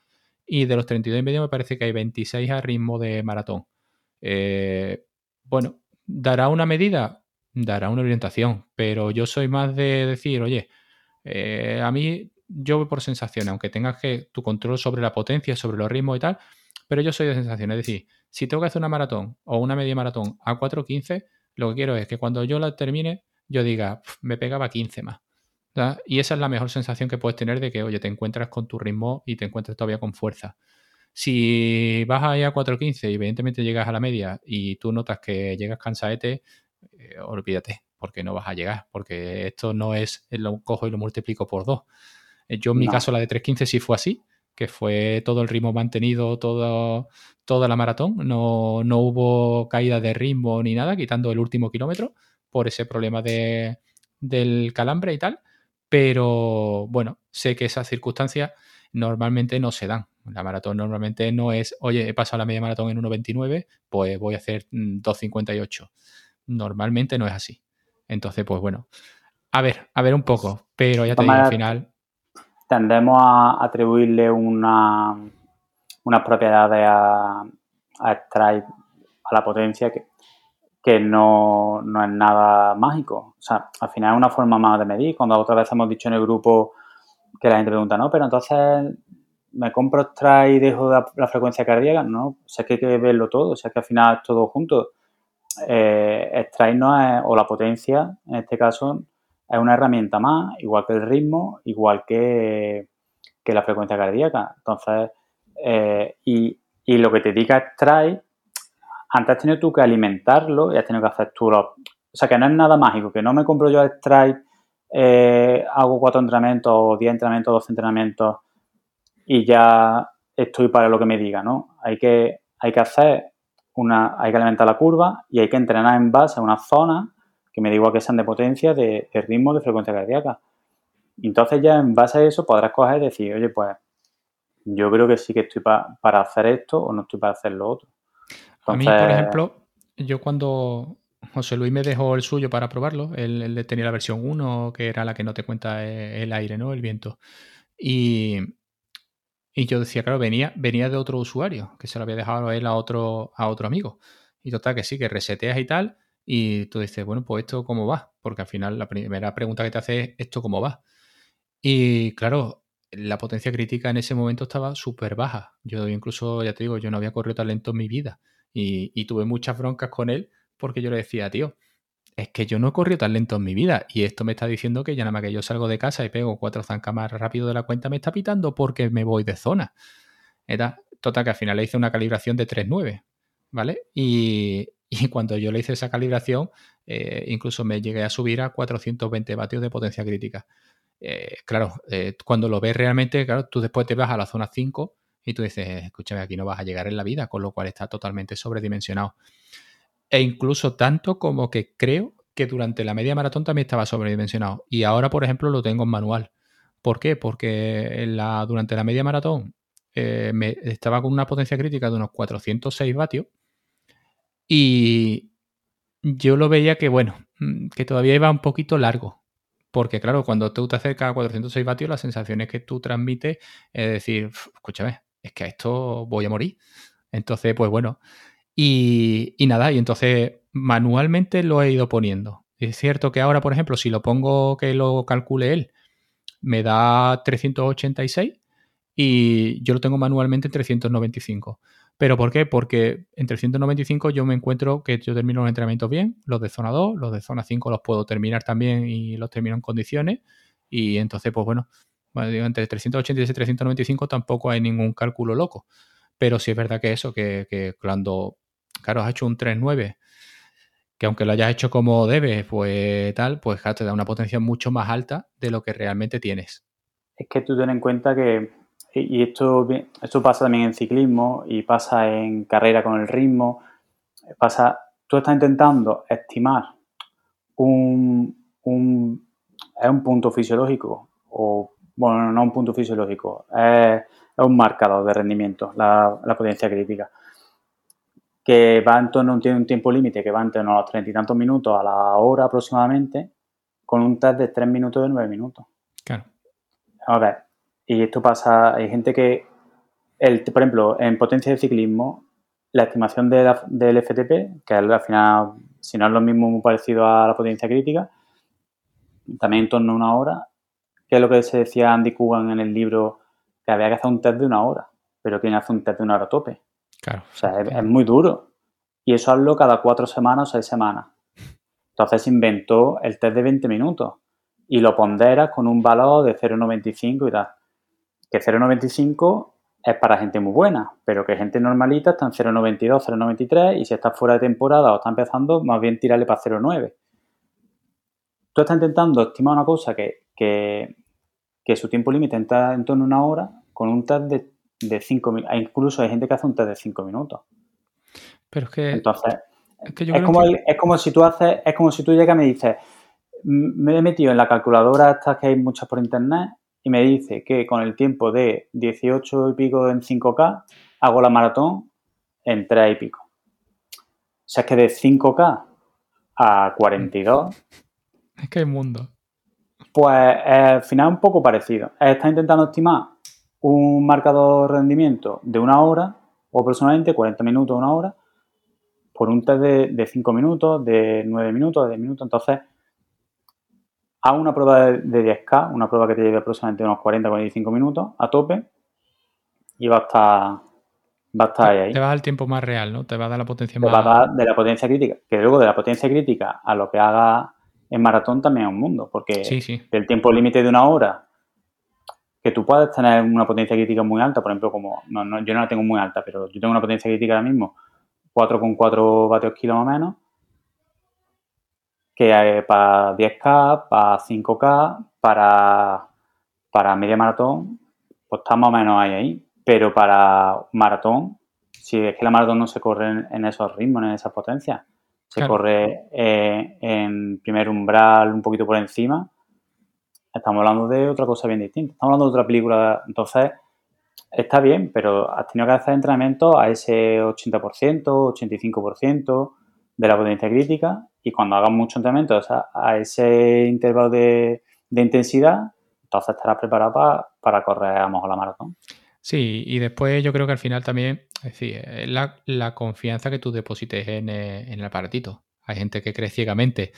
y de los 32 y medio me parece que hay 26 a ritmo de maratón. Eh, bueno, dará una medida, dará una orientación, pero yo soy más de decir, oye, eh, a mí yo voy por sensaciones, aunque tengas que tu control sobre la potencia, sobre los ritmos y tal, pero yo soy de sensaciones. Es decir, si tengo que hacer una maratón o una media maratón a 4.15, lo que quiero es que cuando yo la termine, yo diga, me pegaba 15 más. Y esa es la mejor sensación que puedes tener de que, oye, te encuentras con tu ritmo y te encuentras todavía con fuerza. Si vas ahí a 4.15 y evidentemente llegas a la media y tú notas que llegas cansaete, eh, olvídate, porque no vas a llegar, porque esto no es lo cojo y lo multiplico por dos. Eh, yo en mi caso la de 3.15 sí fue así, que fue todo el ritmo mantenido todo, toda la maratón, no, no hubo caída de ritmo ni nada, quitando el último kilómetro por ese problema de, del calambre y tal, pero bueno, sé que esas circunstancias normalmente no se dan. La maratón normalmente no es, oye, he pasado la media maratón en 1.29, pues voy a hacer 2.58. Mm, normalmente no es así. Entonces, pues bueno, a ver, a ver un poco, pero ya te digo, al final... Tendemos a atribuirle una, unas propiedades a, a a la potencia que, que no, no, es nada mágico. O sea, al final es una forma más de medir. Cuando otra vez hemos dicho en el grupo que la gente pregunta, no, pero entonces me compro extra y dejo la, frecuencia cardíaca, no, o sea que hay que verlo todo, o sea que al final es todo junto. Eh, no es, o la potencia, en este caso, es una herramienta más, igual que el ritmo, igual que, la frecuencia cardíaca. Entonces, eh, y, lo que te diga extrae, antes has tenido tú que alimentarlo y has tenido que hacer tú los... O sea, que no es nada mágico, que no me compro yo extrae, eh, hago cuatro entrenamientos o diez entrenamientos, doce entrenamientos y ya estoy para lo que me diga, ¿no? Hay que, hay que hacer una, hay que alimentar la curva y hay que entrenar en base a una zona que me diga que sean de potencia, de, ritmo, de frecuencia cardíaca. Entonces ya en base a eso podrás coger y decir, oye, pues yo creo que sí que estoy para hacer esto o no estoy para hacer lo otro. a mí, por ejemplo, yo cuando José Luis me dejó el suyo para probarlo, él, tenía la versión 1, que era la que no te cuenta el aire, ¿no? El viento. Y, y yo decía, claro, venía, venía de otro usuario, que se lo había dejado él a otro, a otro amigo. Y total, que sí, que reseteas y tal, y tú dices, bueno, pues esto cómo va, porque al final la primera pregunta que te hace es, ¿esto cómo va? Y claro, la potencia crítica en ese momento estaba súper baja. Yo incluso, ya te digo, yo no había corrido tan lento en mi vida. Y, y, tuve muchas broncas con él porque yo le decía, tío, es que yo no he corrido tan lento en mi vida y esto me está diciendo que ya nada más que yo salgo de casa y pego cuatro zancas más rápido de la cuenta me está pitando porque me voy de zona. Total que al final le hice una calibración de 3.9, ¿vale? Y, cuando yo le hice esa calibración, eh, incluso me llegué a subir a 420 vatios de potencia crítica. Eh, claro, eh, cuando lo ves realmente, claro, tú después te vas a la zona 5 y tú dices, escúchame, aquí no vas a llegar en la vida, con lo cual está totalmente sobredimensionado. E incluso tanto como que creo que durante la media maratón también estaba sobredimensionado. Y ahora, por ejemplo, lo tengo en manual. ¿Por qué? Porque en la, durante la media maratón eh, me, estaba con una potencia crítica de unos 406 vatios. Y yo lo veía que, bueno, mm, que todavía iba un poquito largo. Porque, claro, cuando tú te acercas a 406 vatios, las sensaciones que tú transmites es decir, escúchame, es que a esto voy a morir. Entonces, pues bueno, y, nada, y entonces manualmente lo he ido poniendo. Es cierto que ahora, por ejemplo, si lo pongo que lo calcule él, me da 386 y yo lo tengo manualmente en 395. ¿Pero por qué? Porque en 395 yo me encuentro que yo termino los entrenamientos bien, los de zona 2, los de zona 5 los puedo terminar también y los termino en condiciones. Y entonces, pues bueno, entre 386 y 395 tampoco hay ningún cálculo loco. Pero sí es verdad que eso, que, que cuando claro, has hecho un 3.9, que aunque lo hayas hecho como debes, pues tal, pues te da una potencia mucho más alta de lo que realmente tienes. Es que tú ten en cuenta que, y esto, esto pasa también en ciclismo y pasa en carrera con el ritmo, pasa, tú estás intentando estimar un, un, es un punto fisiológico, o bueno, no un punto fisiológico, es, un marcador de rendimiento, la, la potencia crítica que va en torno, tiene un tiempo límite que va en torno a los treinta y tantos minutos a la hora aproximadamente, con un test de tres minutos de nueve minutos. Claro. A ver, y esto pasa, hay gente que, el, por ejemplo, en potencia de ciclismo, la estimación de del FTP, que al final, si no es lo mismo, muy parecido a la potencia crítica, también en torno a una hora, que es lo que se decía Andy Coogan en el libro, que había que hacer un test de una hora, pero ¿quién hace un test de una hora a tope? O sea, es, muy duro. Y eso hazlo cada cuatro semanas o seis semanas. Entonces inventó el test de 20 minutos y lo ponderas con un valor de 0,95 y tal. Que 0,95 es para gente muy buena, pero que gente normalita está en 0,92, 0,93 y si está fuera de temporada o está empezando, más bien tirarle para 0,9. Tú estás intentando estimar una cosa que, que su tiempo límite está en torno a una hora con un test de de 5 minutos. E incluso hay gente que hace un test de 5 minutos. Pero es que. Entonces, es, como es como si tú haces, es como si tú llegas y me dices, me he metido en la calculadora estas que hay muchas por internet y me dice que con el tiempo de 18 y pico en 5K hago la maratón en 3 y pico. O sea, es que de 5K a 42. Es que hay mundo. Pues al final un poco parecido. Está intentando estimar un marcador de rendimiento de una hora o aproximadamente 40 minutos, una hora, por un test de, 5 minutos, de 9 minutos, de 10 minutos. Entonces, a una prueba de, 10K, una prueba que te lleve aproximadamente unos 40-45 minutos a tope y va a estar, va a estar ahí, Te va a dar el tiempo más real, ¿no? Te va a dar la potencia más... Te va a dar de la potencia crítica, que luego de la potencia crítica a lo que haga en maratón también es un mundo, porque el tiempo límite de una hora que tú puedes tener una potencia crítica muy alta, por ejemplo, como no, no, yo no la tengo muy alta, pero yo tengo una potencia crítica ahora mismo 4,4 vatios kilo más o menos, que para 10K, para 5K, para, para media maratón, pues está más o menos ahí, ahí. Pero para maratón, si es que la maratón no se corre en, esos ritmos, en esas potencias, se corre eh, en primer umbral un poquito por encima Estamos hablando de otra cosa bien distinta. Estamos hablando de otra película. Entonces, está bien, pero has tenido que hacer entrenamiento a ese 80%, 85% de la potencia crítica y cuando hagas mucho entrenamiento a ese intervalo de, intensidad, entonces estarás preparado para, para correr a lo mejor la maratón. Sí, y después yo creo que al final también, es decir, la, la confianza que tú deposites en, eh, en, el aparatito. Hay gente que cree ciegamente.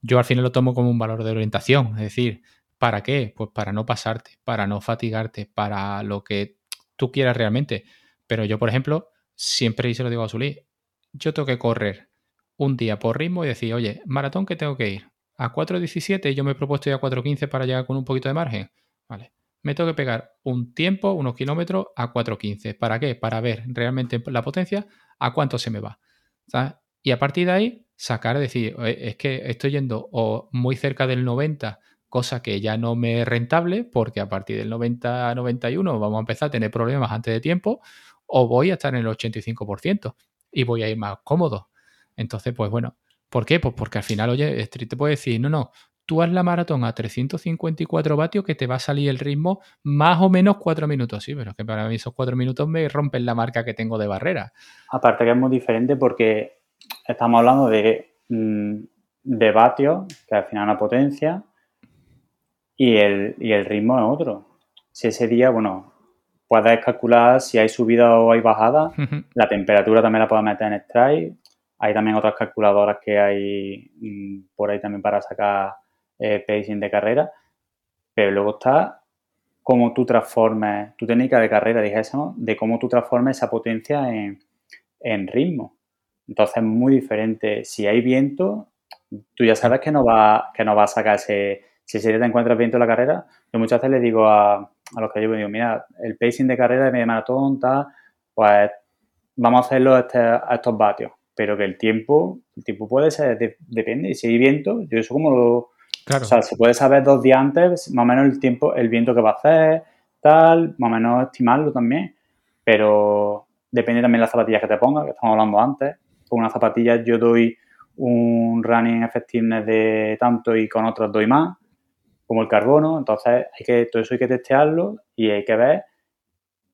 Yo al final lo tomo como un valor de orientación, es decir, ¿Para qué? Pues para no pasarte, para no fatigarte, para lo que tú quieras realmente. Pero yo, por ejemplo, siempre y se lo digo a Zulí, yo tengo que correr un día por ritmo y decir, oye, maratón que tengo que ir a 4.17 y yo me he propuesto ir a 4.15 para llegar con un poquito de margen. Vale. Me tengo que pegar un tiempo, unos kilómetros a 4.15. ¿Para qué? Para ver realmente la potencia a cuánto se me va. Y a partir de ahí, sacar, decir, es que estoy yendo o muy cerca del 90, cosa que ya no me es rentable, porque a partir del 90-91 vamos a empezar a tener problemas antes de tiempo, o voy a estar en el 85% y voy a ir más cómodo. Entonces, pues bueno, ¿por qué? Pues porque al final, oye, te puede decir, no, no, tú haz la maratón a 354 vatios que te va a salir el ritmo más o menos 4 minutos. Sí, pero es que para mí esos 4 minutos me rompen la marca que tengo de barrera. Aparte que es muy diferente porque estamos hablando de, mm, de vatios, que al final es una potencia, y el, y el ritmo es otro. Si ese día, bueno, puedes calcular si hay subida o hay bajada. La temperatura también la puedes meter en strike. Hay también otras calculadoras que hay mm, por ahí también para sacar eh, pacing de carrera. Pero luego está cómo tú transformes, tu técnica de carrera, dijésemos, de cómo tú transformes esa potencia en, en ritmo. Entonces es muy diferente. Si hay viento, tú ya sabes que no va, que no va a sacar ese. Si día te encuentras viento en la carrera, yo muchas veces le digo a, a los que llevo, digo, mira, el pacing de carrera de media maratón, tal, pues vamos a hacerlo a, este, a estos vatios. Pero que el tiempo, el tiempo puede ser, depende. Y si hay viento, yo eso como lo. Claro. O sea, se puede saber dos días antes, más o menos el tiempo, el viento que va a hacer, tal, más o menos estimarlo también. Pero depende también de las zapatillas que te pongas, que estamos hablando antes. Con unas zapatillas yo doy un running effectiveness de tanto y con otras doy más como el carbono, entonces hay que, todo eso hay que testearlo y hay que ver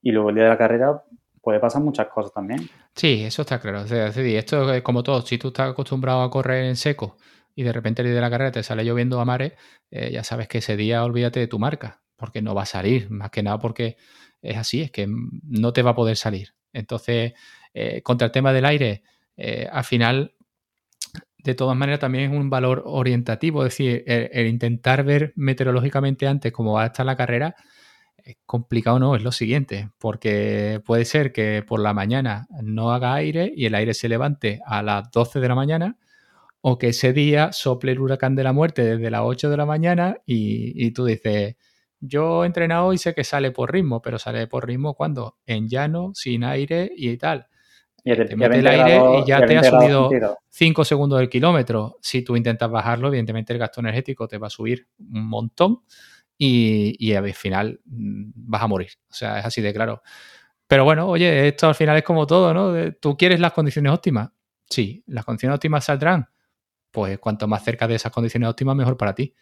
y luego el día de la carrera puede pasar muchas cosas también. Sí, eso está claro. O sea, esto es como todo, si tú estás acostumbrado a correr en seco y de repente el día de la carrera te sale lloviendo a mares, eh, ya sabes que ese día olvídate de tu marca, porque no va a salir, más que nada porque es así, es que no te va a poder salir. Entonces, eh, contra el tema del aire, eh, al final de todas maneras también es un valor orientativo, es decir, el, intentar ver meteorológicamente antes cómo va a estar la carrera, es complicado no, es lo siguiente, porque puede ser que por la mañana no haga aire y el aire se levante a las 12 de la mañana, o que ese día sople el huracán de la muerte desde las 8 de la mañana y, y tú dices, yo he entrenado y sé que sale por ritmo, pero sale por ritmo cuando? En llano, sin aire y tal. Y te, mete el aire y ya te ha subido 5 segundos del kilómetro. Si tú intentas bajarlo, evidentemente el gasto energético te va a subir un montón y, y al final mm, vas a morir. O sea, es así de claro. Pero bueno, oye, esto al final es como todo, ¿no? ¿Tú quieres las condiciones óptimas? Sí, las condiciones óptimas saldrán. Pues cuanto más cerca de esas condiciones óptimas, mejor para ti.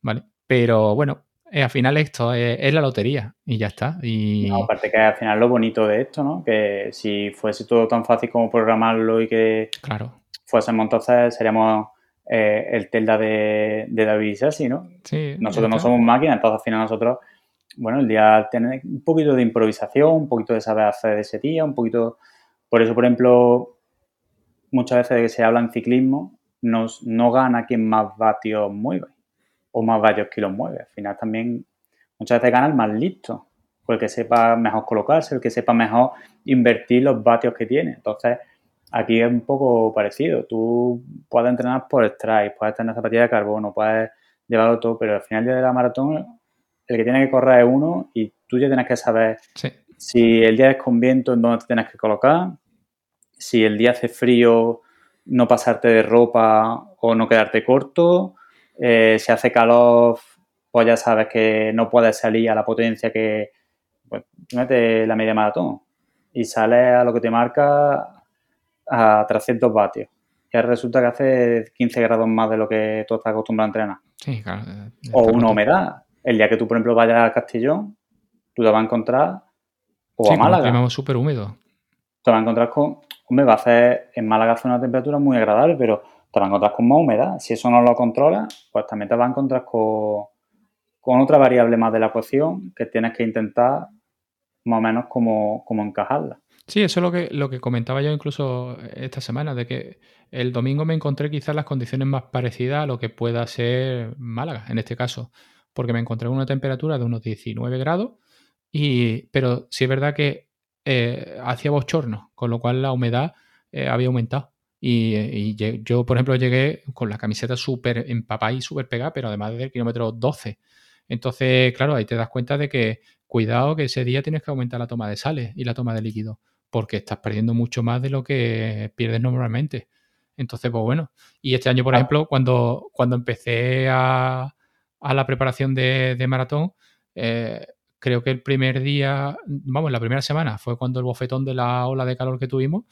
¿Vale? Pero bueno, eh, al final esto es, la lotería y ya está. Y... aparte que al final lo bonito de esto, ¿no? Que si fuese todo tan fácil como programarlo y que claro. fuésemos entonces seríamos eh, el Telda de, de David Sassi, ¿no? Sí, nosotros no somos máquinas, entonces al final nosotros, bueno, el día tener un poquito de improvisación, un poquito de saber hacer ese día, un poquito... Por eso, por ejemplo, muchas veces de que se habla en ciclismo, nos, no gana quien más vatios mueve o más varios kilos mueve. Al final también muchas veces gana el más listo, o el que sepa mejor colocarse, el que sepa mejor invertir los vatios que tiene. Entonces, aquí es un poco parecido. Tú puedes entrenar por strike, puedes tener zapatillas de carbono, puedes llevarlo todo, pero al final de la maratón el que tiene que correr es uno y tú ya tienes que saber si el día es con viento en dónde te tienes que colocar, si el día hace frío no pasarte de ropa o no quedarte corto, eh, si hace calor, pues ya sabes que no puedes salir a la potencia que pues, mete la media maratón y sale a lo que te marca a 300 vatios. Y resulta que hace 15 grados más de lo que tú estás acostumbrado a entrenar. Sí, claro. O una humedad. El día que tú, por ejemplo, vayas a Castellón, tú te vas a encontrar o a Málaga. súper húmedo. Te vas a encontrar con... Hombre, va a hacer... En Málaga hace una temperatura muy agradable, pero te vas a encontrar con más humedad. Si eso no lo controlas, pues también te vas a encontrar con, otra variable más de la ecuación que tienes que intentar más o menos como, encajarla. Sí, eso es lo que, lo que comentaba yo incluso esta semana, de que el domingo me encontré quizás las condiciones más parecidas a lo que pueda ser Málaga, en este caso, porque me encontré con una temperatura de unos 19 grados, y, pero sí es verdad que eh, hacía bochorno, con lo cual la humedad eh, había aumentado. Y, yo, por ejemplo, llegué con la camiseta súper empapada y súper pegada, pero además del kilómetro 12. Entonces, claro, ahí te das cuenta de que cuidado que ese día tienes que aumentar la toma de sales y la toma de líquido, porque estás perdiendo mucho más de lo que pierdes normalmente. Entonces, pues bueno. Y este año, por ah. ejemplo, cuando, cuando empecé a, la preparación de, maratón, eh, creo que el primer día, vamos, la primera semana fue cuando el bofetón de la ola de calor que tuvimos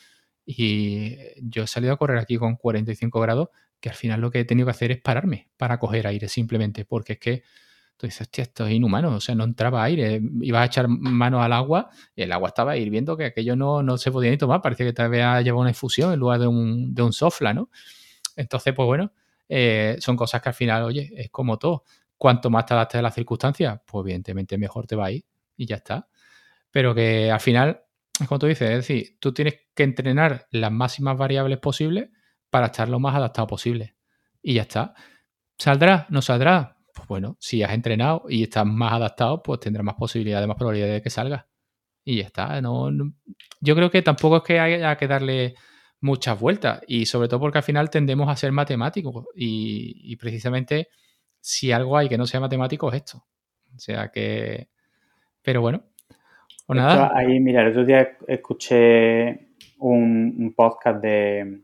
y yo he salido a correr aquí con 45 grados, que al final lo que he tenido que hacer es pararme para coger aire simplemente, porque es que tú dices, hostia, esto es inhumano, o sea, no entraba aire, ibas a echar mano al agua y el agua estaba hirviendo que aquello no, no se podía ni tomar, parecía que te había llevado una infusión en lugar de un, de un sofla, ¿no? Entonces, pues bueno, eh, son cosas que al final, oye, es como todo. Cuanto más te adaptes a las circunstancias, pues evidentemente mejor te va a ir y ya está. Pero que al final, como tú dices, es decir, tú tienes que entrenar las máximas variables posibles para estar lo más adaptado posible. Y ya está. ¿Saldrá? ¿No saldrá? pues bueno, si has entrenado y estás más adaptado, pues tendrás más posibilidades, más probabilidad de que salga. Y ya está. No, yo creo que tampoco es que haya que darle muchas vueltas y sobre todo porque al final tendemos a ser matemáticos y, precisamente si algo hay que no sea matemático es esto. O sea que... Pero bueno, o nada. ahí, mira, el otro día escuché un, podcast de,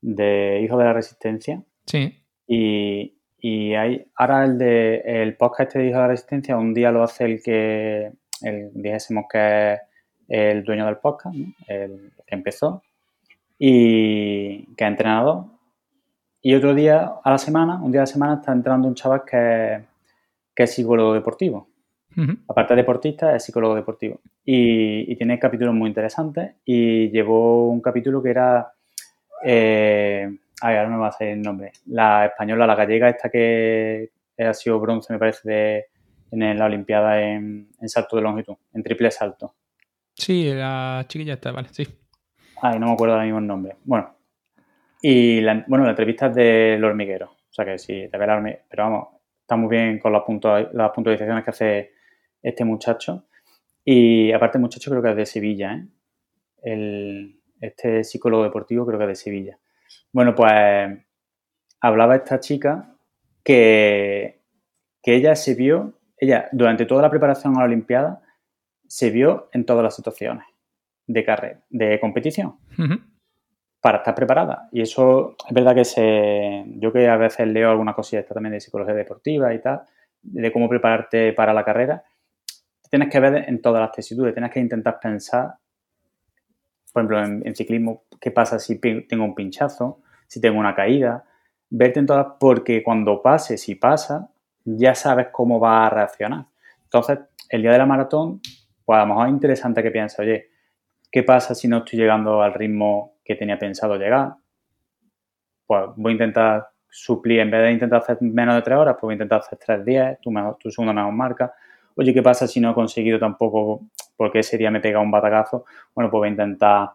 de Hijos de la Resistencia. Sí. Y, y hay, ahora el de el podcast de Hijo de la Resistencia, un día lo hace el que, el, dijésemos que es el dueño del podcast, el que empezó, y que es entrenador. Y otro día a la semana, un día a la semana, está entrando un chaval que, que es psicólogo deportivo. Aparte de deportista, es psicólogo deportivo. Y, y, tiene capítulos muy interesantes. Y llevó un capítulo que era eh, Ay, ahora no me va a salir el nombre. La española, la gallega, esta que ha sido bronce, me parece, de, en la Olimpiada en, salto de longitud, en triple salto. Sí, la chiquilla está, vale, sí. Ay, no me acuerdo ahora mismo el nombre. Bueno, y la, bueno, la entrevista es del hormiguero. O sea que sí, te ve la hormiguero. Pero vamos, está muy bien con las, las puntualizaciones que hace este muchacho. Y aparte, el muchacho creo que es de Sevilla, ¿eh? El, este psicólogo deportivo creo que es de Sevilla. Bueno, pues hablaba esta chica que, que ella se vio, ella durante toda la preparación a la Olimpiada, se vio en todas las situaciones de carrera, de competición, para estar preparada. Y eso es verdad que se, yo que a veces leo alguna cosilla también de psicología deportiva y tal, de cómo prepararte para la carrera, tienes que ver en todas las tesitudes, tienes que intentar pensar por ejemplo, en, ciclismo, ¿qué pasa si tengo un pinchazo? Si tengo una caída. Verte en todas, porque cuando pase, si pasa, ya sabes cómo va a reaccionar. Entonces, el día de la maratón, pues a lo mejor es interesante que pienses, oye, ¿qué pasa si no estoy llegando al ritmo que tenía pensado llegar? Pues voy a intentar suplir, en vez de intentar hacer menos de tres horas, pues voy a intentar hacer tres días, tu, mejor, tu segunda mejor marca. Oye, ¿qué pasa si no he conseguido tampoco porque ese día me pega un batacazo, bueno, pues voy a intentar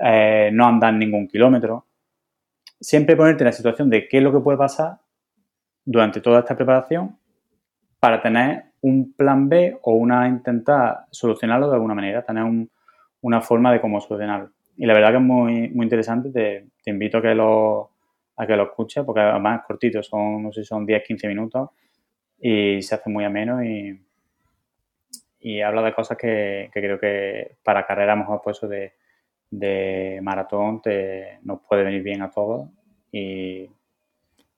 eh, no andar ningún kilómetro. Siempre ponerte en la situación de qué es lo que puede pasar durante toda esta preparación para tener un plan B o una intentar solucionarlo de alguna manera, tener una forma de cómo solucionarlo. Y la verdad que es muy, muy interesante, te, invito a que lo, a que lo escuches, porque además es cortito, son, no sé si son 10-15 minutos y se hace muy ameno y, y habla de cosas que, creo que para carrera mejor pues de, de maratón te, nos puede venir bien a todos y,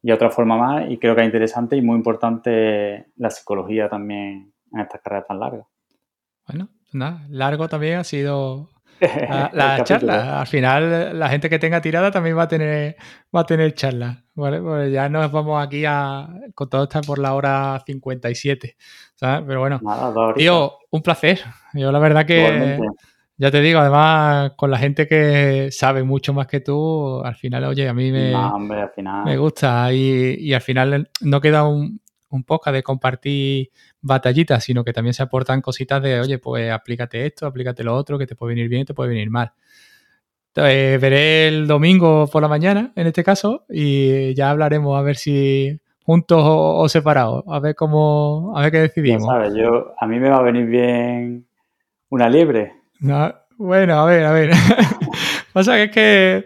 y otra forma más y creo que es interesante y muy importante la psicología también en estas carreras tan largas. Bueno, nada, largo también ha sido la, charla. Al final, la gente que tenga tirada también va a tener, va a tener charla. ¿vale? Pues ya nos vamos aquí a. Con todo está por la hora 57. ¿sabes? Pero bueno. tío, un placer. Yo la verdad que. Ya te digo, además, con la gente que sabe mucho más que tú, al final, oye, a mí me, me gusta. Y, y al final no queda un, un podcast de compartir batallitas, sino que también se aportan cositas de, oye, pues aplícate esto, aplícate lo otro, que te puede venir bien y te puede venir mal. Entonces, veré el domingo por la mañana, en este caso, y ya hablaremos a ver si juntos o, separados, a ver cómo, a ver qué decidimos. sabes, yo, a mí me va a venir bien una liebre. bueno, a ver, a ver. Pasa que es que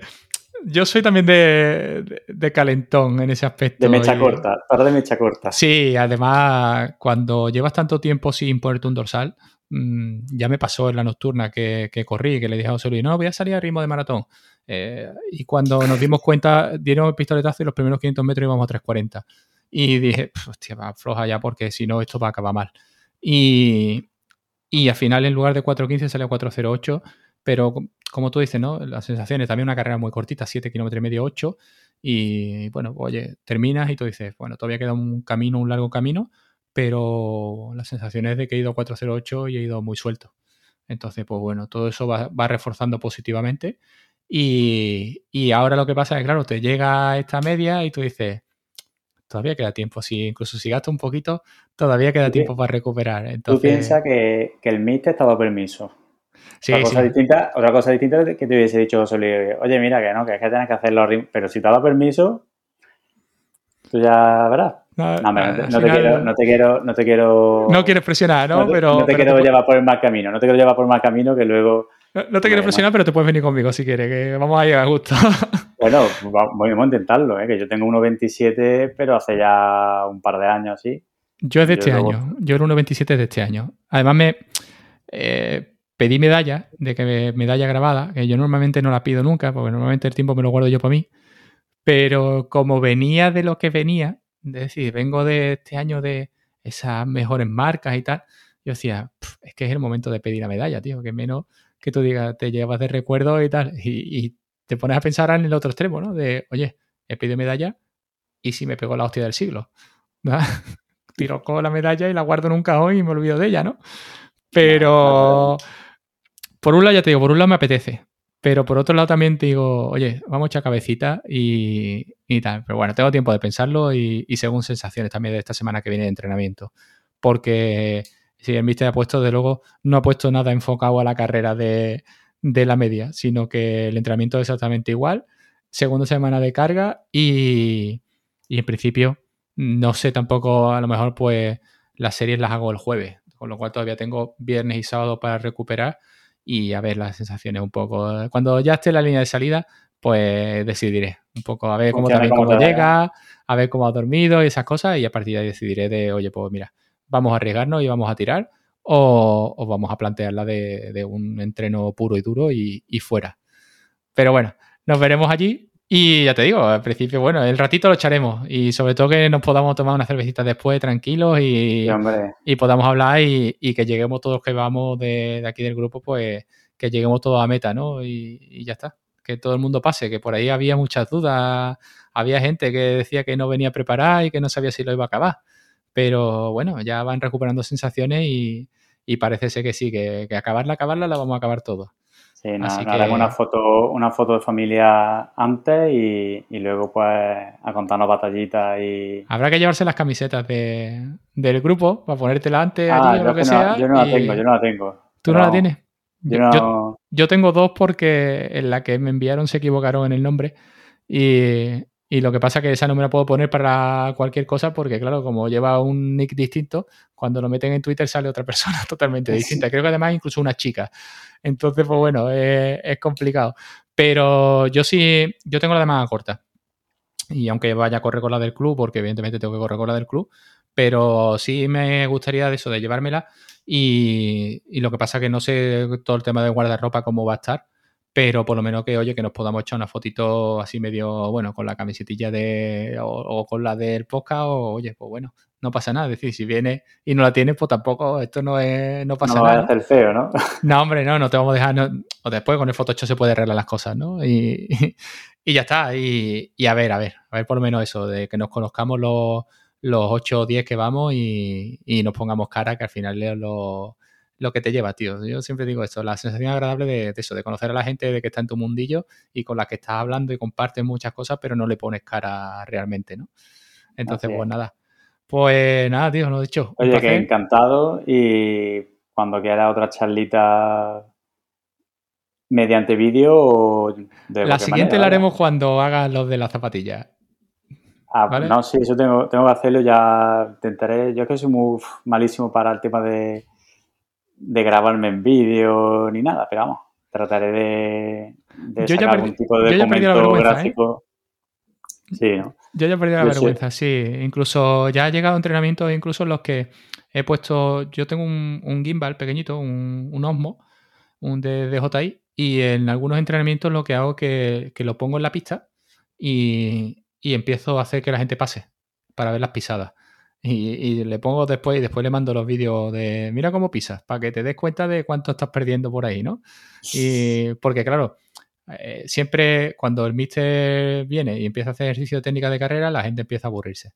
yo soy también de, de, calentón en ese aspecto. De mecha corta, para de mecha corta. Sí, además, cuando llevas tanto tiempo sin ponerte un dorsal, mm, ya me pasó en la nocturna que, que, corrí, que le dije a José Luis, no, voy a salir a ritmo de maratón. Eh, y cuando nos dimos cuenta, dieron el pistoletazo y los primeros 500 metros íbamos a 3.40. Y dije, hostia, va floja ya porque si no esto va a acabar mal. Y, y al final en lugar de 4.15 salió 4.08, pero como tú dices, ¿no? Las sensaciones, también una carrera muy cortita, 7 kilómetros y medio, 8. Y bueno, oye, terminas y tú dices, bueno, todavía queda un camino, un largo camino, pero las sensaciones de que he ido 4.08 y he ido muy suelto. Entonces, pues bueno, todo eso va, va reforzando positivamente. Y, y, ahora lo que pasa es, claro, te llega esta media y tú dices, todavía queda tiempo. Si, incluso si gasto un poquito, todavía queda tiempo para recuperar. Entonces... Tú piensas que, que el MIT te estaba permiso. Sí, otra, cosa Distinta, otra cosa distinta es que te hubiese dicho José oye, mira, que no, que es que tienes que hacerlo, pero si te ha dado permiso, tú ya verás. No, no, te, quiero, no, te, quiero, no te quiero... No quieres presionar, ¿no? pero, no te quiero llevar por el mal camino, no te quiero llevar por el mal camino que luego... No, te quiero presionar, pero te puedes venir conmigo si quieres, que vamos a llegar a gusto. Bueno, vamos a intentarlo, ¿eh? que yo tengo 1,27, pero hace ya un par de años así. Yo es de este año, yo el 1,27 es de este año. Además me... Eh, pedí medalla, de que medalla grabada, que yo normalmente no la pido nunca, porque normalmente el tiempo me lo guardo yo para mí, pero como venía de lo que venía, es decir, vengo de este año de esas mejores marcas y tal, yo decía, es que es el momento de pedir la medalla, tío, que menos que tú digas, te llevas de recuerdo y tal, y, te pones a pensar en el otro extremo, ¿no? De, oye, he pedido medalla y si me pegó la hostia del siglo, ¿verdad? Tiro con la medalla y la guardo en un cajón y me olvido de ella, ¿no? Pero por un lado, ya te digo, por un lado me apetece. Pero por otro lado también te digo, oye, vamos a echar cabecita y, tal. Pero bueno, tengo tiempo de pensarlo y, según sensaciones también de esta semana que viene de entrenamiento. Porque si el mister ha puesto, de luego, no ha puesto nada enfocado a la carrera de, la media, sino que el entrenamiento es exactamente igual. Segunda semana de carga y, y en principio no sé tampoco, a lo mejor pues las series las hago el jueves, con lo cual todavía tengo viernes y sábado para recuperar y a ver las sensaciones un poco. Cuando ya esté en la línea de salida, pues decidiré un poco a ver cómo también cómo llega, a ver cómo ha dormido y esas cosas y a partir de ahí decidiré de, oye, pues mira, vamos a arriesgarnos y vamos a tirar o, vamos a plantearla de, un entreno puro y duro y, y fuera. Pero bueno, nos veremos allí y ya te digo, al principio, bueno, el ratito lo echaremos y sobre todo que nos podamos tomar una cervecita después tranquilos y, y podamos hablar y, que lleguemos todos que vamos de, aquí del grupo, pues que lleguemos todos a meta, ¿no? Y, ya está, que todo el mundo pase, que por ahí había muchas dudas, había gente que decía que no venía preparada y que no sabía si lo iba a acabar, pero bueno, ya van recuperando sensaciones y, parece ser que sí, que, que acabarla, acabarla la vamos a acabar todos. Sí, nada, una foto, una foto de familia antes y, luego pues a contarnos batallitas y... Habrá que llevarse las camisetas de, del grupo para ponértela antes ah, allí o lo que, sea. yo no la tengo, yo no la tengo. ¿Tú no, la tienes? Yo, yo, tengo dos porque en la que me enviaron se equivocaron en el nombre y, y lo que pasa es que esa no me la puedo poner para cualquier cosa porque, claro, como lleva un nick distinto, cuando lo meten en Twitter sale otra persona totalmente distinta. Creo que además incluso una chica. Entonces, pues bueno, es, complicado. Pero yo sí, yo tengo la de manga corta. Y aunque vaya a correr con la del club, porque evidentemente tengo que correr con la del club, pero sí me gustaría de eso, de llevármela. Y, y lo que pasa es que no sé todo el tema de guardarropa cómo va a estar pero por lo menos que, oye, que nos podamos echar una fotito así medio, bueno, con la camisetilla de, o, con la del podcast, o oye, pues bueno, no pasa nada. Es decir, si viene y no la tienes, pues tampoco, esto no es, no pasa nada. No va a hacer feo, ¿no? No, hombre, no, no te vamos a dejar, o después con el Photoshop se puede arreglar las cosas, ¿no? Y, y ya está, y, y, a ver, a ver, a ver por lo menos eso, de que nos conozcamos los, los 8 o 10 que vamos y, y nos pongamos cara, que al final lo lo que te lleva, tío. Yo siempre digo esto, la sensación agradable de, eso, de conocer a la gente de que está en tu mundillo y con la que estás hablando y compartes muchas cosas, pero no le pones cara realmente, ¿no? Entonces, pues nada. Pues nada, tío, lo he dicho. Oye, que encantado y cuando quiera otra charlita mediante vídeo o de La siguiente la haremos cuando hagas los de la zapatilla. Ah, no, sí, eso tengo, tengo que hacerlo, ya intentaré. Yo es que soy muy malísimo para el tema de, de grabarme en vídeo ni nada, pero vamos. trataré de, de Yo ya sacar perdí- algún tipo yo de ya perdí la documento ¿eh? gráfico. Sí, ¿no? Yo ya he perdido la Yo vergüenza, sí. Incluso ya he llegado a entrenamientos incluso en los que he puesto, yo tengo un, un gimbal pequeñito, un, un Osmo, un de DJI, y en algunos entrenamientos lo que hago es que, que lo pongo en la pista y, y empiezo a hacer que la gente pase para ver las pisadas. Y, y le pongo después y después le mando los vídeos de mira cómo pisas, para que te des cuenta de cuánto estás perdiendo por ahí, ¿no? Y porque claro, eh, siempre cuando el mister viene y empieza a hacer ejercicio de técnica de carrera, la gente empieza a aburrirse.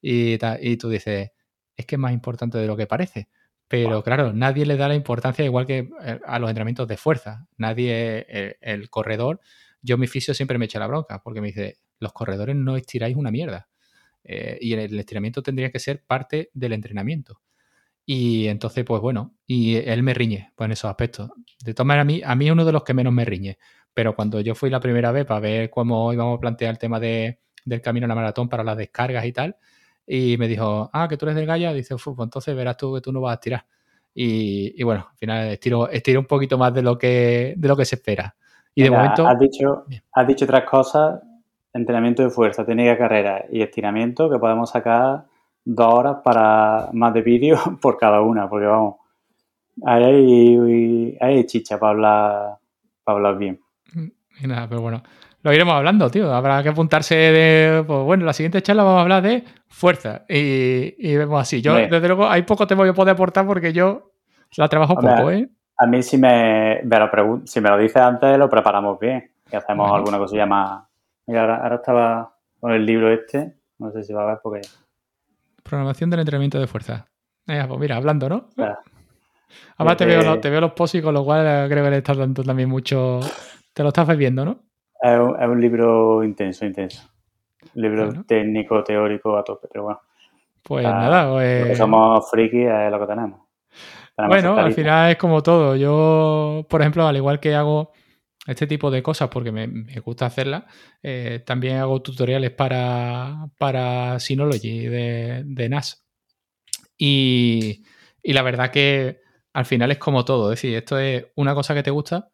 Y, y tú dices, es que es más importante de lo que parece. Pero claro, nadie le da la importancia igual que eh, a los entrenamientos de fuerza. Nadie, el, el corredor, yo mi fisio siempre me echa la bronca porque me dice, los corredores no estiráis una mierda. Eh, y el estiramiento tendría que ser parte del entrenamiento. Y entonces, pues bueno, y él me riñe pues, en esos aspectos. De todas maneras, a mí, a mí es uno de los que menos me riñe. Pero cuando yo fui la primera vez para ver cómo íbamos a plantear el tema de, del camino a la maratón para las descargas y tal, y me dijo, ah, que tú eres del Gaia, dice, "Fu, pues entonces verás tú que tú no vas a estirar. Y, y bueno, al final estiro, estiro un poquito más de lo que, de lo que se espera. Y de Mira, momento, has dicho, Bien. has dicho otras cosas, entrenamiento de fuerza, técnica de carrera y estiramiento, que podemos sacar dos horas para más de vídeo por cada una, porque vamos, ahí hay, hay chicha para hablar, para hablar bien. y nada, pero bueno, lo iremos hablando, tío. Habrá que apuntarse de, pues bueno, la siguiente charla vamos a hablar de fuerza. Y, y vemos así. Yo, desde luego, hay poco te voy a poder aportar porque yo la trabajo Hombre, poco, ¿eh? A mí si me, me lo si me lo dices antes, lo preparamos bien y hacemos Bueno. alguna cosilla más. Mira, ahora, ahora estaba con el libro este, no sé si va a ver porque... Programación del entrenamiento de fuerza. Eh, pues mira, hablando, ¿no? Espera. Además te Eh, veo, los, te veo los posts y con lo cual eh, creo que le estás dando también mucho... Te lo estás bebiendo, ¿no? Es un, es un libro intenso, intenso. Un libro Bueno. técnico, teórico a tope, pero bueno. Pues Ah, nada, pues... somos frikis es lo que tenemos. Tenemos Bueno, al final es como todo. Yo, por ejemplo, al igual que hago este tipo de cosas porque me, gusta hacerlas, eh, también hago tutoriales para, para Synology de, de NAS. Y, y la verdad que al final es como todo. Es decir, esto es una cosa que te gusta,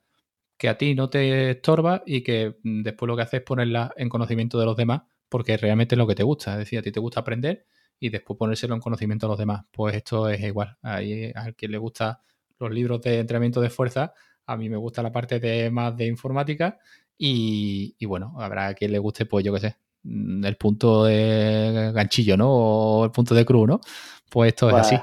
que a ti no te estorba y que después lo que haces es ponerla en conocimiento de los demás porque realmente es lo que te gusta. Es decir, a ti te gusta aprender y después ponérselo en conocimiento a los demás. Pues esto es igual. Hay al que le gusta los libros de entrenamiento de fuerza, a mí me gusta la parte de más de informática y, y bueno, habrá quien le guste, pues yo qué sé, mm, el punto de ganchillo, ¿no? O el punto de cruz, ¿no? Pues esto Pues, es así.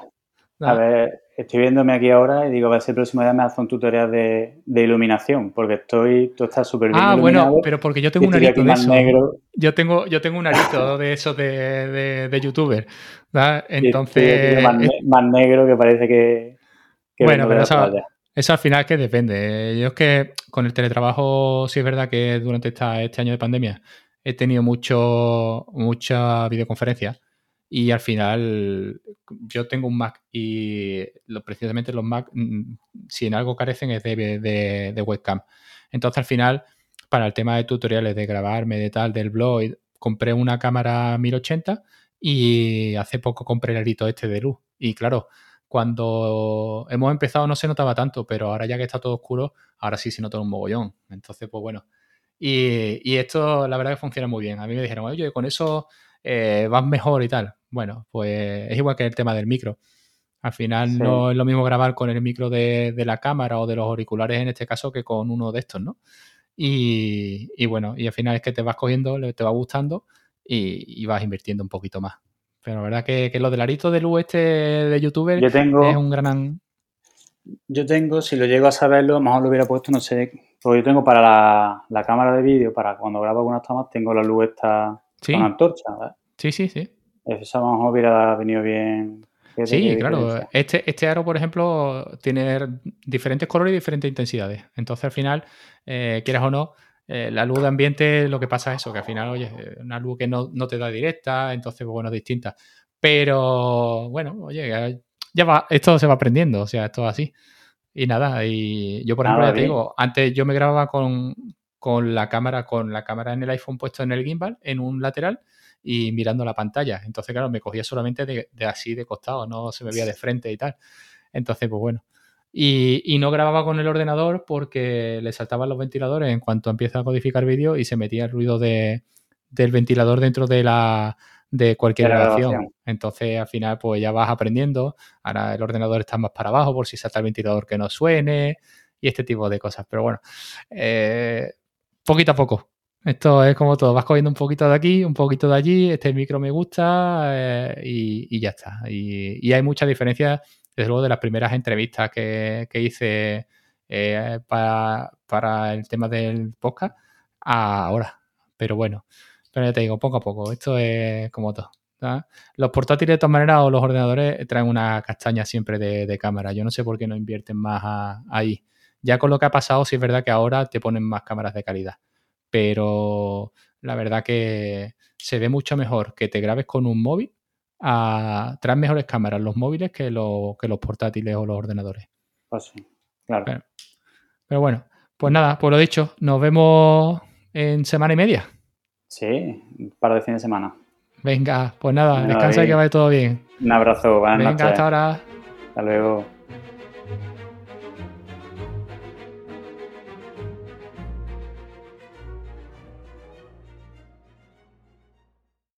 A ver, estoy viéndome aquí ahora y digo, a ver si el próximo día me hace un tutorial de, de iluminación, porque estoy, tú estás súper bien Ah, bueno, pero porque yo tengo un arito de eso. negro. Yo tengo, yo tengo un arito de esos de, de, de youtuber. Entonces, más, ne- más negro que parece que... que Bueno, pero eso-. Eso al final que depende. Yo es que con el teletrabajo, sí es verdad que durante esta- este año de pandemia he tenido mucho, mucha videoconferencia y al final yo tengo un Mac y lo- precisamente los Mac, mm, si en algo carecen es de, de- de webcam. Entonces al final, para el tema de tutoriales, de grabarme, de tal, del blog, compré una cámara 1080 y hace poco compré el arito este de luz. Y claro, cuando hemos empezado no se notaba tanto, pero ahora ya que está todo oscuro, ahora sí se nota un mogollón. Entonces, pues bueno. Y, y esto la verdad que funciona muy bien. A mí me dijeron, oye, con eso eh, vas mejor y tal. Bueno, pues es igual que el tema del micro. Al final Sí. no es lo mismo grabar con el micro de, de la cámara o de los auriculares en este caso que con uno de estos, ¿no? Y, y bueno, y al final es que te vas cogiendo, te va gustando y, y vas invirtiendo un poquito más. Pero la verdad que, que lo del arito de luz este de youtuber Yo tengo, es un gran... yo tengo, si lo llego a saberlo, a lo mejor lo hubiera puesto, no sé, porque yo tengo para la, la cámara de vídeo, para cuando grabo algunas tomas, tengo la luz esta Sí, con antorcha, sí, sí, sí. Eso a lo mejor hubiera venido bien. Sí, claro. Este, este aro, por ejemplo, tiene diferentes colores y diferentes intensidades. Entonces, al final, eh, quieras o no, eh, la luz de ambiente, lo que pasa es eso, que al final, oye, eh, una luz que no, no te da directa, entonces, pues, bueno, es distinta. Pero, bueno, oye, ya- va, esto se va aprendiendo, o sea, esto es así. Y nada, y yo, por ejemplo, ya te digo, antes yo me grababa con, con la cámara, con la cámara en el iPhone puesto en el gimbal, en un lateral, y mirando la pantalla. Entonces, claro, me cogía solamente de, de así de costado, no se me veía de frente y tal. Entonces, pues bueno. Y, no grababa con el ordenador porque le saltaban los ventiladores en cuanto empieza a codificar vídeo y se metía el ruido de, del ventilador dentro de la de cualquier grabación. Entonces, al final, pues ya vas aprendiendo. Ahora el ordenador está más para abajo por si salta el ventilador que no suene y este tipo de cosas. Pero bueno, eh, poquito a poco. Esto es como todo, vas cogiendo un poquito de aquí, un poquito de allí, este micro me gusta eh, y, ya está. Y, hay muchas diferencias desde luego de las primeras entrevistas que, hice eh, para, el tema del podcast ahora. Pero bueno, pero ya te digo, poco a poco, esto es como todo. Los portátiles de todas maneras o los ordenadores traen una castaña siempre de, cámara. Yo no sé por qué no invierten más ahí. Ya con lo que ha pasado, sí es verdad que ahora te ponen más cámaras de calidad. Pero la verdad que se ve mucho mejor que te grabes con un móvil a traer mejores cámaras los móviles que, los portátiles o los ordenadores. Pues sí, claro. Pero, bueno, pues nada, pues lo dicho, nos vemos en semana y media. Sí, para de fin de semana. Venga, pues nada, descansa y que vaya todo bien. Un abrazo, buenas Venga, hasta ahora. Hasta luego.